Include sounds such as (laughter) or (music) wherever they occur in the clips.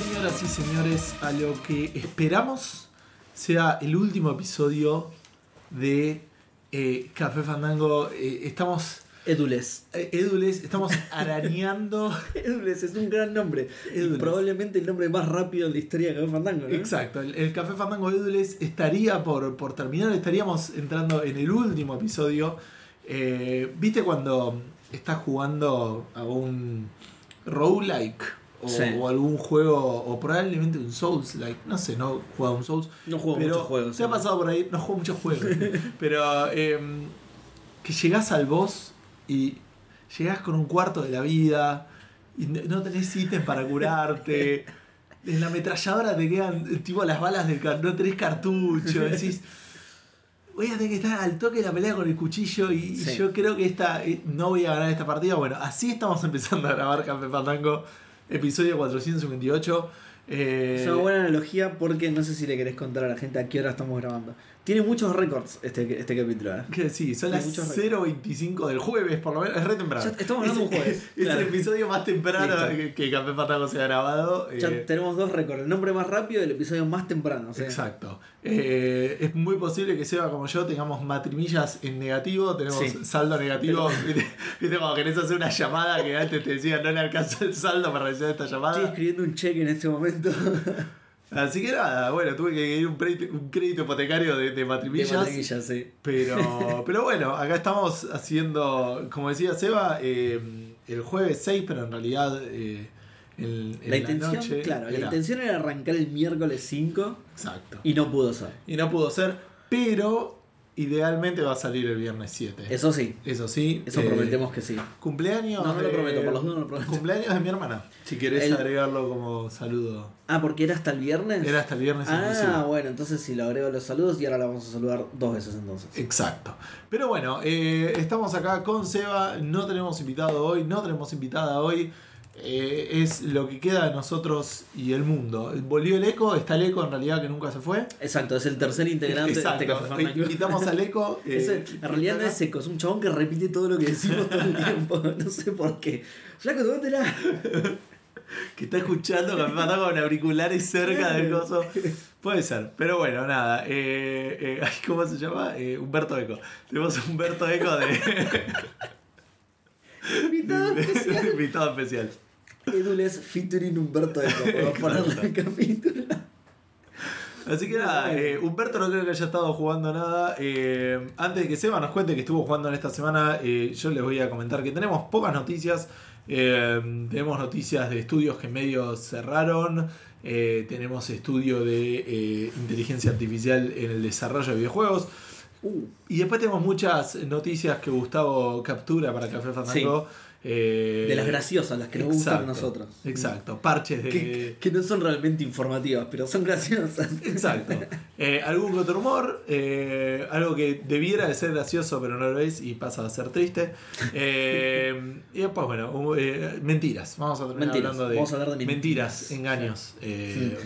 señoras y señores, a lo que esperamos sea el último episodio de eh, Café Fandango. Eh, estamos. Edules. eh, Edules, estamos (laughs) arañando. Edules es un gran nombre. Edules. Probablemente el nombre más rápido en la historia de Café Fandango, ¿no? Exacto, el, el Café Fandango Edules estaría por, por terminar, estaríamos entrando en el último episodio. ¿Viste cuando estás jugando a un roguelike? O, Sí. o algún juego, o probablemente un Souls, like, no sé, no juega un Souls. No juego pero muchos juegos. Se ha pasado por ahí, no juego muchos juegos, (laughs) pero eh, que llegás al boss y llegás con un cuarto de la vida y no tenés ítems para curarte. (laughs) En la ametralladora te quedan tipo las balas del no tenés cartucho. (laughs) Decís, voy a tener que estar al toque de la pelea con el cuchillo y, Sí. yo creo que esta eh, no voy a ganar esta partida. Bueno, así estamos empezando a grabar Café Fandango, episodio 458. Eh, Es una buena analogía porque no sé si le querés contar a la gente a qué hora estamos grabando. Tiene muchos récords este, este capítulo. ¿eh? Que sí, son las muchos 0.25 del jueves, por lo menos, es re temprano. Ya estamos hablando es, un jueves, Es claro. el episodio más temprano Listo. que, Café Fandango se ha grabado. Ya eh, tenemos dos récords. El nombre más rápido y el episodio más temprano. o sea, Exacto. Eh, es muy posible que Seba como yo tengamos matrimillas en negativo, tenemos Sí. saldo negativo. (laughs) ¿Viste? Cuando querés hacer una llamada que antes te decían no le alcanza el saldo para realizar esta Estoy llamada. escribiendo un cheque en este momento. (laughs) Así que nada, bueno, tuve que ir un crédito, un crédito hipotecario de, de De matrimillas. matrimillas, sí. Pero, (laughs) pero bueno, acá estamos haciendo, como decía Seba, eh, el jueves 6, pero en realidad eh, en, en La intención, noche. claro, la intención era arrancar el miércoles 5 Exacto. y no pudo ser. Y no pudo ser, pero idealmente va a salir el viernes 7. Eso sí, Eso sí. eso eh, prometemos que sí. Cumpleaños. No, no lo prometo, por los dos no lo prometo. Cumpleaños de mi hermana. Si querés El- agregarlo como saludo. Ah, porque era hasta el viernes. Era hasta el viernes Ah, inclusive. bueno, entonces si lo agrego los saludos y ahora la vamos a saludar dos veces entonces. Exacto. Pero bueno, eh, estamos acá con Seba. No tenemos invitado hoy, no tenemos invitada hoy. Eh, es lo que queda de nosotros y el mundo. Volvió el eco, está el eco en realidad que nunca se fue. Exacto, es el tercer integrante Exacto. de este Café. Invitamos al eco. (laughs) eh, Es el- en realidad no es seco, es un chabón que repite todo lo que decimos todo el (laughs) tiempo. No sé por qué. Flaco, tómatela. que está escuchando Café Fandango con auriculares cerca del coso. Puede ser, pero bueno, nada. Eh, ¿Cómo se llama? Humberto Eco. Tenemos a Humberto Eco de, (laughs) Invitado especial. invitado especial. Edules featuring Humberto Eco. Podemos ponerle el capítulo. Así que nada, eh, Humberto no creo que haya estado jugando nada. Eh, antes de que Seba nos cuente que estuvo jugando en esta semana, eh, yo les voy a comentar que tenemos pocas noticias. Tenemos noticias de estudios que medio cerraron. Tenemos estudio de inteligencia artificial en el desarrollo de videojuegos. Uh, Y después tenemos muchas noticias que Gustavo captura para Café Fandango. Eh, de las graciosas, las que nos gustan a nosotros. Exacto, parches de... Que, que no son realmente informativas, pero son graciosas. Exacto. Eh, algún otro humor, eh, algo que debiera de ser gracioso pero no lo es y pasa a ser triste. Y después, bueno, mentiras. Vamos a terminar Mentiras. hablando de, Vamos a hablar de mentiras. engaños,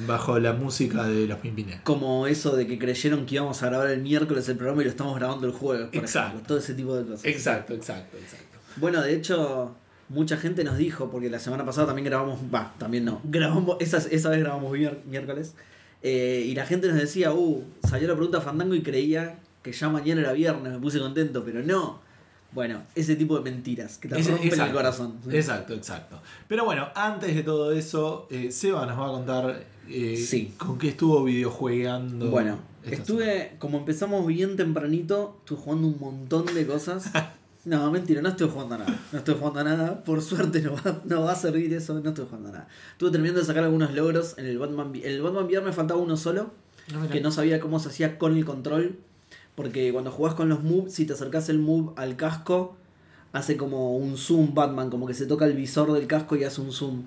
bajo la música de los Pimpinés. Como eso de que creyeron que íbamos a grabar el miércoles el programa y lo estamos grabando el jueves, por Exacto. ejemplo. Todo ese tipo de cosas. Exacto, exacto, exacto. Bueno, de hecho, mucha gente nos dijo, porque la semana pasada también grabamos, va, también no, grabamos, esa, esa vez grabamos miércoles, eh, y la gente nos decía, uh, salió la pregunta Fandango y creía que ya mañana era viernes, me puse contento, pero no. Bueno, ese tipo de mentiras que te rompen el exacto, corazón. Exacto, exacto. Pero bueno, antes de todo eso, eh, Seba nos va a contar eh, Sí. con qué estuvo videojuegando. Bueno, estuve, como empezamos bien tempranito, estuve jugando un montón de cosas. (laughs) No, mentira, no estoy jugando a nada. No estoy jugando a nada. Por suerte no va, no va a servir eso, no estoy jugando a nada. Estuve terminando de sacar algunos logros en el Batman. Vi- El Batman VR me faltaba uno solo, No, que no sabía cómo se hacía con el control. Porque cuando jugás con los moves, si te acercás el move al casco, hace como un zoom Batman, como que se toca el visor del casco y hace un zoom.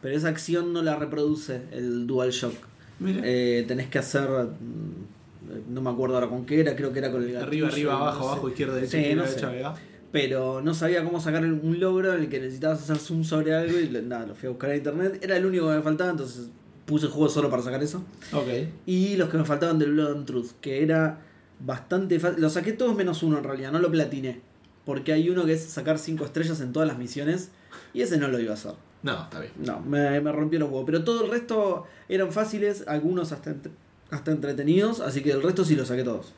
Pero esa acción no la reproduce el DualShock. Mira. Eh, tenés que hacer. mm, No me acuerdo ahora con qué era, creo que era con el gatillo, arriba, arriba, no abajo, sé. abajo, izquierda, derecha, Sí, izquierda, no derecha. Pero no sabía cómo sacar un logro en el que necesitabas hacer zoom sobre algo y nada, lo fui a buscar a internet. Era el único que me faltaba, entonces puse el juego solo para sacar eso. Ok. Y los que me faltaban del Blood and Truth, que era bastante fácil. Lo saqué todos menos uno en realidad, no lo platiné. Porque hay uno que es sacar 5 estrellas en todas las misiones. Y ese no lo iba a hacer. No, está bien. No, me, me rompió los huevos. Pero todo el resto eran fáciles, algunos hasta, entre- hasta entretenidos, así que el resto sí lo saqué todos.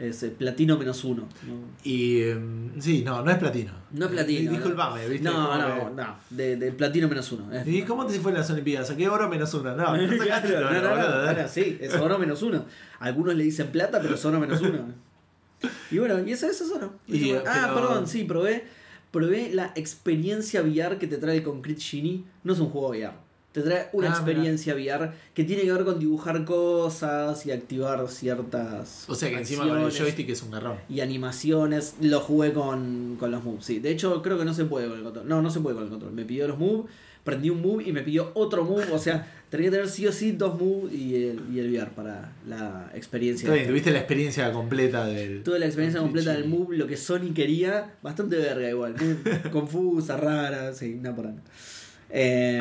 Es eh, platino menos uno. ¿no? Y em, sí, no, no es platino. No es platino. Disculpame, ¿viste? No, Como no, que- no. De, de platino menos uno. es- ¿Y cómo te fue en las Olimpiadas? Saqué oro menos uno. No, no (laughs) sacaste oro, no, no, no, boludo, ¿eh? ahora sí, es oro menos uno. Algunos le dicen plata, pero es oro menos uno. Y bueno, y eso, eso es oro. Y, Eso- ah, pero- perdón, sí, probé, probé la experiencia VR que te trae el Concrete Genie. No es un juego VR. Te trae una Ah, experiencia VR que tiene que ver con dibujar cosas y activar ciertas. O sea que encima con el joystick es un garrón. Y animaciones. Lo jugué con, con los moves. Sí, de hecho, creo que no se puede con el control. No, no se puede con el control. Me pidió los moves, prendí un move y me pidió otro move. O sea, (laughs) tenía que tener sí o sí dos moves y el, y el VR para la experiencia. Está bien, tuviste la experiencia completa del. Tuve la experiencia del completa del move, lo que Sony quería, bastante verga igual, (laughs) confusa, rara, sí, una por una. Eh,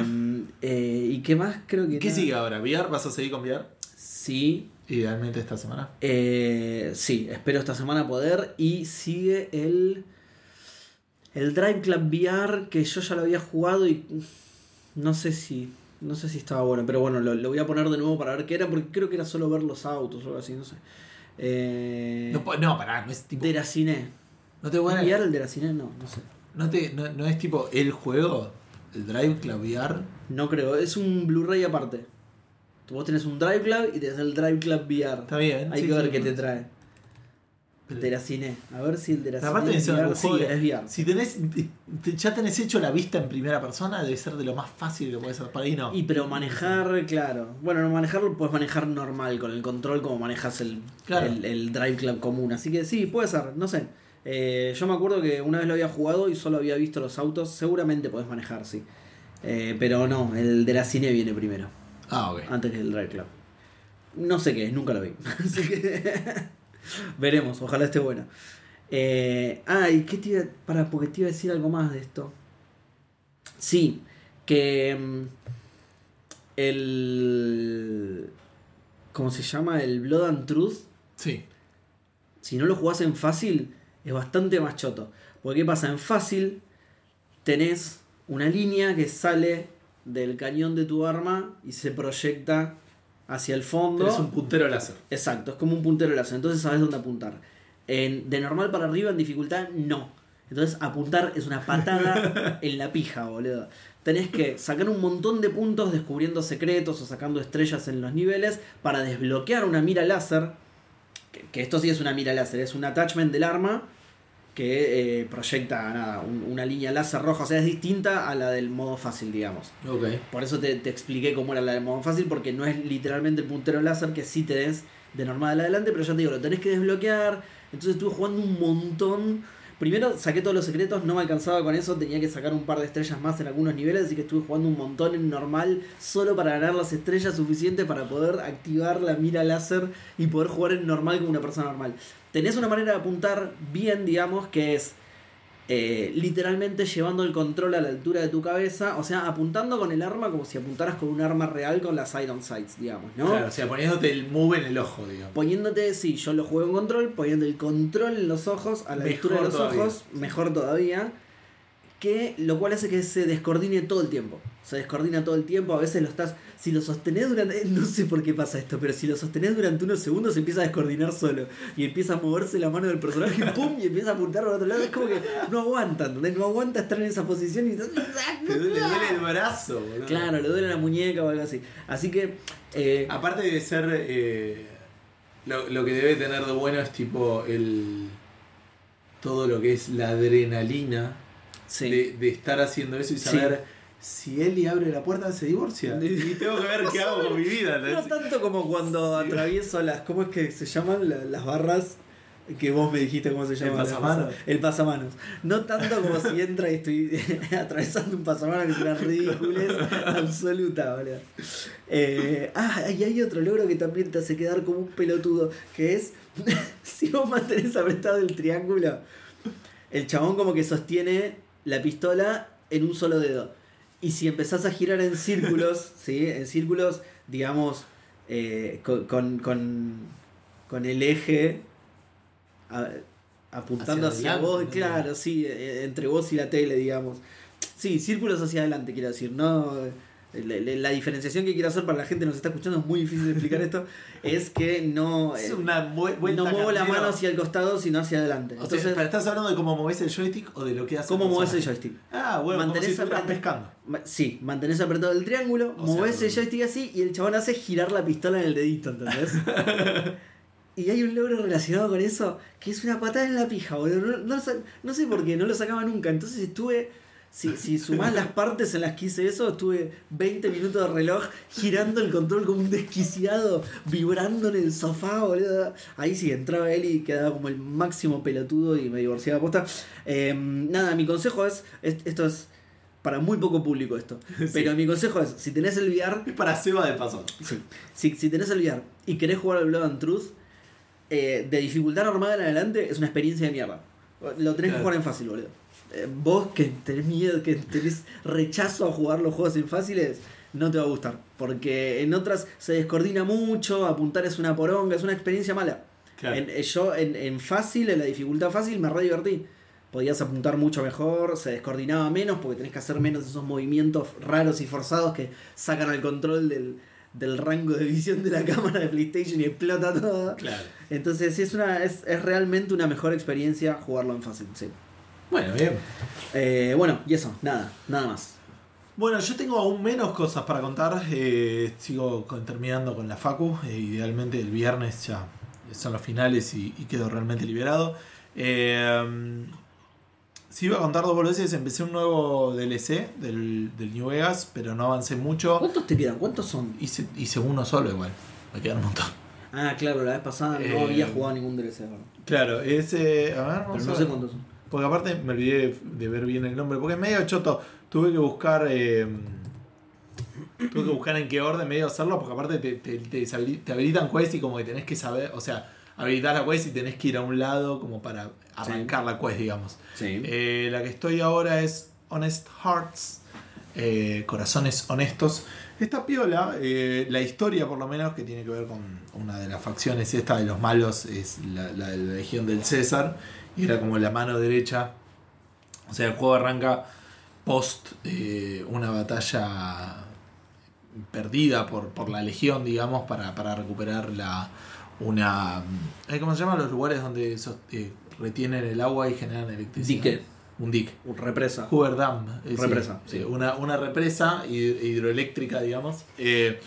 eh, ¿Y qué más? Creo que. ¿Qué nada. sigue ahora? ¿VR? ¿Vas a seguir con VR? Sí, Idealmente esta semana. eh, sí, espero esta semana poder. Y sigue el. El Drive Club VR, que yo ya lo había jugado y. No sé si. No sé si estaba bueno, pero bueno, lo, lo voy a poner de nuevo para ver qué era, porque creo que era solo ver los autos o algo así, no sé. Eh, No, no, pará, no es tipo. Deraciné. No te ¿VR bueno, el Deraciné? No, no sé. no, te, no, no es tipo el juego, el Drive Club VR. No creo, es un Blu-ray aparte. Vos tenés un Drive Club y tenés el Drive Club VR. Está bien. Hay sí, que ver sí, qué no. te trae. Pero- Deraciné. A ver si el de es ser un VR. juego Sí, de- es VR. Si tenés, te- ya tenés hecho la vista en primera persona, debe ser de lo más fácil que puede ser. Para ahí no. Y pero manejar, claro. Bueno, no manejarlo puedes manejar normal, con el control como manejas el, Claro. el, el Drive Club común. Así que sí, puede ser, no sé. Eh, yo me acuerdo que una vez lo había jugado y solo había visto los autos. Seguramente podés manejar, sí. Eh, pero no, el Deraciné viene primero. Ah, ok. antes que el Drive Club. No sé qué es, nunca lo vi. (laughs) Así que (laughs) veremos, ojalá esté bueno. Eh, ah, y qué te iba, para, porque te iba a decir algo más de esto. Sí, que mm, el ¿cómo se llama? El Blood and Truth, Sí. si no lo jugás en fácil, es bastante más choto. Porque ¿qué pasa? En fácil tenés una línea que sale del cañón de tu arma y se proyecta hacia el fondo. Tenés un puntero láser. Exacto, es como un puntero láser, entonces sabes dónde apuntar. En, de normal para arriba en dificultad, no. Entonces apuntar es una patada (laughs) en la pija, boludo. Tenés que sacar un montón de puntos descubriendo secretos o sacando estrellas en los niveles para desbloquear una mira láser. Que, que esto sí es una mira láser, es un attachment del arma que eh, proyecta nada, un- una línea láser roja. O sea, es distinta a la del modo fácil, digamos. Por eso te, te expliqué cómo era la de modo fácil, porque no es literalmente el puntero láser que sí tenés de normal adelante, pero ya te digo, lo tenés que desbloquear. Entonces estuve jugando un montón. Primero saqué todos los secretos, no me alcanzaba con eso, tenía que sacar un par de estrellas más en algunos niveles, así que estuve jugando un montón en normal, solo para ganar las estrellas suficientes para poder activar la mira láser y poder jugar en normal como una persona normal. Tenés una manera de apuntar bien, digamos, que es eh, literalmente llevando el control a la altura de tu cabeza, o sea, apuntando con el arma como si apuntaras con un arma real con las side on sights, digamos, ¿no? Claro, o sea, poniéndote el move en el ojo, digamos. Poniéndote, sí, yo lo juego en control, poniendo el control en los ojos, a la Mejor altura de los todavía. ojos, mejor todavía. Que lo cual hace que se descoordine todo el tiempo. Se descoordina todo el tiempo, a veces lo estás. Si lo sostenés durante. (laughs) No sé por qué pasa esto, pero si lo sostenés durante unos segundos se empieza a descoordinar solo. Y empieza a moverse la mano del personaje, (laughs) ¡pum! Y empieza a apuntar al otro lado. Es como que no aguanta, ¿entendés? No aguanta estar en esa posición y. Duele, le duele el brazo, boludo. Claro, le duele la muñeca o algo así. Así que. eh, Aparte de ser. eh, lo, lo que debe tener de bueno es tipo el. Todo lo que es la adrenalina sí. de, de estar haciendo eso y Sí. Si Eli abre la puerta se divorcia. Y (laughs) tengo que ver qué hago con mi vida. No tanto como cuando atravieso las. ¿Cómo es que se llaman La- las barras? Que vos me dijiste cómo se llama. pasamanos. El pasamanos. No tanto como si entra y estoy (laughs) atravesando un pasamanos que es una ridiculez absoluta, boludo. Eh, ah, y hay otro logro que también te hace quedar como un pelotudo. Que es. (laughs) si vos mantenés apretado el triángulo, el chabón como que sostiene la pistola en un solo dedo. Y si empezás a girar en círculos, (laughs) ¿sí? En círculos, digamos, eh, con, con, con, con el eje a- apuntando Hacia hacia, adelante, vos, claro, sí, eh, entre vos y la tele, digamos. Sí, círculos hacia adelante, quiero decir. No, la, la- la diferenciación que quiero hacer para la gente que nos está escuchando es muy difícil de explicar esto. (laughs) es que no, Es eh, una no muevo la mano hacia el costado, sino hacia adelante. O sea, Entonces, ¿pero estás hablando de cómo moves el joystick o de lo que hace ¿cómo mueves el joystick? Ah, bueno, como Mantenés si pescando. Sí, mantenés apretado el triángulo, O sea, movés el no- joystick así y el chabón hace girar la pistola en el dedito, ¿entendés? (laughs) y hay un logro relacionado con eso que es una patada en la pija, boludo. No, no, no sé por qué, no lo sacaba nunca. Entonces estuve, si, si sumás las partes en las que hice eso, estuve 20 minutos de reloj girando el control como un desquiciado, vibrando en el sofá, boludo. Ahí sí, entraba él y quedaba como el máximo pelotudo y me divorciaba posta. Eh, nada, mi consejo es, es- esto es para muy poco público esto, (laughs) pero mi consejo es, si tenés el VR, Es para Seba de paso. Sí. Si, si tenés el VR y querés jugar al Blood and Truth, eh, de dificultad normal en adelante es una experiencia de mierda. Lo tenés que jugar en fácil, boludo. Eh, vos que tenés miedo, que tenés rechazo a jugar los juegos en fáciles, no te va a gustar. Porque en otras se descoordina mucho, apuntar es una poronga, es una experiencia mala. Claro. En- eh, yo en, en fácil, en la dificultad fácil, me re divertí. Podías apuntar mucho mejor, se descoordinaba menos porque tenés que hacer menos esos movimientos raros y forzados que sacan al control del, del rango de visión de la (laughs) cámara de PlayStation y explota todo. Claro. Entonces sí es una es, es realmente una mejor experiencia jugarlo en fácil, sí. Bueno, bien. Eh, bueno, y eso, nada, nada más. Bueno, yo tengo aún menos cosas para contar. eh, sigo con- terminando con la Facu. eh, idealmente el viernes ya son los finales y, y quedo realmente liberado. Eh, sí iba a contar dos boludeces. Empecé un nuevo DLC del, del New Vegas, pero no avancé mucho. ¿Cuántos te quedan? ¿Cuántos son? Hice, hice uno solo igual. Me quedan un montón. Ah, claro, la vez pasada no Eh, había jugado ningún DLC, ¿verdad? Claro, ese... A ver, vamos pero a no ver. sé cuántos son. Porque aparte me olvidé de ver bien el nombre, porque es medio choto. Tuve que buscar. eh, tuve que buscar en qué orden medio hacerlo, porque aparte te, te, te te habilitan quest y como que tenés que saber. O sea, habilitar la quest y tenés que ir a un lado como para arrancar la quest, digamos. Sí. Eh, la que estoy ahora es Honest Hearts, eh, Corazones Honestos. Esta piola, eh, la historia por lo menos, que tiene que ver con una de las facciones, esta de los malos, es la, la de la Legión del César, y era como la mano derecha. O sea, el juego arranca post eh, una batalla perdida por, por la Legión, digamos, para, para recuperar la una... eh, ¿Cómo se llaman los lugares donde eh, retienen el agua y generan electricidad? Dique. Un dique. Represa. Hoover Dam. eh, Represa, sí, sí. una, una represa hid- hidroeléctrica, digamos. eh,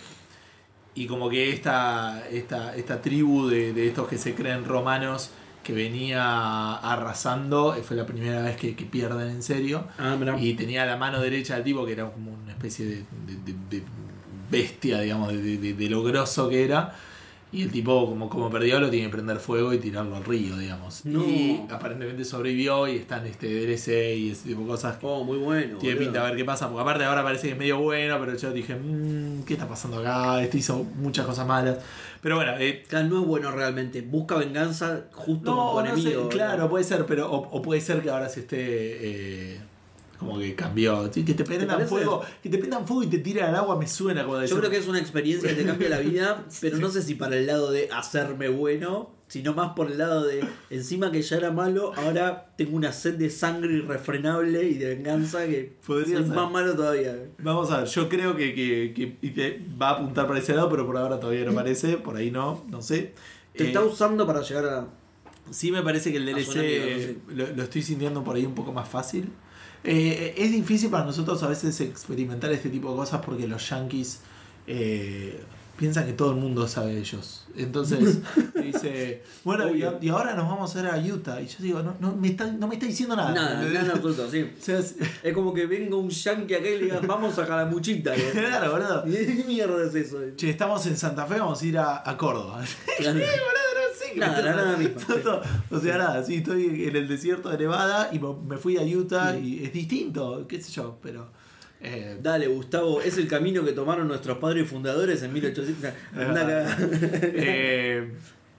y como que esta, esta, esta tribu de, de estos que se creen romanos que venía arrasando, eh, fue la primera vez que, que pierden en serio. Ah. Y tenía la mano derecha del tipo que era como una especie de, de- de- de bestia, digamos, de lo grosso que era. Y el tipo, como, como perdió, lo tiene que prender fuego y tirarlo al río, digamos. No. Y aparentemente sobrevivió y está en este DLC y ese tipo de cosas que Oh, muy bueno. tiene boludo. pinta a ver qué pasa. Porque aparte ahora parece que es medio bueno, pero yo dije, "Mm, ¿qué está pasando acá? Este hizo muchas cosas malas. Pero bueno, eh, Claro, no es bueno realmente. Busca venganza justo no, con no sé, claro, puede ser, pero o, o puede ser que ahora se esté eh, como que cambió, que te prendan parece? fuego, que te prendan fuego y te tiran al agua me suena como Yo creo que es una experiencia que te cambia la vida, (laughs) pero no sé si para el lado de hacerme bueno, sino más por el lado de encima que ya era malo, ahora tengo una sed de sangre irrefrenable y de venganza que Podría ser. más malo todavía. Vamos a ver, yo creo que, que- va a apuntar para ese lado, pero por ahora todavía no parece, por ahí no, no sé. Te Eh, está usando para llegar a. Sí me parece que el DLC lo, lo estoy sintiendo por ahí un poco más fácil. Eh, es difícil para nosotros a veces experimentar este tipo de cosas porque los yankees eh, piensan que todo el mundo sabe de ellos. Entonces (laughs) dice, bueno, y, ahora nos vamos a ver a Utah. Y yo digo, no, no, me, está, no me está diciendo nada. Nada, nada absoluto, sí. (laughs) O sea, es- Es como que venga un yankee acá y le digan, vamos a Jalamuchita. ¿eh? (laughs) claro, boludo. ¿Qué mierda es eso? Che, estamos en Santa Fe, vamos a ir a, a Córdoba. Claro. Sí, boludo, no (laughs) Nada, me- nada mismo. (laughs) Todo- O sea, nada, sí, estoy en el desierto de Nevada y me- fui a Utah y es distinto, qué sé yo, pero... eh, Dale, Gustavo, es el camino que tomaron nuestros padres fundadores en 1800. Anda acá. (laughs) eh,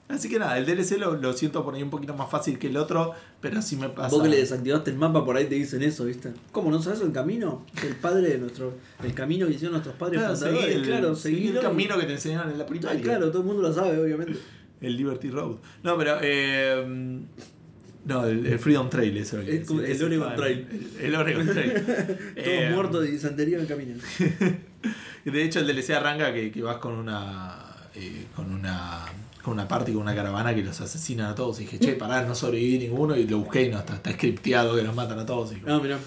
así que nada, el DLC lo, lo siento por ahí un poquito más fácil que el otro, pero sí me pasa... Vos que le desactivaste el mapa, por ahí te dicen eso, ¿viste? ¿Cómo no sabes el camino? El padre de nuestro. El camino que hicieron nuestros padres Claro, seguí fundadores. el, claro, seguí el y- camino que te enseñaron en la Ah, primaria. claro, todo el mundo lo sabe, obviamente. El Liberty Road. No, pero... eh, No, el, el Freedom Trail, eso. El- es, el Oregon Trail. El, Oregon Trail. Todos Eh, muertos de disentería en el camino. (laughs) De hecho, el DLC arranca que, que vas con una. eh, con una. con una party, con una caravana que los asesinan a todos. Y dije, che, pará, no sobreviví ninguno. Y lo busqué y no, está, está scripteado que los matan a todos. Y Ah, mirá.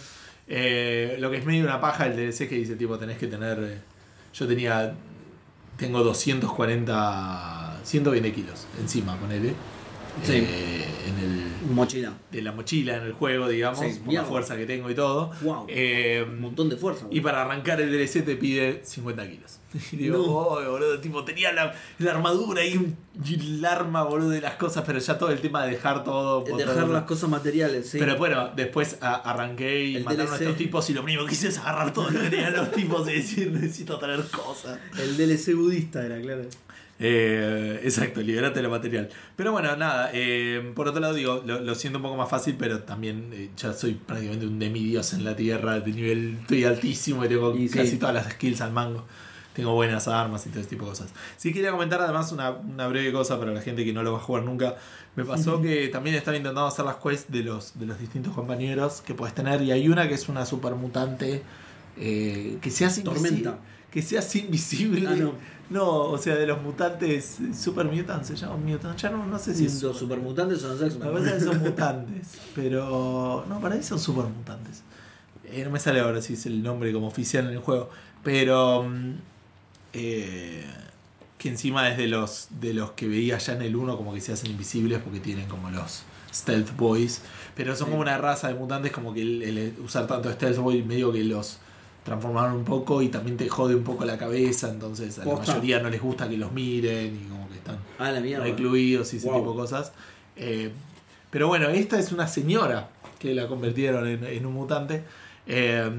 Eh, lo que es medio una paja el DLC que dice, tipo, tenés que tener. eh, yo tenía. Tengo 240. 120 kilos encima, ponele. Sí. Eh, en el. Mochila. De la mochila en el juego, digamos, Sí, por la fuerza que tengo y todo. Wow. Eh, Un montón de fuerza. y para arrancar el DLC te pide 50 kilos. (laughs) Y digo, No. "Oh, boludo, tipo, tenía la, la armadura y, un, y el arma, boludo, de las cosas, pero ya todo el tema de dejar todo. El Dejar las cosas materiales, sí. Pero bueno, después a- arranqué y El mataron a estos tipos y lo primero que hice es agarrar todo lo que tenían los tipos y decir, necesito traer cosas. El DLC budista era, claro. Eh, exacto, liberate lo material. Pero bueno, nada, eh, por otro lado digo, lo, lo siento un poco más fácil, pero también eh, ya soy prácticamente un demidios en la tierra, de nivel, estoy altísimo y tengo Y sí. casi todas las skills al mango. Tengo buenas armas y todo ese tipo de cosas. Sí quería comentar además una, una breve cosa para la gente que no lo va a jugar nunca. Me pasó (laughs) que también estaba intentando hacer las quests de los, de los distintos compañeros que puedes tener y hay una que es una super mutante que se hace. Tormenta. Que se hace invisible. Ah, no. No, o sea, de los mutantes Super Mutants se llaman Mutants. Ya no, no sé si. Los son Me parece que son mutantes. Pero. No, para mí son super mutantes. Eh, no me sale ahora si es el nombre como oficial en el juego. Pero. mm, eh, que encima es de los, de los que veía ya en el 1 como que se hacen invisibles porque tienen como los Stealth Boys. Pero son Sí. como una raza de mutantes como que el, el usar tanto Stealth Boy medio que los transformaron un poco y también te jode un poco la cabeza. Entonces a la mayoría no les gusta que los miren y como que están Ah, recluidos y ese Wow. tipo de cosas. Eh, pero bueno, esta es una señora que la convirtieron en, en un mutante. Eh,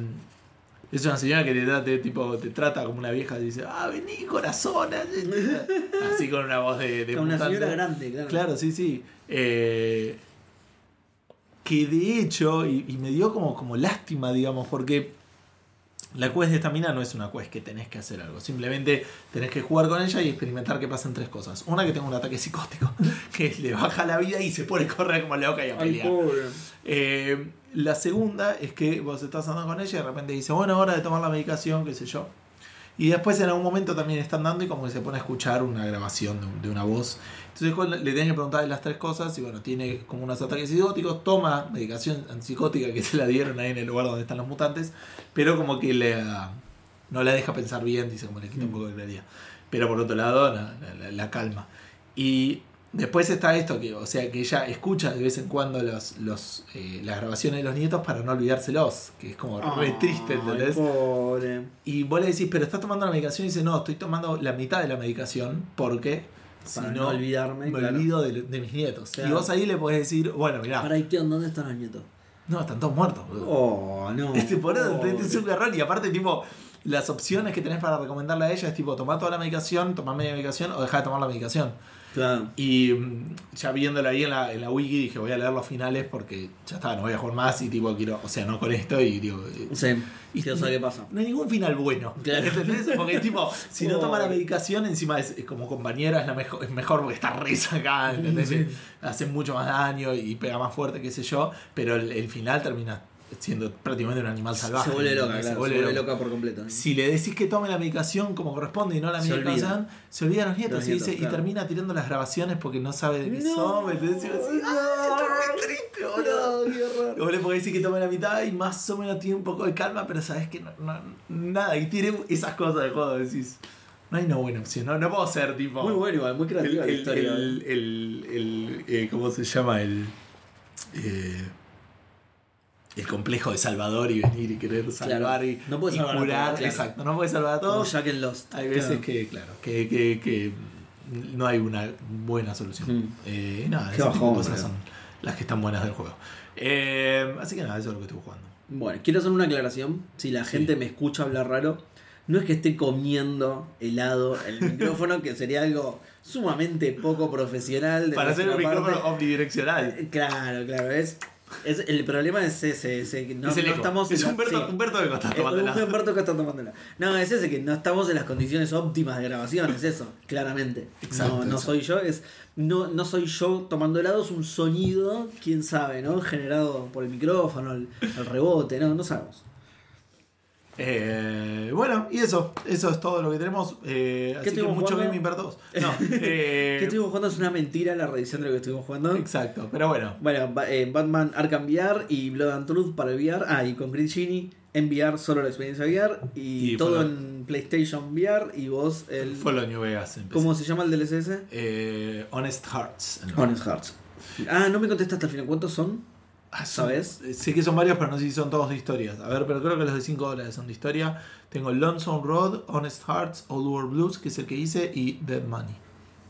es una señora que te, te- tipo, te trata como una vieja y dice, ah, vení corazón. (laughs) Así con una voz de, de Una señora grande, claro. Claro, sí, sí. Eh, que de hecho, y, y me dio como, como lástima, digamos, porque la quest de esta mina no es una quest que tenés que hacer algo. Simplemente tenés que jugar con ella y experimentar que pasan tres cosas. Una, que tenga un ataque psicótico, (laughs) que le baja la vida y se pone a correr como loca y a Ay, pelear. pobre. Eh, la segunda es que vos estás andando con ella y de repente dice, bueno, hora de tomar la medicación, qué sé yo. Y después en algún momento también está andando y como que se pone a escuchar una grabación de, un- de una voz. Entonces le tenés que preguntar las tres cosas y bueno, tiene como unos ataques psicóticos, toma medicación antipsicótica que se la dieron ahí en el lugar donde están los mutantes, pero como que le, no la deja pensar bien, dice como le quita un poco de claridad. Pero por otro lado, la, la- la calma. Y después está esto, que, o sea, que ella escucha de vez en cuando los, los, eh, las grabaciones de los nietos para no olvidárselos, que es como re triste, ¿entendés? pobre. Y vos le decís, pero estás tomando la medicación y dice, no, estoy tomando la mitad de la medicación porque si no, no olvidarme, me claro. olvido de, de mis nietos. Claro. Y vos ahí le podés decir, bueno, mirá, Para Itión, ¿dónde están los nietos? no, están todos muertos. boludo. Oh, no. Este, por eso Pobre. te- es un garrón. Y aparte, tipo, las opciones que tenés para recomendarle a ella es tipo, tomar toda la medicación, tomar media medicación o dejar de tomar la medicación. Claro. Y mm, ya viéndolo ahí en la, en la wiki dije, voy a leer los finales porque ya está, no voy a jugar más y tipo, quiero, o sea, no con esto y digo... eh, Sí. y qué pasa. No hay ningún final bueno. Claro. ¿Entendés? Porque tipo, si no toma la medicación, encima es, es como compañera, es, la mejor, es mejor porque está re sacada, ¿entendés? Sí. Hace mucho más daño y pega más fuerte, qué sé yo, pero el, el final termina siendo prácticamente un animal salvaje. Se vuelve loca, claro. Se vuelve loca por completo. Si le decís que tome la medicación como corresponde y no la medicación, se olvida a los nietos, Los y, nietos, y termina tirando las grabaciones porque no sabe de qué No, son. ¿me entendés? Y vos decís, "Ah, muy triste, boludo". No, qué horror. Vos le podés decir que tome la mitad y más o menos tiene un poco de calma, pero sabes que no, no- nada, y tiene esas cosas de juego, decís, no hay una buena opción, no, no puedo ser tipo... Muy bueno, igual, muy el, creativa la el, historia. el, el- el- eh, ¿cómo se llama? El, eh, el complejo de Salvador y venir y querer salvar y, no puedes a curar, claro. exacto, no puedes salvar a Como todos. Jack en Lost. Hay veces Claro. que, claro, que, que, que no hay una buena solución. Mm. Eh, y nada, Qué bajón, cosas son las que están buenas del juego. Eh, así que nada, eso es lo que estuve jugando. Bueno, quiero hacer una aclaración. Si la gente me escucha hablar raro, no es que esté comiendo helado el (laughs) micrófono, que sería algo sumamente poco profesional. de Para hacer un micrófono omnidireccional. Eh, Claro, claro, es Es, el problema es ese, ese que no, es el no estamos es la- Humberto, sí. Humberto Costa Eh, tomándola. Humberto que está tomándola. No, es ese que no estamos en las condiciones óptimas de grabación, es eso, claramente. Exacto, no, no soy yo, es no, no soy yo tomando helado, es un sonido, quién sabe, ¿no? Generado por el micrófono, el, el rebote, no, no sabemos. Eh, bueno, y eso, eso es todo lo que tenemos. Eh, así que mucho jugando? Gaming para todos. (laughs) No, eh, ¿Qué estuvimos jugando? Es una mentira la revisión de lo que estuvimos jugando. Exacto, pero bueno. Bueno, eh, Batman Arkham VR y Blood and Truth para el VR. Ah, y con Grid Genie en VR, solo la experiencia VR. Y, Y todo en PlayStation VR. Y vos, el. Follow New Vegas. ¿Cómo se llama el DLC ese? Eh, Honest Hearts. Honest Hearts. Ah, no me contestaste al final. ¿Cuántos son? Ah, ¿Sabes? eh, Sé que son varios, pero no sé si son todos de historias. A ver, pero creo que los de 5 dólares son de historia. Tengo Lonesome Road, Honest Hearts, Old World Blues, que es el que hice, y Dead Money.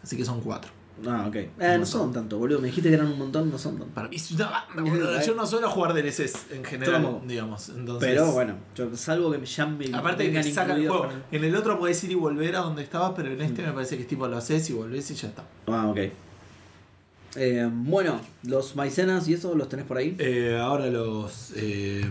Así que son 4. Ah, ok. Eh, no son tanto, boludo. Me dijiste que eran un montón, no son tanto. Para mí es una banda, boludo. Yo no suelo jugar DLCs en general, tampoco. digamos. Entonces, Pero bueno, yo, salvo que me llame. Aparte que saca el juego. En el otro podés ir y volver a donde estabas, pero en este me parece que es tipo lo haces y volvés y ya está. Ah, ok. Eh, bueno, los maicenas y eso los tenés por ahí. Eh, ahora los. eh,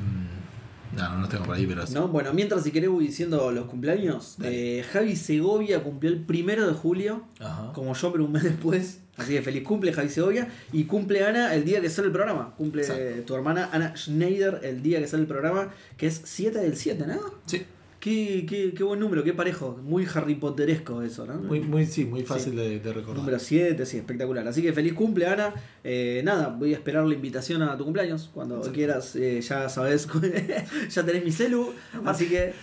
no, no los tengo por ahí, pero. ¿No? Bueno, mientras si querés voy diciendo los cumpleaños. Eh, Javi Segovia cumplió el primero de julio, Ajá. como yo, pero un mes después. Así que feliz cumple Javi Segovia. Y cumple Ana el día que sale el programa. Cumple Exacto. tu hermana Ana Schneider el día que sale el programa, que es 7 del 7, ¿no? Sí, Qué, qué, qué buen número, qué parejo. Muy Harry Potteresco eso, ¿no? muy, muy, sí, muy fácil de, de recordar. Número 7, sí, espectacular. Así que feliz cumple, Ana. Eh, nada, voy a esperar la invitación a tu cumpleaños. Cuando Sí. quieras, eh, ya sabes, (laughs) ya tenés mi celu. Así que,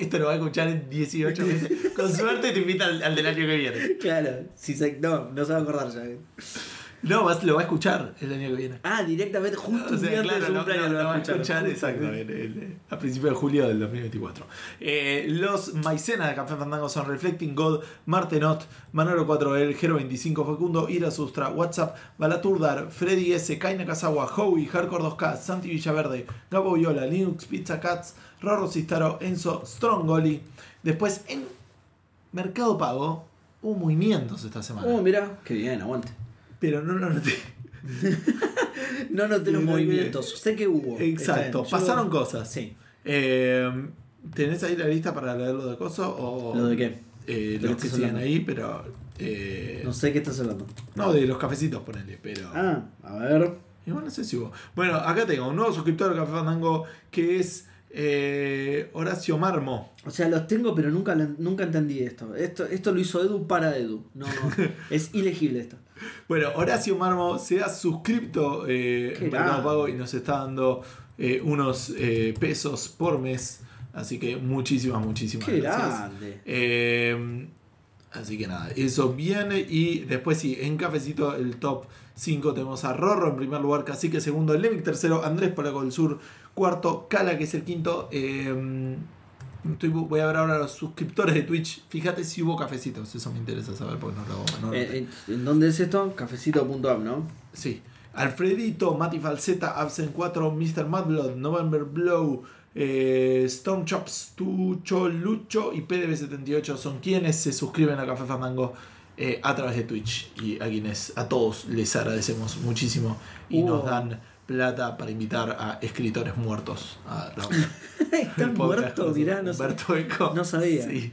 esto lo va a escuchar en 18 meses. (laughs) Con suerte te invita al, al del año que viene. claro, si se, no, no se va a acordar ya. Eh. No, vas- lo va a escuchar el año que viene. Ah, directamente, justo O un sea, claro, de su cumpleaños lo- va a escuchar. exacto, en- a principios de julio del 2024. Eh, los maicenas de Café Fandango son Reflecting God, Martenot, Manolo 4L, Gero 25 Facundo, Ira Sustra, WhatsApp, Balaturdar, Freddy S, Kaina Kazawa, Howie, Hardcore 2K, Santi Villaverde, Gabo Viola, Linux Pizza Cats, Rorro Cistaro, Enzo Strongoli. Después en Mercado Pago hubo movimientos esta semana. Oh, mira, qué bien, aguante. Pero no (laughs) lo noté. No noté los movimientos, sé que hubo. Exacto. Yo- pasaron cosas. Sí. Eh, ¿Tenés ahí la lista para leer lo de coso? O, ¿Lo de qué? Eh, ¿De los que siguen hablando? ahí, pero. eh, No sé qué estás hablando. no, de los cafecitos, ponele, pero. Ah, a ver. Igual no sé si hubo. Bueno, acá tengo un nuevo suscriptor de Café Fandango que es eh, Horacio Marmo. O sea, los tengo, pero nunca, nunca entendí esto. esto. Esto lo hizo Edu para Edu. No, (laughs) es ilegible esto. Bueno, Horacio Marmo se ha suscripto eh, en Mercado. Pago y nos está dando eh, unos eh, pesos por mes. Así que muchísimas, muchísimas Qué gracias. grande. Eh, así que nada, eso viene. Y después sí, en cafecito el top 5 tenemos a Rorro en primer lugar, Cacique segundo, Lemic tercero, Andrés Polaco del Sur cuarto, Cala que es el quinto. Estoy- voy a ver ahora a los suscriptores de Twitch. Fíjate si hubo cafecitos, eso me interesa saber porque no lo... no lo Eh, eh, ¿En dónde es esto? Cafecito.app, ¿no? Sí. Alfredito, Mati Falseta, Absent 4, Mr. Madblood, November Blow, eh, Chops, Tucho, Lucho y PDB78 son quienes se suscriben a Café Fandango eh, a través de Twitch. Y a quienes, a todos les agradecemos muchísimo y Uh. nos dan plata para invitar a escritores muertos a grabar (laughs) Estás muerto, mirá, no, no sabía. Sí.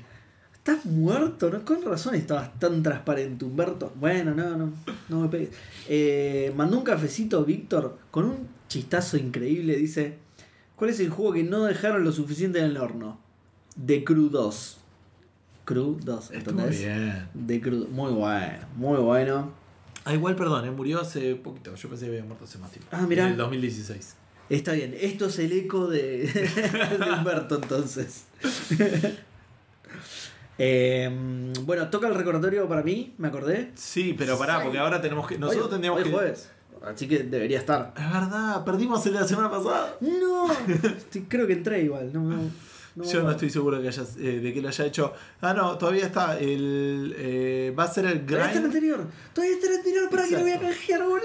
Estás muerto, ¿no? Con razón estabas tan transparente, Humberto. Bueno, no, no, no me pegues. Eh, mandó un cafecito Víctor con un chistazo increíble. Dice: ¿Cuál es el juego que no dejaron lo suficiente en el horno? The Crew 2. Crew 2, Estuvo ¿entendés? bien. The Crew, muy bueno, muy bueno. Ah, igual, perdón, eh, murió hace poquito. Yo pensé que había muerto hace más tiempo. Ah, mirá. En el 2016. Está bien, esto es el eco de, (laughs) de Humberto entonces. (laughs) Eh, bueno, toca el recordatorio para mí, me acordé. Sí, pero pará, porque ahora tenemos que. Nosotros tendríamos hoy que. jueves, así que debería estar. Es verdad, perdimos el de la semana pasada. No, (laughs) creo que entré igual. No, no, no Yo no estoy seguro que hayas, eh, de que lo haya hecho. Ah, no, todavía está. El, eh, va a ser el Todavía está el grind. anterior. Todavía está el anterior para que lo voy a canjear, boludo.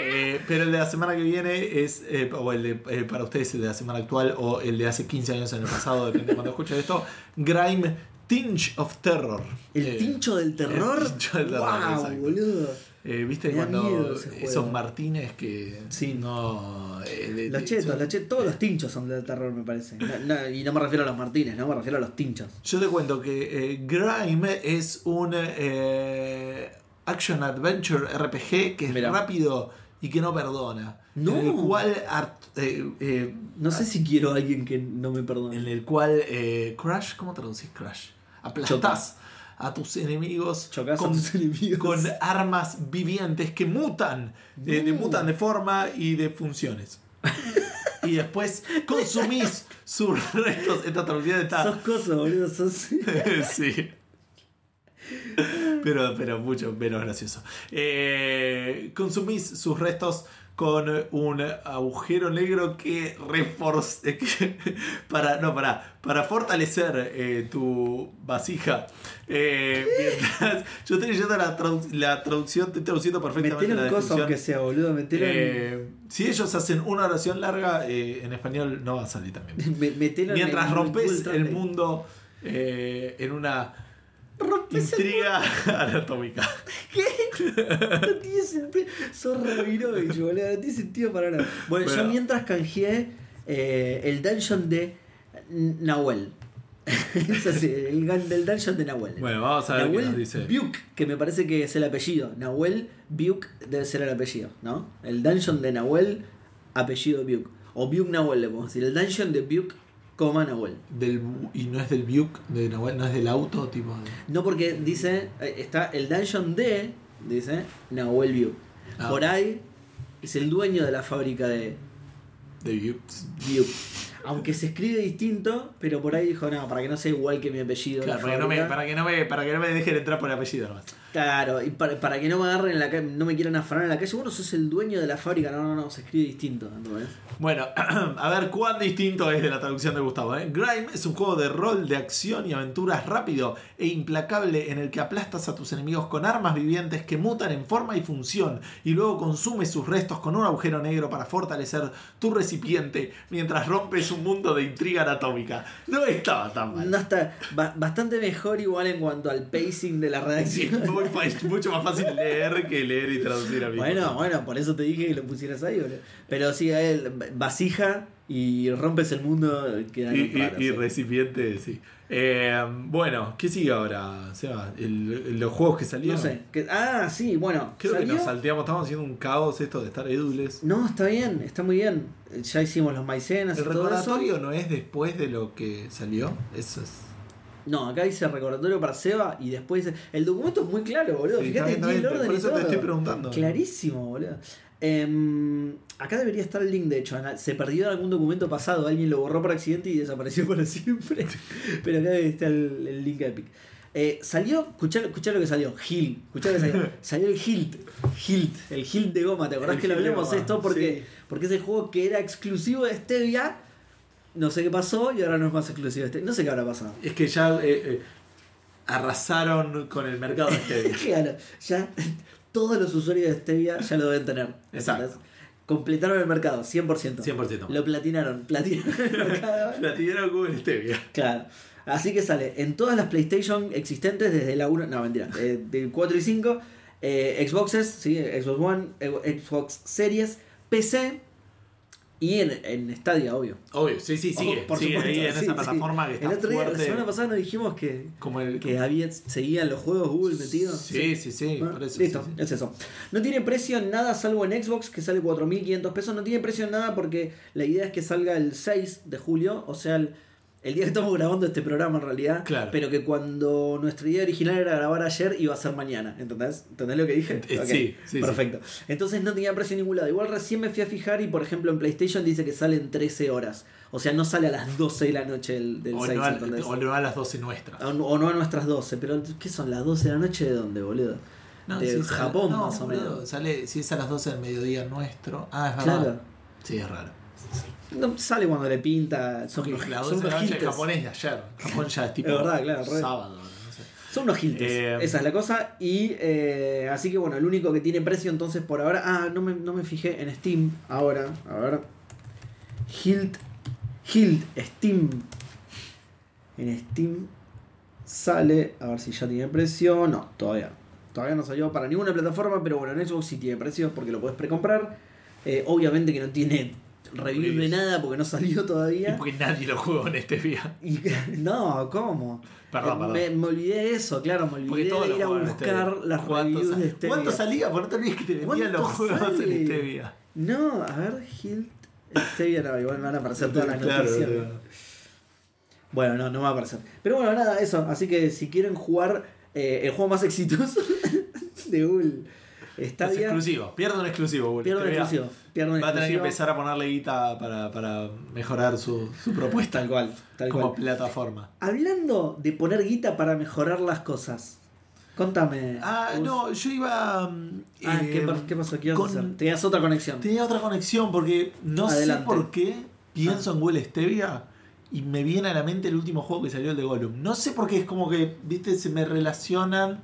eh, pero el de la semana que viene es. eh, o el de, eh, para ustedes, el de la semana actual. O el de hace 15 años en el pasado, depende de cuando escuchen esto. Grime Tinge of Terror. El tincho del terror. el tincho del terror, wow, boludo. Eh, ¿Viste cuando esos Martínez que Sí. no. eh, Los chetos, son- los chetos, todos los tinchos son de terror, me parece. No- no, y no me refiero a los Martínez, no me refiero a los tinchos. Yo te cuento que eh, Grime es un eh, action adventure RPG que es Mirá. rápido y que no perdona. No. En el cual eh, eh, No sé si quiero a alguien que no me perdone. en el cual eh, Crash, ¿cómo traducís Crash? Aplastás a tus enemigos Chocás a con, tus (laughs) enemigos. con armas vivientes que mutan, eh, de, No. mutan de forma y de funciones. (laughs) y después consumís sus restos. Esta traducción está. Sos cosas, boludo, sos... (laughs) sí. Pero, pero mucho menos gracioso. Eh, consumís sus restos con un agujero negro que reforza (laughs) para no para para fortalecer eh, tu vasija. Eh, mientras (laughs) yo estoy leyendo la, tradu- la traducción estoy traduciendo perfectamente en cosas descripción. aunque sea, boludo, metelo en... Eh, si ellos hacen una oración larga eh, en español no va a salir también. (laughs) Me- en Mientras rompes el mundo eh, en una Rompes el intriga (laughs) anatómica. No tiene sentido. Sos Rabinovich, boludo. No tiene sentido para nada. Bueno, Bueno. yo mientras canjeé eh, el dungeon de Nahuel. (laughs) es así, el del dungeon de Nahuel. Bueno, vamos a ver qué Nahuel nos dice. Buke, que me parece que es el apellido. Nahuel Buke debe ser el apellido, ¿no? El dungeon de Nahuel, apellido Buke. O Buke Nahuel le podemos decir. El dungeon de Buke, coma Nahuel. Del, y no es del Buick de Nahuel, no es del auto, tipo de- No porque dice, eh, está el dungeon de, dice, Nahuel Buke. Ah. Por ahí es el dueño de la fábrica de de Buick. Aunque se escribe distinto, pero por ahí dijo, no, para que no sea igual que mi apellido. Claro, la para que, no me, fábrica". para, que no me, para que no me dejen entrar por el apellido nomás. Claro, y para, para que no me agarren en la calle, no me quieran afanar en la calle, bueno, sos el dueño de la fábrica, no, no, no, se escribe distinto. Bueno, (clears throat) a ver cuán distinto es de la traducción de Gustavo. ¿eh? Grime es un juego de rol de acción y aventuras rápido e implacable en el que aplastas a tus enemigos con armas vivientes que mutan en forma y función y luego consumes sus restos con un agujero negro para fortalecer tu recipiente mientras rompes un mundo de intriga anatómica. No estaba tan mal. No está ba- bastante mejor igual en cuanto al pacing de la redacción. (laughs) muy es mucho más fácil leer que leer y traducir a mí. Bueno, bueno, por eso te dije que lo pusieras ahí, boludo. Pero sí, a él, vasija y rompes el mundo, queda Y, y- y sí. recipiente, sí. Eh, bueno, ¿qué sigue ahora? Seba? El- los juegos que salieron. No sé. que- ah, sí, bueno. Creo que nos salteamos, estamos haciendo un caos esto de estar édules. No, está bien, está muy bien. Ya hicimos los maicenas El y todo eso. recordatorio no es después de lo que salió. Eso es. No, acá dice recordatorio para Seba y después dice. El documento es muy claro, boludo. Sí, Fíjate que tiene el orden por y eso te todo. estoy preguntando. Clarísimo, boludo. Em, acá debería estar el link, de hecho. Se perdió en algún documento pasado, alguien lo borró por accidente y desapareció (laughs) para siempre. Pero acá está el, el link Epic. Eh, salió, escuchá, escuchá lo que salió, Hilt. Escuchá lo que salió. (laughs) Salió el Hilt. Hilt, el Hilt de goma. ¿Te acordás El que lo hablamos esto? Porque, sí. porque es el juego que era exclusivo de Stevia. No sé qué pasó y ahora no es más exclusivo de Stevia. No sé qué habrá pasado. Es que ya eh, eh, arrasaron con el mercado de Stevia. (laughs) Claro, ya todos los usuarios de Stevia ya lo deben tener. Exacto. ¿entendés? Completaron el mercado, 100%. 100%. Lo platinaron, platinaron el (laughs) mercado. La tiraron con Stevia. Claro. Así que sale en todas las PlayStation existentes desde la 1, no mentira, eh, del 4 y 5, eh, Xboxes, ¿sí? Xbox One, Xbox Series, PC y en, en Stadia, obvio. Obvio, sí, sí, sigue. Oh, por sigue supuesto, ahí en sí, esa sí. plataforma que está El otro día, la fuerte. semana pasada nos dijimos que, como el, que había, seguían los juegos Google metidos. Sí, sí, sí. Bueno, por eso, listo, es eso. No tiene precio en nada salvo en Xbox, que sale 4.500 pesos. No tiene precio en nada porque la idea es que salga el 6 de julio, o sea, el, el día que estamos grabando este programa en realidad. Claro. Pero que cuando nuestra idea original era grabar ayer, iba a ser mañana. ¿Entendés? ¿Entendés lo que dije? Eh, sí, sí, Perfecto. Entonces no tenía precio en ningún lado. Igual recién me fui a fijar y, por ejemplo, en PlayStation dice que sale en 13 horas. O sea, no sale a las 12 de la noche del, del O 6, no, a, ¿entendés? o no a las 12 nuestras. O no- o no a nuestras 12, pero ¿qué son las 12 de la noche de dónde, boludo? No, de sale- Japón, no, más o boludo, menos. Sale, si es a las 12 del mediodía nuestro. Ah, es verdad. Claro. Sí, es raro. No, sale cuando le pinta. Son, Porque las son 12 de la unos. Japón de ayer. Japón ya es tipo Es verdad, claro, sábado. No sé. Son unos hiltes. Eh, Esa es la cosa. Y eh, así que bueno, el único que tiene precio entonces por ahora. Ah, no me, no me fijé en Steam ahora. A ver. Hilt. Hilt Steam. En Steam sale. A ver si ya tiene precio. No, todavía. todavía no salió para ninguna plataforma, pero bueno, en Xbox sí tiene precios porque lo puedes precomprar. Eh, obviamente que no tiene review de nada porque no salió Y todavía. porque nadie lo jugó en este día. Y- no, ¿cómo? Perdón, Eh, perdón. Me, me olvidé de eso, claro, me olvidé de ir a en buscar las ¿Cuánto reviews de Stevia. ¿Cuánto salía? Porque no te olvides que te vendían los ¿Cuánto juegos sale? en Stevia. No, a ver, Hilt. Stevia no, igual me van a aparecer todas las Claro, noticias. claro. Bueno, no, no va a aparecer. Pero bueno, nada, eso. Así que si quieren jugar eh, el juego más exitoso (laughs) de Google Es exclusivo. Pierde un exclusivo, boludo. pierden Stevia. exclusivo. Pierden Va a tener que empezar a ponerle guita para, para mejorar su, su propuesta Tal cual, tal como cual. plataforma. Hablando de poner guita para mejorar las cosas. Contame. Ah, no, yo iba. mm, Ah, eh, ¿qué, pa- qué pasó? ¿Qué ibas a con- hacer? Tenías otra conexión. Tenía otra conexión porque no Adelante. sé por qué pienso en Google Stevia y me viene a la mente el último juego que salió, el de Gollum. No sé por qué, es como que, viste, se me relacionan.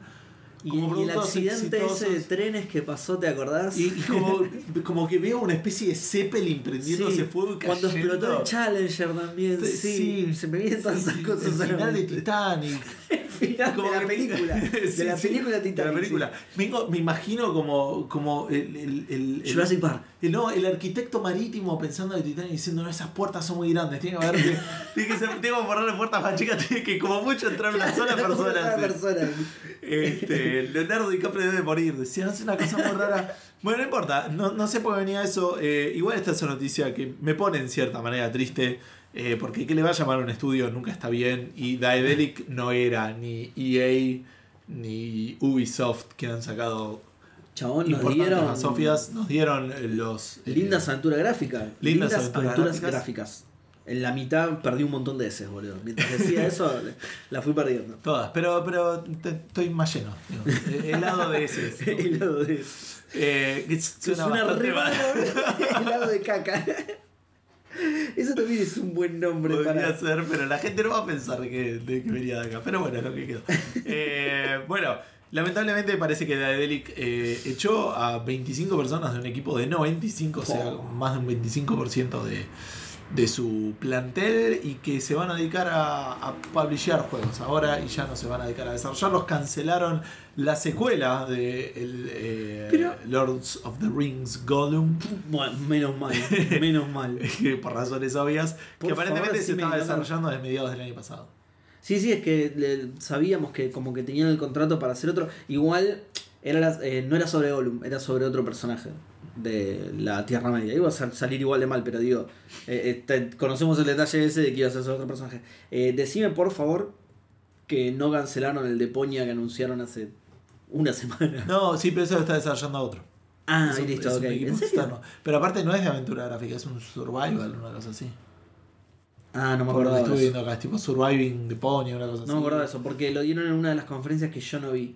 Y, y el accidente ese de trenes que pasó, ¿te acordás? Y, y como, (laughs) como que veo una especie de Zeppelin prendiéndose Sí, fuego y Cuando cayendo. explotó el Challenger también, sí, Sí, se me vienen todas esas cosas. (laughs) El final de. Titanic. El final Como (laughs) de la película. De la película de Titanic. la película. Vengo- me imagino como, como el, el, el- Jurassic Park. El- no, el arquitecto marítimo pensando en Titanic diciendo, no, esas puertas son muy grandes, tiene que haber que, (laughs) tiene que ser- tengo que ponerle puertas más chicas, (laughs) tiene que como mucho entrar una sola (laughs) persona. Este, Leonardo DiCaprio debe morir. Decían, hace una cosa muy rara. Bueno, no importa, no, no sé por qué venía eso. Eh, igual esta es una noticia que me pone en cierta manera triste. eh, porque que le va a llamar a un estudio nunca está bien. Y Daedalic no era ni EA ni Ubisoft que han sacado Chabón, nos dieron Sofias. Nos dieron eh, los. eh, lindas aventuras gráficas. lindas Lindas, aventuras aventuras, gráficas. gráficas. En la mitad perdí un montón de S, boludo. Mientras decía (laughs) eso, la fui perdiendo. Todas, pero, pero te- estoy más lleno. Eh, helado de ese. El lado de Eh, que suena Suena re mal. helado (laughs) de caca. Eso también es un buen nombre Podría para. ser, pero la gente no va a pensar que, que venía de acá. Pero bueno, es lo que quedó. Eh, bueno, lamentablemente parece que Daedalic eh, echó a 25 personas de un equipo de 95, o sea, más de un 25% de, de su plantel y que se van a dedicar a, a publishear juegos ahora y ya no se van a dedicar a desarrollarlos. Cancelaron la secuela de el, eh, Pero- Lords of the Rings Gollum. Bueno, menos mal, menos mal. (laughs) por razones obvias, Por que aparentemente favor, se decime estaba desarrollando desde mediados del año pasado. Sí, sí, es que le- sabíamos que como que tenían el contrato para hacer otro. Igual era eh, no era sobre Gollum, era sobre otro personaje de la Tierra Media. Iba a sal- salir igual de mal, pero digo, eh, eh, te- conocemos el detalle ese de que iba a ser sobre otro personaje. Eh, decime por favor que no cancelaron el de Poña que anunciaron hace una semana. No, sí, pero eso lo está desarrollando otro. Ah, Es un- listo, es ok. Pero aparte no es de aventura gráfica, es un survival, una cosa así. Ah, no me lo que de estuve viendo acá, es tipo surviving de Pony, una cosa así. No me acordaba de eso, porque lo dieron en una de las conferencias que yo no vi.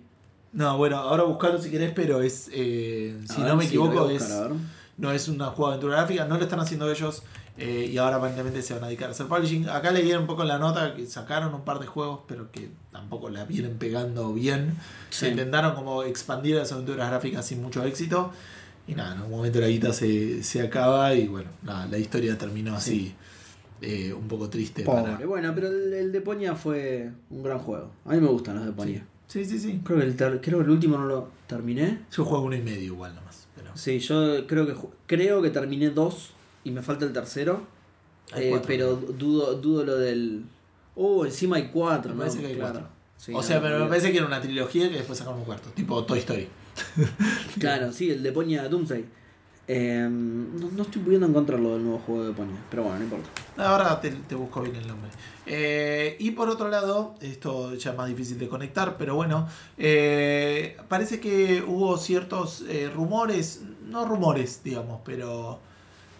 No, bueno, ahora buscarlo si querés, pero es. eh, si no me equivoco, buscar, es. No es una juego de aventura gráfica, no lo están haciendo ellos eh, y ahora aparentemente se van a dedicar a hacer publishing. Acá leyeron un poco en la nota que sacaron un par de juegos, pero que tampoco la vienen pegando bien. Sí. Se intentaron como expandir las aventuras gráficas sin mucho éxito. Y nada, en un momento la guita se, se acaba y bueno, nada, la historia terminó así eh, un poco triste Pobre. para. Bueno, pero el, el de Poña fue un gran juego. A mí me gustan los de Poña. Sí, sí, sí. Creo, que el ter- creo que el último no lo terminé. Yo juego uno y medio igual nomás. Pero Sí, yo creo que creo que terminé dos y me falta el tercero. Hay Eh, cuatro, pero dudo, dudo lo del. Oh, encima hay cuatro, Me ¿no? parece que hay claro. cuatro. Sí, o sea, no, pero me parece que era una trilogía que después sacaron un cuarto, tipo Toy Story. Claro, sí, el de Poña Doomsday. Eh, no, no estoy pudiendo encontrarlo del nuevo juego de Poña, pero bueno, no importa. Ahora te, te busco bien el nombre. Eh, y por otro lado, esto ya es más difícil de conectar, pero bueno, eh, parece que hubo ciertos eh, rumores, no rumores, digamos, pero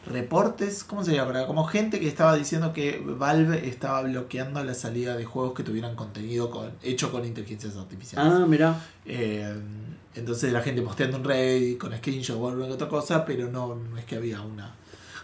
reportes, ¿cómo se llama? Como gente que estaba diciendo que Valve estaba bloqueando la salida de juegos que tuvieran contenido con, hecho con inteligencias artificiales. Ah, mirá. Eh, entonces la gente posteando en Reddit con screenshot o alguna que otra cosa, pero no, no es que había una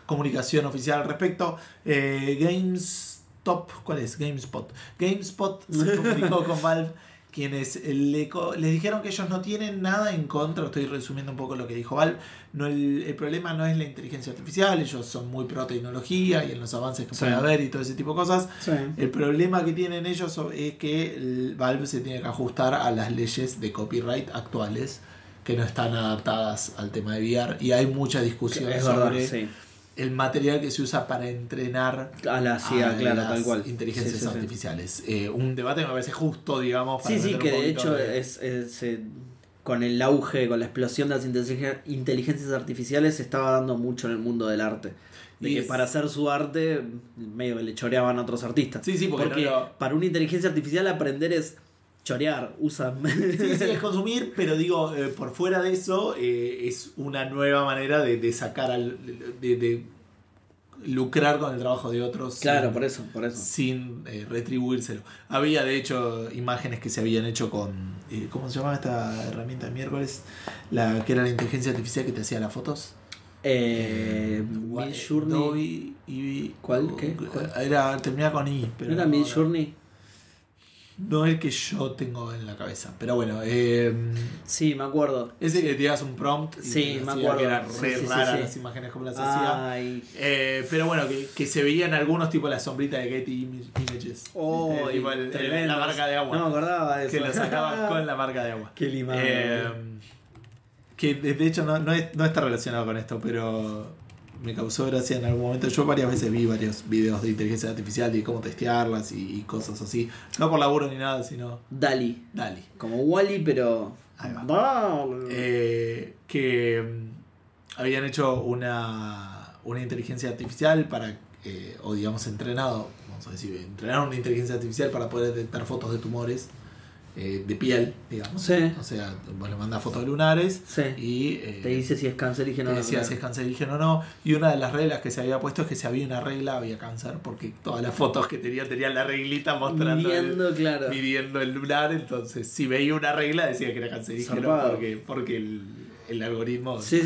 comunicación oficial al respecto. Eh, GameStop, ¿cuál es? GameSpot. GameSpot se (laughs) comunicó con Valve quienes le co- les dijeron que ellos no tienen nada en contra, estoy resumiendo un poco lo que dijo Val, no, el, el problema no es la inteligencia artificial, ellos son muy pro tecnología y en los avances que Sí. puede haber y todo ese tipo de cosas. Sí. El problema que tienen ellos es que el Valve se tiene que ajustar a las leyes de copyright actuales que no están adaptadas al tema de VR y hay mucha discusión Es verdad, sobre sí. El material que se usa para entrenar A la sí, a claro, las tal cual. inteligencias Sí, sí, sí. artificiales. Eh, un debate que me parece justo, digamos. para Sí, sí, que de hecho es, es, eh, con el auge, con la explosión de las inteligen- inteligencias artificiales se estaba dando mucho en el mundo del arte. De Y que es- para hacer su arte medio le choreaban a otros artistas. Sí, sí, porque, no lo- para una inteligencia artificial aprender es chorear, usan... Sí, sí, es consumir, pero digo, eh, por fuera de eso, eh, es una nueva manera de, de sacar al. De, de lucrar con el trabajo de otros. claro, sin- por eso, por eso. sin eh, retribuírselo. Había de hecho imágenes que se habían hecho con, eh, ¿cómo se llamaba esta herramienta de miércoles? La que era la inteligencia artificial que te hacía las fotos. Eh, Midjourney. Adobe y- ¿Cuál? ¿Qué? ¿Cuál? Era, terminaba con I, pero ¿No era no, Midjourney? No el que yo tengo en la cabeza. Pero bueno, eh, Sí, me acuerdo. ese que te das un prompt y Sí, me acuerdo. que era Sí, re sí, sí, rara sí. las imágenes como las hacía. Ay. Eh, pero bueno, que, que se veían algunos tipo la sombrita de Getty Im- Images. Oh, ¿viste? Tipo el- el- tremendo. la marca de agua. No me acordaba de eso. que lo sacaban (laughs) con la marca de agua. Qué limado. Eh, que de de hecho no, no, es- no está relacionado con esto, pero me causó gracia en algún momento. Yo varias veces vi varios videos de inteligencia artificial y cómo testearlas y, y cosas así. No por laburo ni nada, sino Dali. dale. Como Wally, pero. Ahí va. Dali. Eh, que mm, habían hecho una, una inteligencia artificial para, eh, o digamos entrenado, vamos a decir, entrenaron una inteligencia artificial para poder detectar fotos de tumores eh, de piel, digamos. Sí. O sea, vos le mandás fotos lunares Sí. y eh, Te dice si es cancerígeno te o no. decía si es cancerígeno o no. Y una de las reglas que se había puesto es que si había una regla había cáncer, porque todas las fotos que tenía tenían la reglita mostrando el- Midiendo, claro. midiendo el lunar, entonces si veía una regla decía que era cancerígeno Zarpado. porque, porque el, el algoritmo Sí,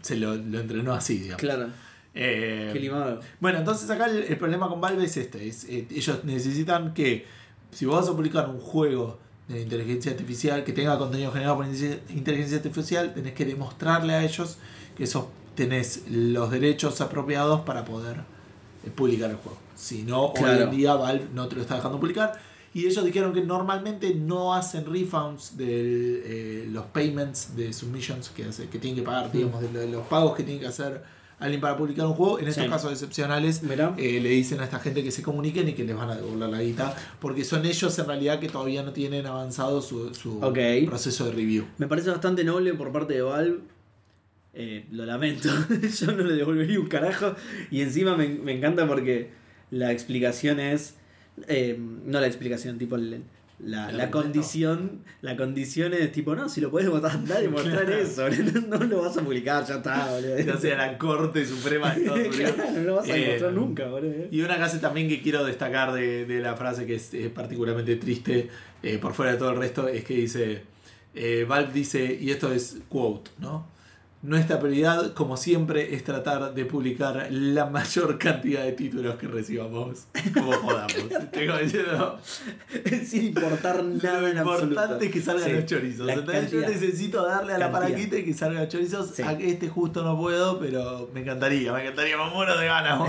se lo, lo entrenó así, digamos. Claro. Eh, Qué limado. bueno, entonces acá el, el problema con Valve es este, es, eh, ellos necesitan que si vos vas a publicar un juego de inteligencia artificial que tenga contenido generado por inteligencia- artificial, tenés que demostrarle a ellos que esos tenés los derechos apropiados para poder eh, publicar el juego. Si no, hoy en día Valve no te lo está dejando publicar. Y ellos dijeron que normalmente no hacen refunds de eh, los payments de submissions que, hace, que tienen que pagar, digamos, de, lo- de los pagos que tiene que hacer alguien para publicar un juego. En estos Sí. casos excepcionales, eh, le dicen a esta gente que se comuniquen y que les van a devolver la guita, porque son ellos en realidad que todavía no tienen avanzado su, proceso de review. Me parece bastante noble por parte de Valve. Eh, lo lamento. (laughs) Yo no le devolvería un carajo. Y encima me, me encanta porque la explicación es. eh, no la explicación, tipo el- la, ¿El la condición. La condición es tipo, no, si lo puedes mandar y mostrar Claro. eso. No, lo vas a publicar, ya está, boludo. (laughs) O sea, la Corte Suprema de Estados (laughs) Unidos. Claro, no lo vas a Eh, mostrar nunca, boludo. Y una frase también que quiero destacar de, de la frase que es, particularmente triste eh, por fuera de todo el resto es que dice, eh, Valve dice, y esto es quote, ¿no? Nuestra prioridad, como siempre, es tratar de publicar la mayor cantidad de títulos que recibamos como podamos. (laughs) Tengo diciendo, Sin importar nada lo en absoluto. importante es que salgan Sí, los chorizos. Entonces yo necesito darle a la Cantidad. palanquita y que salgan los chorizos. Sí. A este justo no puedo, pero me encantaría, me encantaría, me muero de ganas. (laughs)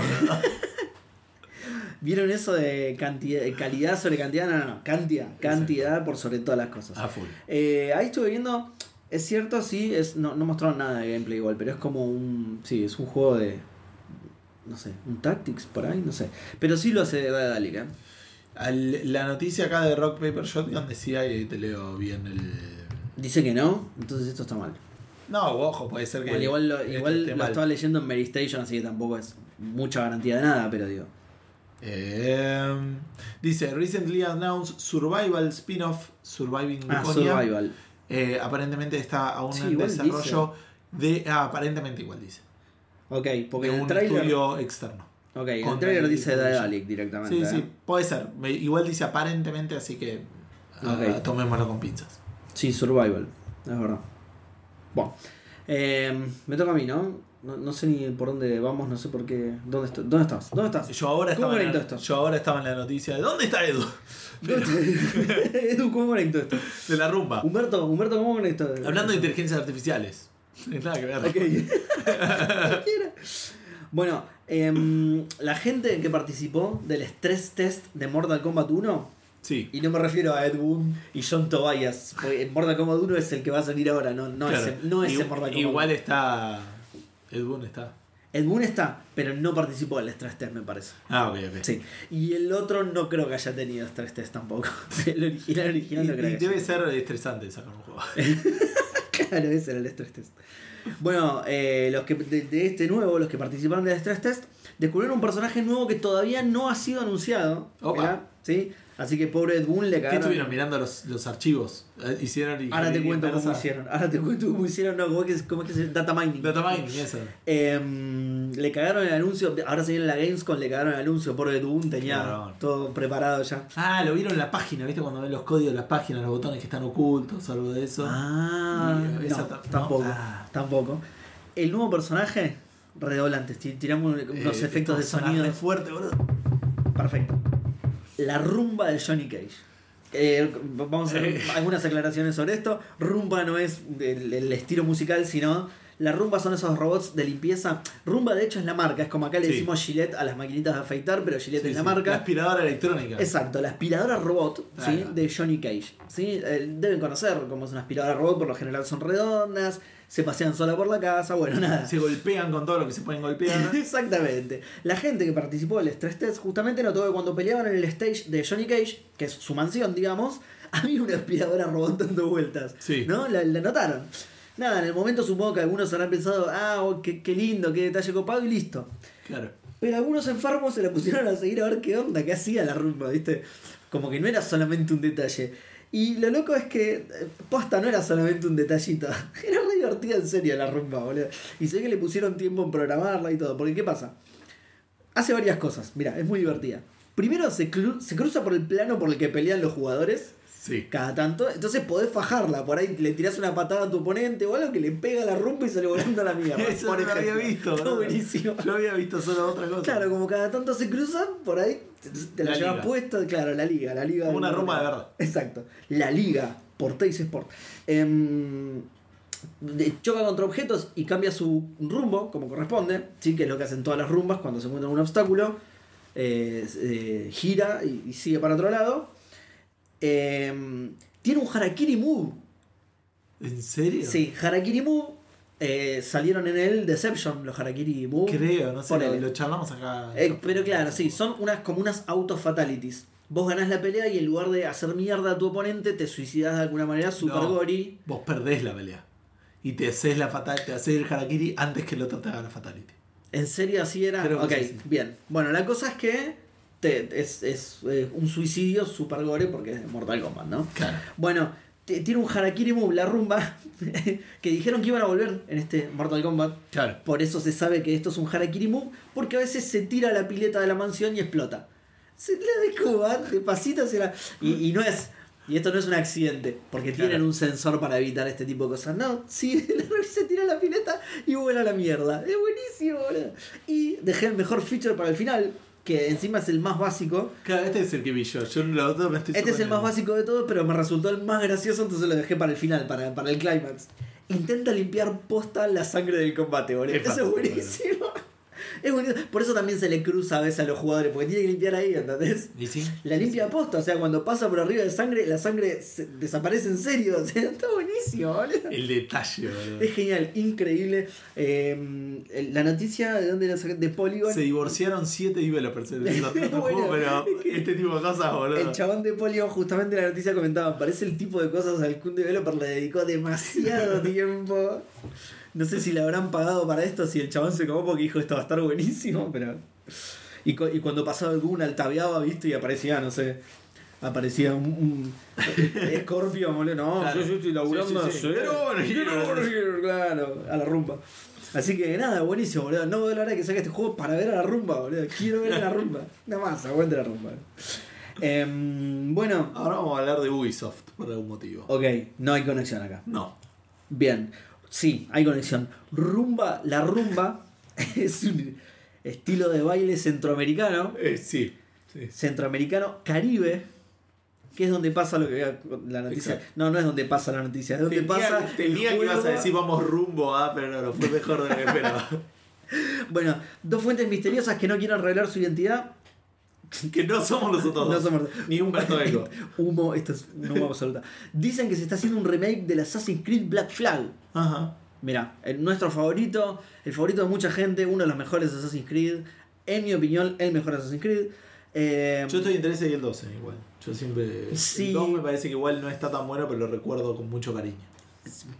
¿Vieron eso de cantidad, calidad sobre cantidad? No, no, no. Cantidad. Cantidad por sobre todas las cosas. A full. Eh, ahí estuve viendo. Es cierto, sí, es, no, no mostraron nada de gameplay igual, pero es como un. Sí, es un juego de. No sé, un Tactics por ahí, no sé. Pero sí lo hace de Dalek, ¿eh? Al- la noticia acá de Rock Paper Shotgun decía, y te leo bien el. Dice que no, entonces esto está mal. No, ojo, puede ser que. Bueno, igual lo, igual lo estaba leyendo en Mary Station, así que tampoco es mucha garantía de nada, pero digo. Eh, dice: Recently announced Survival spin-off Surviving Ah. Survival. Eh, aparentemente está aún Sí, en desarrollo de. Ah, aparentemente igual dice. Ok, porque de el un trailer. estudio externo. Ok, el trailer dice. Dalek directamente. Sí, ¿eh? sí, puede ser. Igual dice aparentemente, así que. ah, Ok. tomémoslo con pinzas. Sí, Survival, es verdad. Bueno, eh, me toca a mí, ¿no? No, no sé ni por dónde vamos, no sé por qué. ¿Dónde, estoy? ¿Dónde estás? ¿Dónde estás? Yo ahora, ¿Cómo estaba en la, esto? yo ahora estaba en la noticia de ¿dónde está Edu? (laughs) Edu, ¿cómo conecto esto? De la rumba. Humberto, Humberto, ¿cómo conecto? Hablando de inteligencias artificiales. (laughs) Nada que ver. Ok. (laughs) Cualquiera. bueno, em, la gente que participó del stress test de Mortal Kombat 1, Sí. y no me refiero a Ed Boon y John Tobias, porque Mortal Kombat 1 es el que va a salir ahora, no, no claro. ese, no ese Igual- Mortal Kombat. Igual está. Ed Boon está. Ed Boon está, pero no participó del stress test, me parece. Ah, ok, ok. Sí. Y el otro no creo que haya tenido stress test tampoco. (laughs) El original, el original no creo y que debe ser estresante sacar un juego. (laughs) Claro, ese era el stress test. Bueno, eh, los que de, de este nuevo, los que participaron del stress test, descubrieron un personaje nuevo que todavía no ha sido anunciado. Opa. ¿sí? Así que pobre Ed Boon le ¿Qué cagaron. estuvieron mirando los, los archivos? Eh, Hicieron y- Ahora te cuento cómo hicieron. Ahora te cuento cómo hicieron. No, ¿cómo es que, es- cómo es que se Data mining. Data mining, eso. Em, le cagaron el anuncio. Ahora se viene la Gamescom, le cagaron el anuncio. Pobre Ed Boon tenía Claro. todo preparado ya. Ah, lo vieron en la página, ¿viste? Cuando ven los códigos de las páginas, los botones que están ocultos, algo de eso. Ah, Y esa no, ta- no. tampoco. Ah. Tampoco. El nuevo personaje, redoblantes. ti- Tiramos unos Eh, efectos de sonido. fuerte, boludo. Perfecto. La rumba de Johnny Cage. Eh, vamos a hacer Eh. algunas aclaraciones sobre esto. Rumba no es el estilo musical, sino la rumba son esos robots de limpieza. Rumba de hecho es la marca, es como acá le Sí. decimos Gillette a las maquinitas de afeitar, pero Gillette Sí, es la sí, marca. La aspiradora electrónica. Exacto, la aspiradora robot va. de Johnny Cage. ¿sí? Eh, deben conocer cómo es una aspiradora robot, por lo general son redondas, se pasean sola por la casa, bueno, (laughs) nada. Se golpean con todo lo que se pueden golpear. (laughs) Exactamente. La gente que participó del stress test justamente notó que cuando peleaban en el stage de Johnny Cage, que es su mansión, digamos, (laughs) había una aspiradora robot dando vueltas. Sí. ¿No? La, la notaron. Nada, en el momento supongo que algunos habrán pensado, ah, oh, qué, qué lindo, qué detalle copado y listo. Claro. Pero algunos enfermos se la pusieron a seguir a ver qué onda, qué hacía la rumba, ¿viste? Como que no era solamente un detalle. Y lo loco es que, eh, posta, no era solamente un detallito. (laughs) Era re divertida en serio la rumba, boludo. Y sé que le pusieron tiempo en programarla y todo. Porque, ¿qué pasa? Hace varias cosas. Mira, es muy divertida. Primero, se, cru- se cruza por el plano por el que pelean los jugadores. Sí. Cada tanto, entonces podés fajarla. Por ahí le tirás una patada a tu oponente o algo que le pega la rumba y sale volando a la mierda. (laughs) Eso por no lo había visto. (laughs) Está buenísimo. Yo había visto solo otra cosa. Claro, como cada tanto se cruzan, por ahí te, te la, La llevas puesta, claro, la liga, la liga. Como una rumba de verdad. Exacto. La liga, por Teis Sport. Em, choca contra objetos y cambia su rumbo, como corresponde, ¿sí? que es lo que hacen todas las rumbas cuando se encuentran un obstáculo. Eh, eh, gira y, y sigue para otro lado. Em, tiene un Harakiri Move. ¿En serio? Sí, Harakiri Move. eh, salieron en el Deception, los Harakiri Move. Creo, no sé, lo, charlamos acá. Eh, pero claro, sí, son unas como unas auto fatalities. Vos ganás la pelea y en lugar de hacer mierda a tu oponente, te suicidas de alguna manera super No. gori. Vos perdés la pelea. Y te haces la fatal, te haces el harakiri antes que el otro te haga la fatality. ¿En serio así era? Creo ok, sí. bien. Bueno, la cosa es que te- es, es, eh, un suicidio super gore porque es de Mortal Kombat, ¿no? Claro. Bueno, tiene un Harakiri Move, la rumba, (laughs) que dijeron que iban a volver en este Mortal Kombat. Claro. Por eso se sabe que esto es un Harakiri Move, porque a veces se tira la pileta de la mansión y explota. Se le descuba de pasito hacia la... Y, y no es... Y esto no es un accidente, porque Claro. tienen un sensor para evitar este tipo de cosas. No, sí, (laughs) se tira la pileta y vuela a la mierda. Es buenísimo, boludo. Y dejé el mejor feature para el final, que encima es el más básico. Claro, este es el que vi yo. Yo lo otro me estoy Este es el más básico de todos, pero me resultó el más gracioso, entonces lo dejé para el final, para, para el clímax. Intenta limpiar posta la sangre del combate, boludo. Es Eso es buenísimo. Es buenísimo. Por eso también se le cruza a veces a los jugadores, porque tiene que limpiar ahí, ¿entendés? ¿Y sí? La limpia a posta, o sea, cuando pasa por arriba de sangre, la sangre se- desaparece en serio. (laughs) O sea, está buenísimo, boludo. El detalle, boludo. Es genial, increíble. Eh, el- la noticia de dónde la saqué? de Polygon. Se divorciaron siete developers (laughs) Bueno, pero este tipo de cosas, boludo. El chabón de Polygon, justamente en la noticia comentaba, parece el tipo de cosas al que un developer le dedicó demasiado (laughs) tiempo. No sé si le habrán pagado para esto, si el chabón se comó porque dijo esto va a estar buenísimo, pero. Y, cu- y cuando pasaba el Gun, altaveaba, viste, y aparecía, no sé. Aparecía un, un (laughs) Scorpio, boludo. No, Claro. yo, yo estoy laburando Sí, sí, claro, a la rumba. Así que nada, buenísimo, boludo. No veo la hora que saque este juego para ver a la rumba, boludo. Quiero ver a la rumba. (laughs) Nada más, aguante la rumba. Em, bueno, Ahora vamos a hablar de Ubisoft por algún motivo. ok, no hay conexión acá. No. Bien. Sí, hay conexión. Rumba, la rumba (laughs) es un estilo de baile centroamericano, Eh, sí. sí. centroamericano caribe, que es donde pasa lo que la noticia. Exacto. No, no es donde pasa la noticia, es donde Tenía, pasa. tenía que ibas a decir vamos rumbo a, pero no, no, fue mejor de lo que esperaba. (laughs) Bueno, dos fuentes misteriosas que no quieren revelar su identidad. (laughs) que no somos nosotros No somos- Ni Humberto Eco. (laughs) Humo, esto es un humo absoluta. Dicen que se está haciendo un remake del Assassin's Creed Black Flag. Ajá. Mira, nuestro favorito, el favorito de mucha gente, uno de los mejores Assassin's Creed. En mi opinión, el mejor Assassin's Creed. Eh, Yo estoy en 13 y el 12 igual. Yo siempre... Sí. El 2 me parece que igual no está tan bueno, pero lo recuerdo con mucho cariño.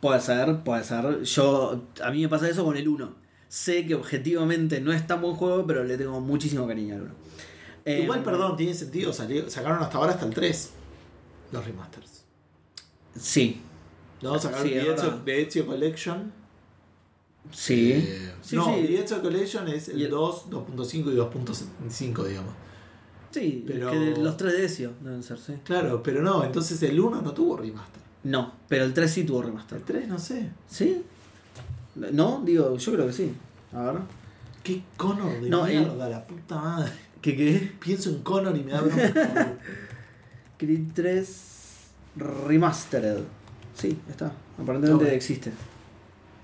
Puede ser, puede ser. Yo, a mí me pasa eso con el 1. Sé que objetivamente no es tan buen juego, pero le tengo muchísimo cariño al 1. Eh, igual, perdón, tiene sentido. salió- sacaron hasta ahora hasta el 3. Los remasters. Sí, No, sacaron Sí, the, Ezio, Collection. sí. Eh, Sí, no, sí. The Ezio Collection es el el- 2, 2.5 y 2.5, digamos. Sí, pero- que los 3 de Ezio deben ser, sí. Claro, pero no, entonces el 1 no tuvo remaster. No, pero el 3 sí tuvo remaster. El 3 no sé. ¿Sí? ¿No? Digo, yo creo que sí. A ver. ¿Qué Connor de No, el- mierda, la puta madre? ¿Qué qué? Pienso en Connor y me da bronca. (laughs) Creed 3 Remastered. Sí, está. Aparentemente existe.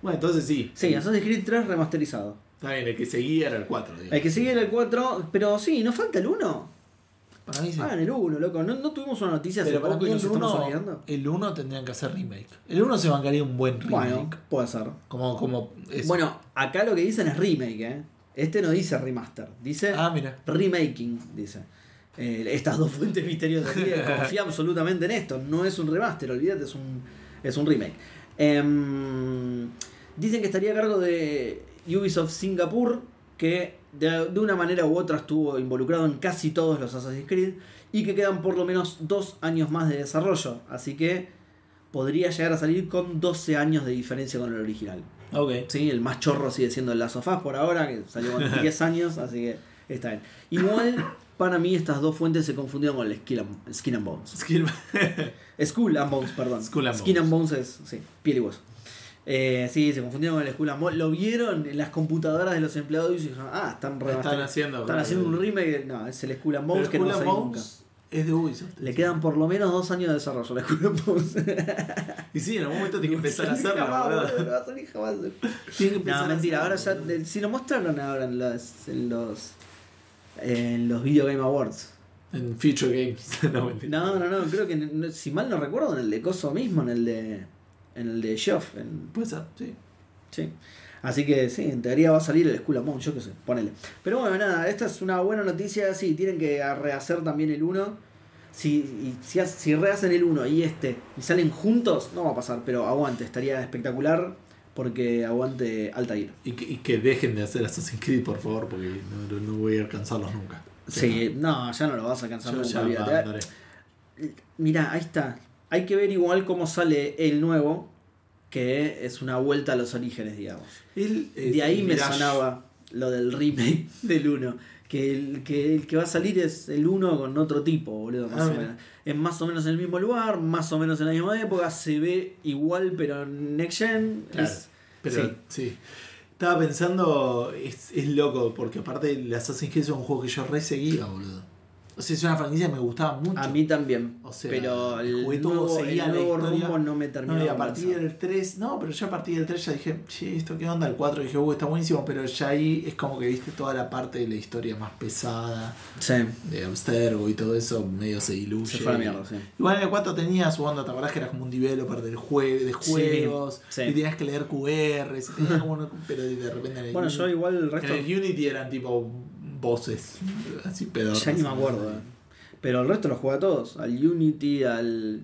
bueno, entonces sí. Sí, Assassin's Creed 3 remasterizado. Está bien, el que seguía era el 4. digamos. El que sigue era el 4, pero sí, ¿no falta el 1? Para mí sí. Hagan el 1, loco. ¿No, no tuvimos una noticia hace pero poco y el nos estamos 1, olvidando? el 1 tendrían que hacer remake. El 1 se bancaría un buen remake. Bueno, puede ser. Como, como Bueno, acá lo que dicen es remake, ¿eh? Este no dice remaster, dice Ah, mira. remaking, dice. Eh, estas dos (laughs) fuentes misteriosas. aquí, Confía (laughs) absolutamente en esto. No es un remaster, olvídate, es un, es un remake. Em, dicen que estaría a cargo de Ubisoft Singapur, que de, de una manera u otra estuvo involucrado en casi todos los Assassin's Creed y que quedan por lo menos dos años más de desarrollo. Así que podría llegar a salir con 12 años de diferencia con el original. Ok. Sí, el más chorro sigue siendo el Last of Us por ahora, que salió con (laughs) 10 años, así que está bien. Igual, para mí, estas dos fuentes se confundieron con el Skin and, Skin and Bones. Skill- (laughs) Skull and Bones, perdón. Skull and Skin Bones. and Bones es, sí, piel y hueso. Eh, sí, se confundieron con el Skull and Bones. Lo vieron en las computadoras de los empleados y dijeron, ah, están, Están haciendo. están haciendo un remake. No, es el Skull and Bones Pero que no Skull a and Bones nunca. Es de Ubisoft. Le quedan por lo menos dos años de desarrollo a la and Bones. Y sí, en algún momento tiene que empezar a hacerlo, no va a salir jamás. Tiene que empezar No, mentira, ahora ya. si lo mostraron ahora en los. en los. en los Video Game Awards. En Future Games. (laughs) no, mentira. No, no, no, creo que si mal no recuerdo, en el de Coso mismo, en el de. en el de Geoff. en- Puede ser, sí. sí. Así que sí, en teoría va a salir el Skull Among, yo qué sé, ponele. Pero bueno, nada, esta es una buena noticia. Sí, tienen que rehacer también el 1. Si, y si, ha- si rehacen el 1 y este y salen juntos, no va a pasar, pero aguante, estaría espectacular porque aguante Altair. Y que, y que dejen de hacer Assassin's Creed, por favor, porque no, no- voy a alcanzarlos nunca. Sí, no, ya no lo vas a alcanzar nunca. Mirá, ahí está. Hay que ver igual cómo sale el nuevo, que es una vuelta a los orígenes, digamos. Eh, De ahí me sonaba lo del remake (laughs) del 1. Que el, que el que va a salir es el 1 con otro tipo, boludo. Más Ah, o menos. Es más o menos en el mismo lugar, más o menos en la misma época, se ve igual, pero Next Gen. Claro. es- Pero sí. sí. Estaba pensando, es, es loco, porque aparte el Assassin's Creed es un juego que yo re seguía, boludo. O sea, es una franquicia que me gustaba mucho. A mí también. O sea, pero el nuevo, seguía el nuevo rumbo no me terminó. No, y a partir del 3, no, pero ya a partir del 3 ya dije, che, ¿esto qué onda? El 4 dije, uh, está buenísimo, pero ya ahí es como que viste toda la parte de la historia más pesada, Sí, de Abstergo y todo eso, medio se diluye. se fue a la mierda, sí. Igual en el 4 tenías su onda, ¿te acordás que era como un developer del jue de juegos? sí. Y tenías que leer QRs, y tenías como una- pero de repente en el, Bueno, yo igual el en resto. el Unity eran tipo voces, así pedorras. Ya ni me acuerdo. eh. Pero el resto los juega a todos. Al Unity, al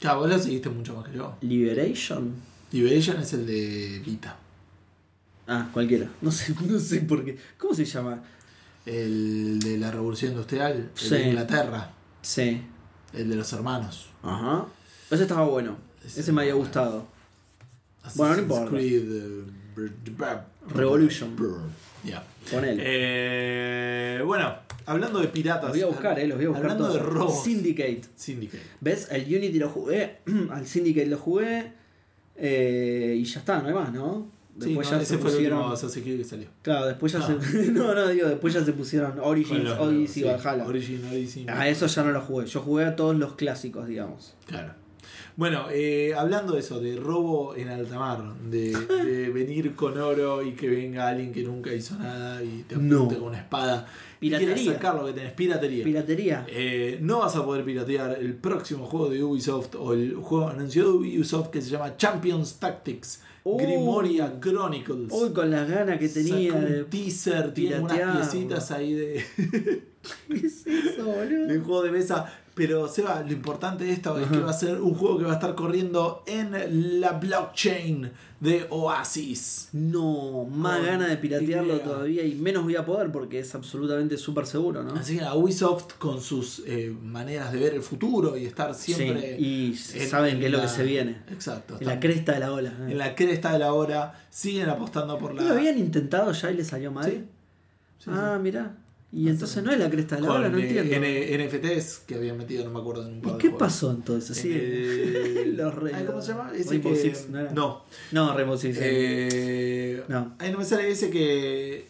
Ya, vos lo seguiste mucho más que yo. Liberation. Liberation es el de Vita. Ah, cualquiera. No sé, (laughs) no sé por qué. ¿Cómo se llama? El de la Revolución Industrial, el Sí. de Inglaterra, Sí. el de los hermanos. Ajá. Ese estaba bueno. Ese Ese me había gustado. Assassin's Bueno, no importa. Creed, br- Revolution. Ya. Ponele. Eh, bueno, hablando de piratas. los voy a buscar, eh. Los voy a buscar Hablando todos. de robos. Syndicate. Syndicate. ¿Ves? Al Unity lo jugué. (clears throat) al Syndicate lo jugué. Eh, y ya está, no hay más, ¿no? Sí, Después no, ya ese se fue el pusieron. último Assassin's Creed que salió. Claro, después ya Ah. se. (laughs) no, no, digo, después ya se pusieron Con Origins, Odyssey y Valhalla. Origin, Odyssey. A eso ya no lo jugué. Yo jugué a todos los clásicos, digamos. Claro. Bueno, eh, hablando de eso, de robo en alta mar, de, de (laughs) venir con oro y que venga alguien que nunca hizo nada y te apunte No. con una espada y Piratería. quieras sacar lo que tenés, piratería. Piratería. Eh, no vas a poder piratear el próximo juego de Ubisoft o el juego anunciado de Ubisoft que se llama Champions Tactics Uh. Grimoria Chronicles. Uy, con las ganas que tenía Sacó un teaser, tiene unas piecitas ahí de, (laughs) ¿Qué es eso, (laughs) boludo? de juego de mesa. Pero Seba, lo importante de esto es que va a ser un juego que va a estar corriendo en la blockchain de Oasis. No, más Con ganas de piratearlo idea. todavía y menos voy a poder porque es absolutamente súper seguro, ¿no? Así que a Ubisoft con sus eh, maneras de ver el futuro y estar siempre... Sí, y en- saben en qué es lo la- que se viene. Exacto. En la cresta de la ola. ¿eh? en la cresta de la hora, siguen apostando por la... ¿Lo habían intentado ya y le salió mal? Sí. Sí, ah, mirá. Y entonces no es la cresta de la ola, no entiendo. N- NFTs que habían metido, no me acuerdo en un par ¿Y qué juegos. pasó entonces? Sí. (laughs) Los re- ¿Cómo se llama? Ese Rainbow que- Six, ¿no era? No. No, Rainbow Six. Eh, No. Ay, no me sale ese que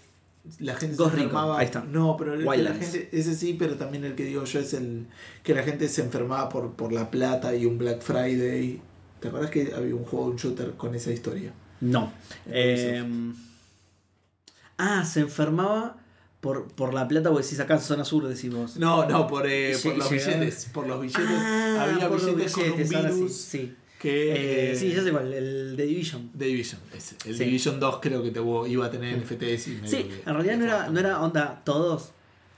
la gente Ghost se enfermaba. ahí está. No, pero el que la gente, ese sí, pero también el que digo yo es el que la gente se enfermaba por, por la plata y un Black Friday. ¿Te acuerdas que había un juego, un shooter con esa historia? No. Eh, ah, se enfermaba por, por la plata, porque si sacás zona sur, decís vos. No, no, por, eh, por los billetes. Por los billetes. Ah, había por los billetes, con un billetes, ahora sí, virus sí. que. Eh, sí, ya sé cuál, el de Division. The Division, ese. El Sí. Division 2 creo que te, iba a tener NFTs y medio Sí, que- en realidad no era, no era onda todos.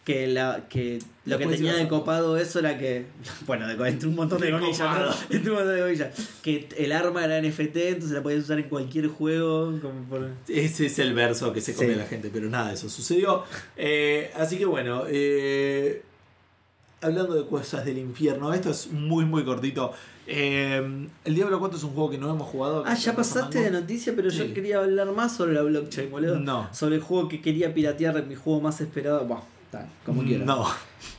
Que, la, que lo que tenía de copado eso era que. (laughs) Bueno, de, entre un montón de comillas. (laughs) Entre un montón de comillas. Que el arma era NFT, entonces la podías usar en cualquier juego. Como por... Ese es el verso que se come Sí. la gente, pero nada de eso sucedió. Eh, así que bueno, eh, hablando de cosas del infierno, esto es muy muy cortito. Eh, el Diablo 4 es un juego que no hemos jugado. Ah, ya pasaste de noticia, pero Sí. yo quería hablar más sobre la blockchain, boludo. No. Sobre el juego que quería piratear, mi juego más esperado. Bueno, está, como quieras. No.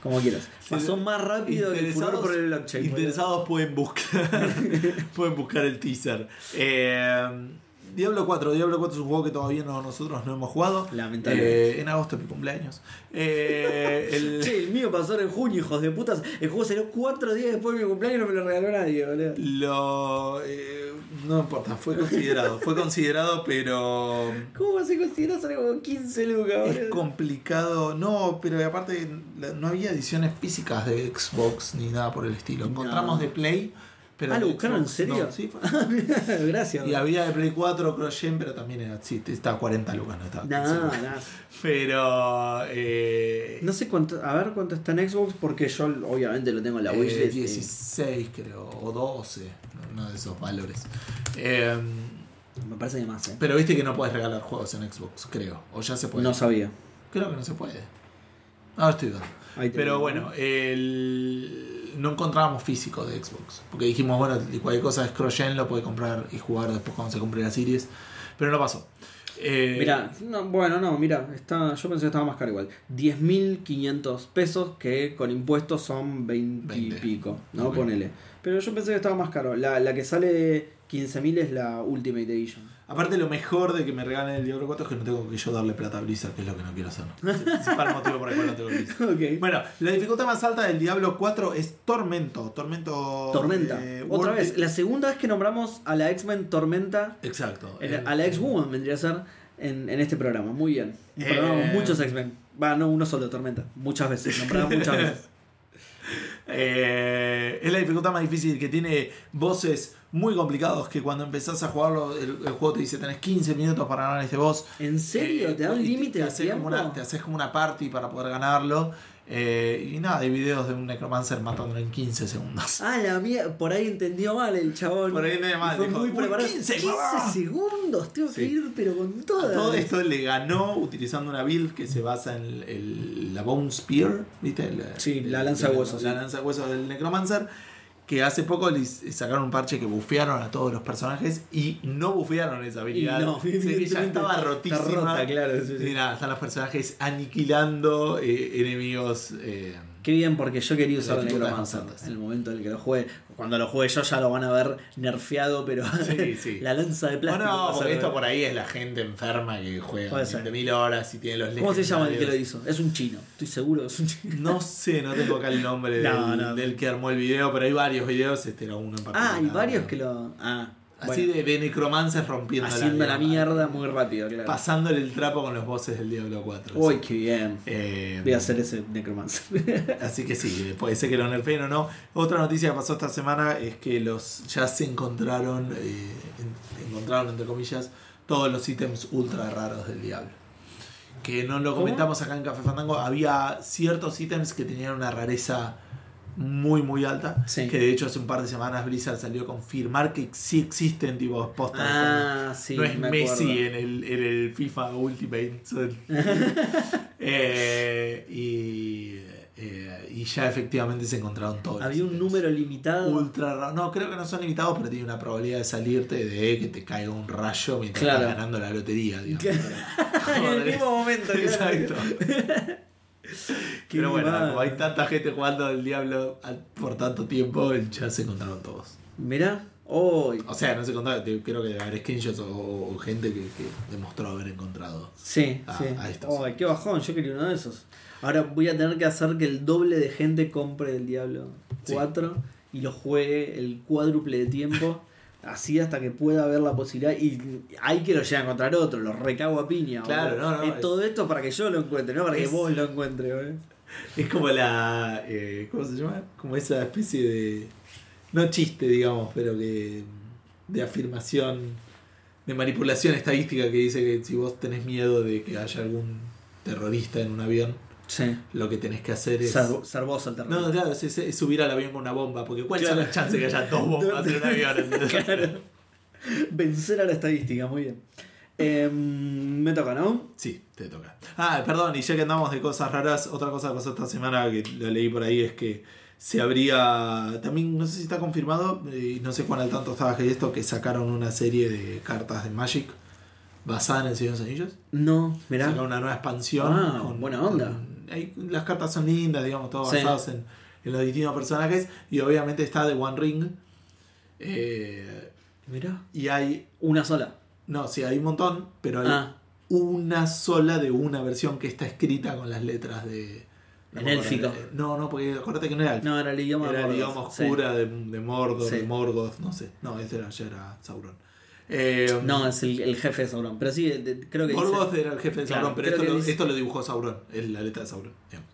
Como quieras. (laughs) Pasó más rápido que el furor por el blockchain. interesados pueden buscar (laughs) pueden buscar el teaser. Eh, Diablo 4, Diablo 4 es un juego que todavía no, nosotros no hemos jugado. Lamentablemente. Eh, en agosto es mi cumpleaños. Eh, el- (laughs) Che, el mío pasó en junio, hijos de putas. El juego salió cuatro días después de mi cumpleaños y no me lo regaló nadie, boludo. Lo. eh, no importa, fue considerado. fue considerado, pero. ¿Cómo vas a considerar sale como 15 lucas, Es boludo? complicado. No, pero aparte no había ediciones físicas de Xbox ni nada por el estilo. Encontramos No. de Play. Pero Ah, ¿lo buscaron en serio? no. Sí, (laughs) fue- Gracias. Y había de Play 4 CrossGen, pero también era. Sí, estaba a 40 lucas, no estaba. a 15 No, lucas. no. Pero. Eh, No sé cuánto, a ver cuánto está en Xbox porque yo obviamente lo tengo en la eh, wishlist. y- 16, creo, o 12. Uno de esos valores. Eh, Me parece que más, eh. Pero viste que no puedes regalar juegos en Xbox, creo. O ya se puede. No sabía. Creo que no se puede. Ahora estoy dando. Pero bueno, el... no encontrábamos físico de Xbox. Porque dijimos, bueno, cualquier cosa es cross-gen, lo puede comprar y jugar después cuando se compre la series. Pero no pasó. Eh, Mira, no, bueno, no, mira, está, yo pensé que estaba más caro igual. 10.500 pesos que con impuestos son 20, 20. y pico, ¿no? Ok. Ponele. Pero yo pensé que estaba más caro. La, la que sale 15.000 es la Ultimate Edition. Aparte, lo mejor de que me regalen el Diablo 4 es que no tengo que yo darle plata a Blizzard, que es lo que no quiero hacer. (laughs) Es el principal motivo por el cual no tengo Blizzard. (laughs) Bueno, la dificultad más alta del Diablo 4 es Tormento. Tormento. Tormenta. eh, Otra World- vez, la segunda vez que nombramos a la X-Men Tormenta, Exacto. en- El- a la X-Woman vendría a ser en, en este programa. Muy bien. Eh, muchos X-Men. Va, no uno solo, Tormenta. Muchas veces, nombrada muchas (laughs) veces. Eh, es la dificultad más difícil que tiene voces muy complicados que cuando empezás a jugarlo el, el juego te dice tenés 15 minutos para ganar este boss. ¿En serio? Eh, ¿Te da un y límite te de haces como una Te haces como una party para poder ganarlo. Eh, y nada, hay videos de un necromancer matándolo en 15 segundos. (laughs) Ah, la mía, por ahí entendió mal el chabón. Por ahí entendió mal, Fue dijo, muy "Uy, preparado. 15, 15 mamá". segundos, tengo que ir, pero con A todas. todo esto le ganó utilizando una build que se basa en el- la Bone Spear, ¿viste? Sí, la lanza huesos, La sí. lanza huesos del Necromancer. Que hace poco les sacaron un parche que bufearon a todos los personajes y no bufearon esa habilidad. No, que ya estaba está rotísima. rota, claro, sí, sí. Y nada, están los personajes aniquilando eh, enemigos eh, Qué bien, porque yo quería usar el Necromancer en el momento en el que lo juegue. Cuando lo juegue yo ya lo van a ver nerfeado, pero Sí, (laughs) sí. la lanza de No, plástico. va no, a porque esto por ahí es la gente enferma que juega ser. 20.000 horas y tiene los ¿Cómo se llama el que lo hizo? Es un chino, estoy seguro que es un chino. No sé, no tengo acá el nombre (laughs) No, del, no. del que armó el video, pero hay varios videos, este era uno en particular. Ah, hay varios que lo. Ah, Así bueno, de, necromances rompiendo haciendo la mierda. mierda muy rápido, claro. Pasándole el trapo con los bosses del Diablo 4. Uy, qué bien. Eh, Voy a hacer ese Necromancer. (laughs) Así que sí, puede ser que lo nerfeen o no. Otra noticia que pasó esta semana es que los ya se encontraron, eh, en- encontraron entre comillas, todos los ítems ultra raros del diablo. Que no lo ¿Cómo? comentamos acá en Café Fandango, había ciertos ítems que tenían una rareza muy muy alta. Sí. Que de hecho hace un par de semanas Blizzard salió a confirmar que sí existen tipo postas. ah, sí. no es me Messi en el, en el FIFA Ultimate. (laughs) (laughs) Eh, y, eh, y ya efectivamente se encontraron todos. Había un número limitado. ultra. No, creo que no son limitados, pero tiene una probabilidad de salirte de que te caiga un rayo mientras Claro. estás ganando la lotería. digamos. (laughs) en el mismo momento. Exacto. (laughs) Pero bueno, como hay tanta gente jugando al diablo por tanto tiempo, ya se encontraron todos. Mirá, hoy. O sea, no se encontraron, te- creo que haber screenshots o, o gente que, que demostró haber encontrado. Sí, Ah, sí. a estos. Ay, qué bajón, yo quería uno de esos. Ahora voy a tener que hacer que el doble de gente compre el Diablo Sí. 4 y lo juegue el cuádruple de tiempo. (laughs) Así hasta que pueda haber la posibilidad. Y hay que lo llegue a encontrar otro, lo recago a piña. Claro, no, no, Es es- todo esto para que yo lo encuentre, no para que Es- vos lo encuentres. Es como la. eh, ¿Cómo se llama? Como esa especie de. No chiste, digamos, pero que. de afirmación. de manipulación estadística que dice que si vos tenés miedo de que haya algún terrorista en un avión, Sí. lo que tenés que hacer es. Ser, ser vos el. No, claro, es, es- es subir al avión con una bomba, porque ¿cuál Claro. es la chance que haya dos bombas en un (laughs) avión? Vencer a la estadística, muy bien. Em, me toca, ¿no? Sí, te toca. Ah, perdón, y ya que andamos de cosas raras, otra cosa que pasó esta semana que lo leí por ahí es que se habría. También, no sé si está confirmado, y no sé cuán al tanto estaba de esto, que sacaron una serie de cartas de Magic basada en el Señor de los Anillos. No, mirá. Sacaron una nueva expansión. Ah, buena onda. con- hay- las cartas son lindas, digamos, todas Sí. basadas en, en los distintos personajes. Y obviamente está The One Ring. eh, Mirá. y hay. Una sola. No, sí, hay un montón, pero hay Ah, una sola de una versión que está escrita con las letras de. no En élfico. eh, No, no, porque acuérdate que no era élfico. no, era el idioma era de el sí. de, de Mordor, Sí. de Morgoth, no sé. No, ese era, ya era Sauron. Eh, No, es el, el jefe de Sauron. Pero sí, de- creo que Morgoth era el jefe de Claro, Sauron, pero esto que lo, dice- esto lo dibujó Sauron, es la letra de Sauron. digamos.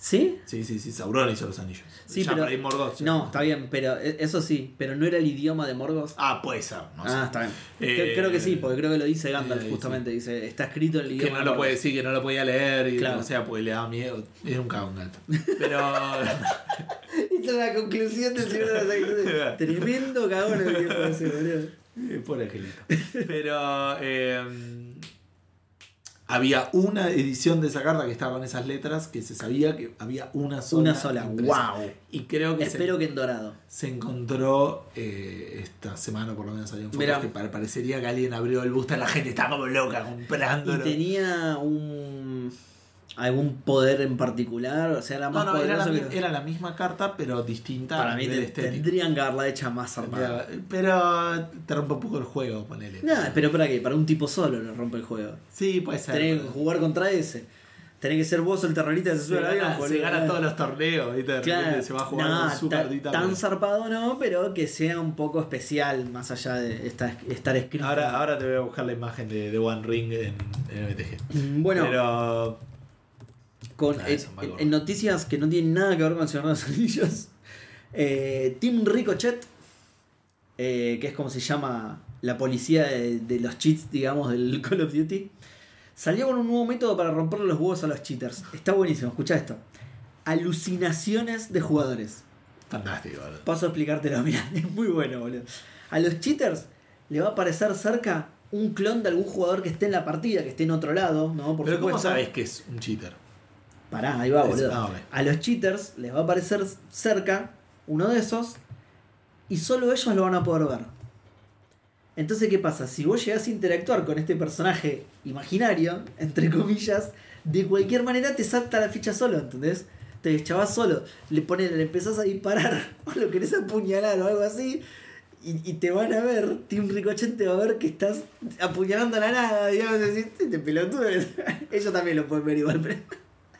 ¿Sí? Sí, sí, sí, Sauron hizo los anillos. Sí, ya pero- para ir Morgoth. ya. No, está bien, pero e- eso sí. Pero no era el idioma de Morgoth. Ah, puede ser, no sé. ah, está bien. Eh, Cre- creo que sí, porque creo que lo dice Gandalf eh, justamente. Dice, está escrito en el que idioma no de lo puede decir, que no lo podía leer, y, Claro. o sea, porque le daba miedo. Era un cagón Gandalf. (laughs) Pero. Esta es la conclusión del Señor de Anillos. (laughs) Tremendo cagón el viejo ese, boludo. Eh, Pobre angelito. (laughs) Pero eh, había una edición de esa carta que estaba con esas letras que se sabía que había una sola. Una sola. impresa. ¡Wow! Y creo que Espero se, que en dorado. se encontró eh, esta semana, por lo menos salió en fotos, que pare- parecería que alguien abrió el busto y la gente estaba como loca Y comprándolo. tenía un. Algún poder en particular. O sea, era No, más no, era la, que- era la misma carta, pero distinta Para mí te- tendrían que haberla hecha más zarpada. Pero te rompe un poco el juego, ponele. Nah, pero para qué, para un tipo solo lo rompe el juego. Sí, puede ser. Tenés que jugar contra ese. Tenés que ser vos el terrorista que se sube al avión. gana, se gana todos los torneos, ¿viste? Claro, se va a jugar nah, con tan pero- zarpado no, pero que sea un poco especial más allá de estar, estar escrito. Ahora, ahora te voy a buscar la imagen de, de One Ring en, en MTG. Bueno, Pero. Con, Ah, en, noticias que no tienen nada que ver con el Señor de los (laughs) Anillos, eh, Team Ricochet, eh, que es como se llama la policía de, de los cheats, digamos, del (laughs) Call of Duty, salió con un nuevo método para romperle los huevos a los cheaters. Está buenísimo, escucha esto. Alucinaciones de jugadores. Fantástico, boludo. Paso a explicártelo, (laughs) mira, es muy bueno, boludo. A los cheaters le va a aparecer cerca un clon de algún jugador que esté en la partida, que esté en otro lado, ¿no? Por Pero ¿cómo sabes que es un cheater? Pará, ahí va, boludo. ah. A los cheaters les va a aparecer cerca uno de esos y solo ellos lo van a poder ver. Entonces, ¿qué pasa? Si vos llegás a interactuar con este personaje imaginario, entre comillas, de cualquier manera te salta la ficha solo, ¿entendés? te deschavas solo, le pones, le empezás a disparar (laughs) o lo querés apuñalar o algo así. Y, y te van a ver, Team Ricochet te va a ver que estás apuñalando a la nada, digamos, decís, este pelotudo, (laughs) ellos también lo pueden ver igual, pero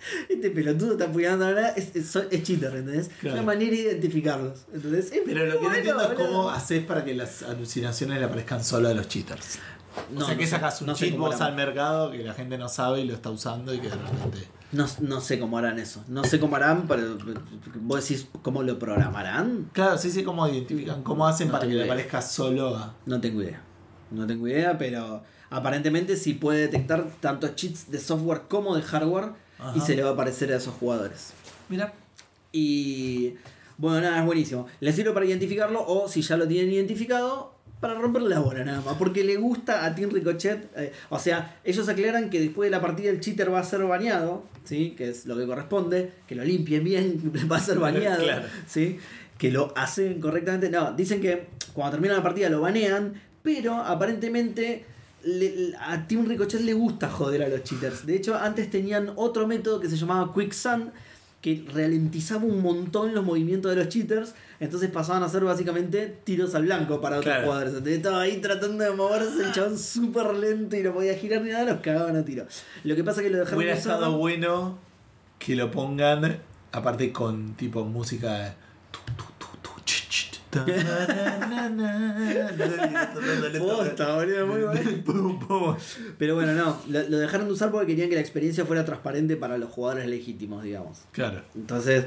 (laughs) este pelotudo está apuñalando a la nada, es, es, es cheater, ¿entendés? Es Claro. una manera de identificarlos, ¿entendés? Es Pero lo que no bueno, entiendo es cómo haces para que las alucinaciones le aparezcan solo a los cheaters. No, o sea, no que sacas un no cheat al mercado que la gente no sabe y lo está usando y que de repente. No, no sé cómo harán eso. No sé cómo harán, pero vos decís cómo lo programarán. Claro, sí sé cómo identifican, cómo hacen No para que tengo le idea. aparezca solo a. No tengo idea. No tengo idea, pero aparentemente sí puede detectar tanto cheats de software como de hardware Ajá. y se le va a aparecer a esos jugadores. Mira. Y bueno, nada, es buenísimo. Le sirve para identificarlo o si ya lo tienen identificado, para romperle la bola nada más. Porque le gusta a Team Ricochet. eh, o sea, ellos aclaran que después de la partida el cheater va a ser bañado, ¿sí? que es lo que corresponde, que lo limpien bien, (laughs) va a ser bañado. Claro. ¿sí? Que lo hacen correctamente. No, dicen que cuando termina la partida lo banean, pero aparentemente le- a Team Ricochet le gusta joder a los cheaters. De hecho, antes tenían otro método que se llamaba Quicksand, que ralentizaba un montón los movimientos de los cheaters. Entonces pasaban a ser básicamente tiros al blanco para otros Claro. jugadores. Entonces estaba ahí tratando de moverse, el chabón súper lento y no podía girar ni nada, los cagaban a tiro. Lo que pasa es que lo dejaron Hubiera estado bueno que lo pongan, aparte con tipo música. de tu, tu, Pero bueno, no, lo, lo dejaron de usar porque querían que la experiencia fuera transparente para los jugadores legítimos, digamos. Claro. Entonces,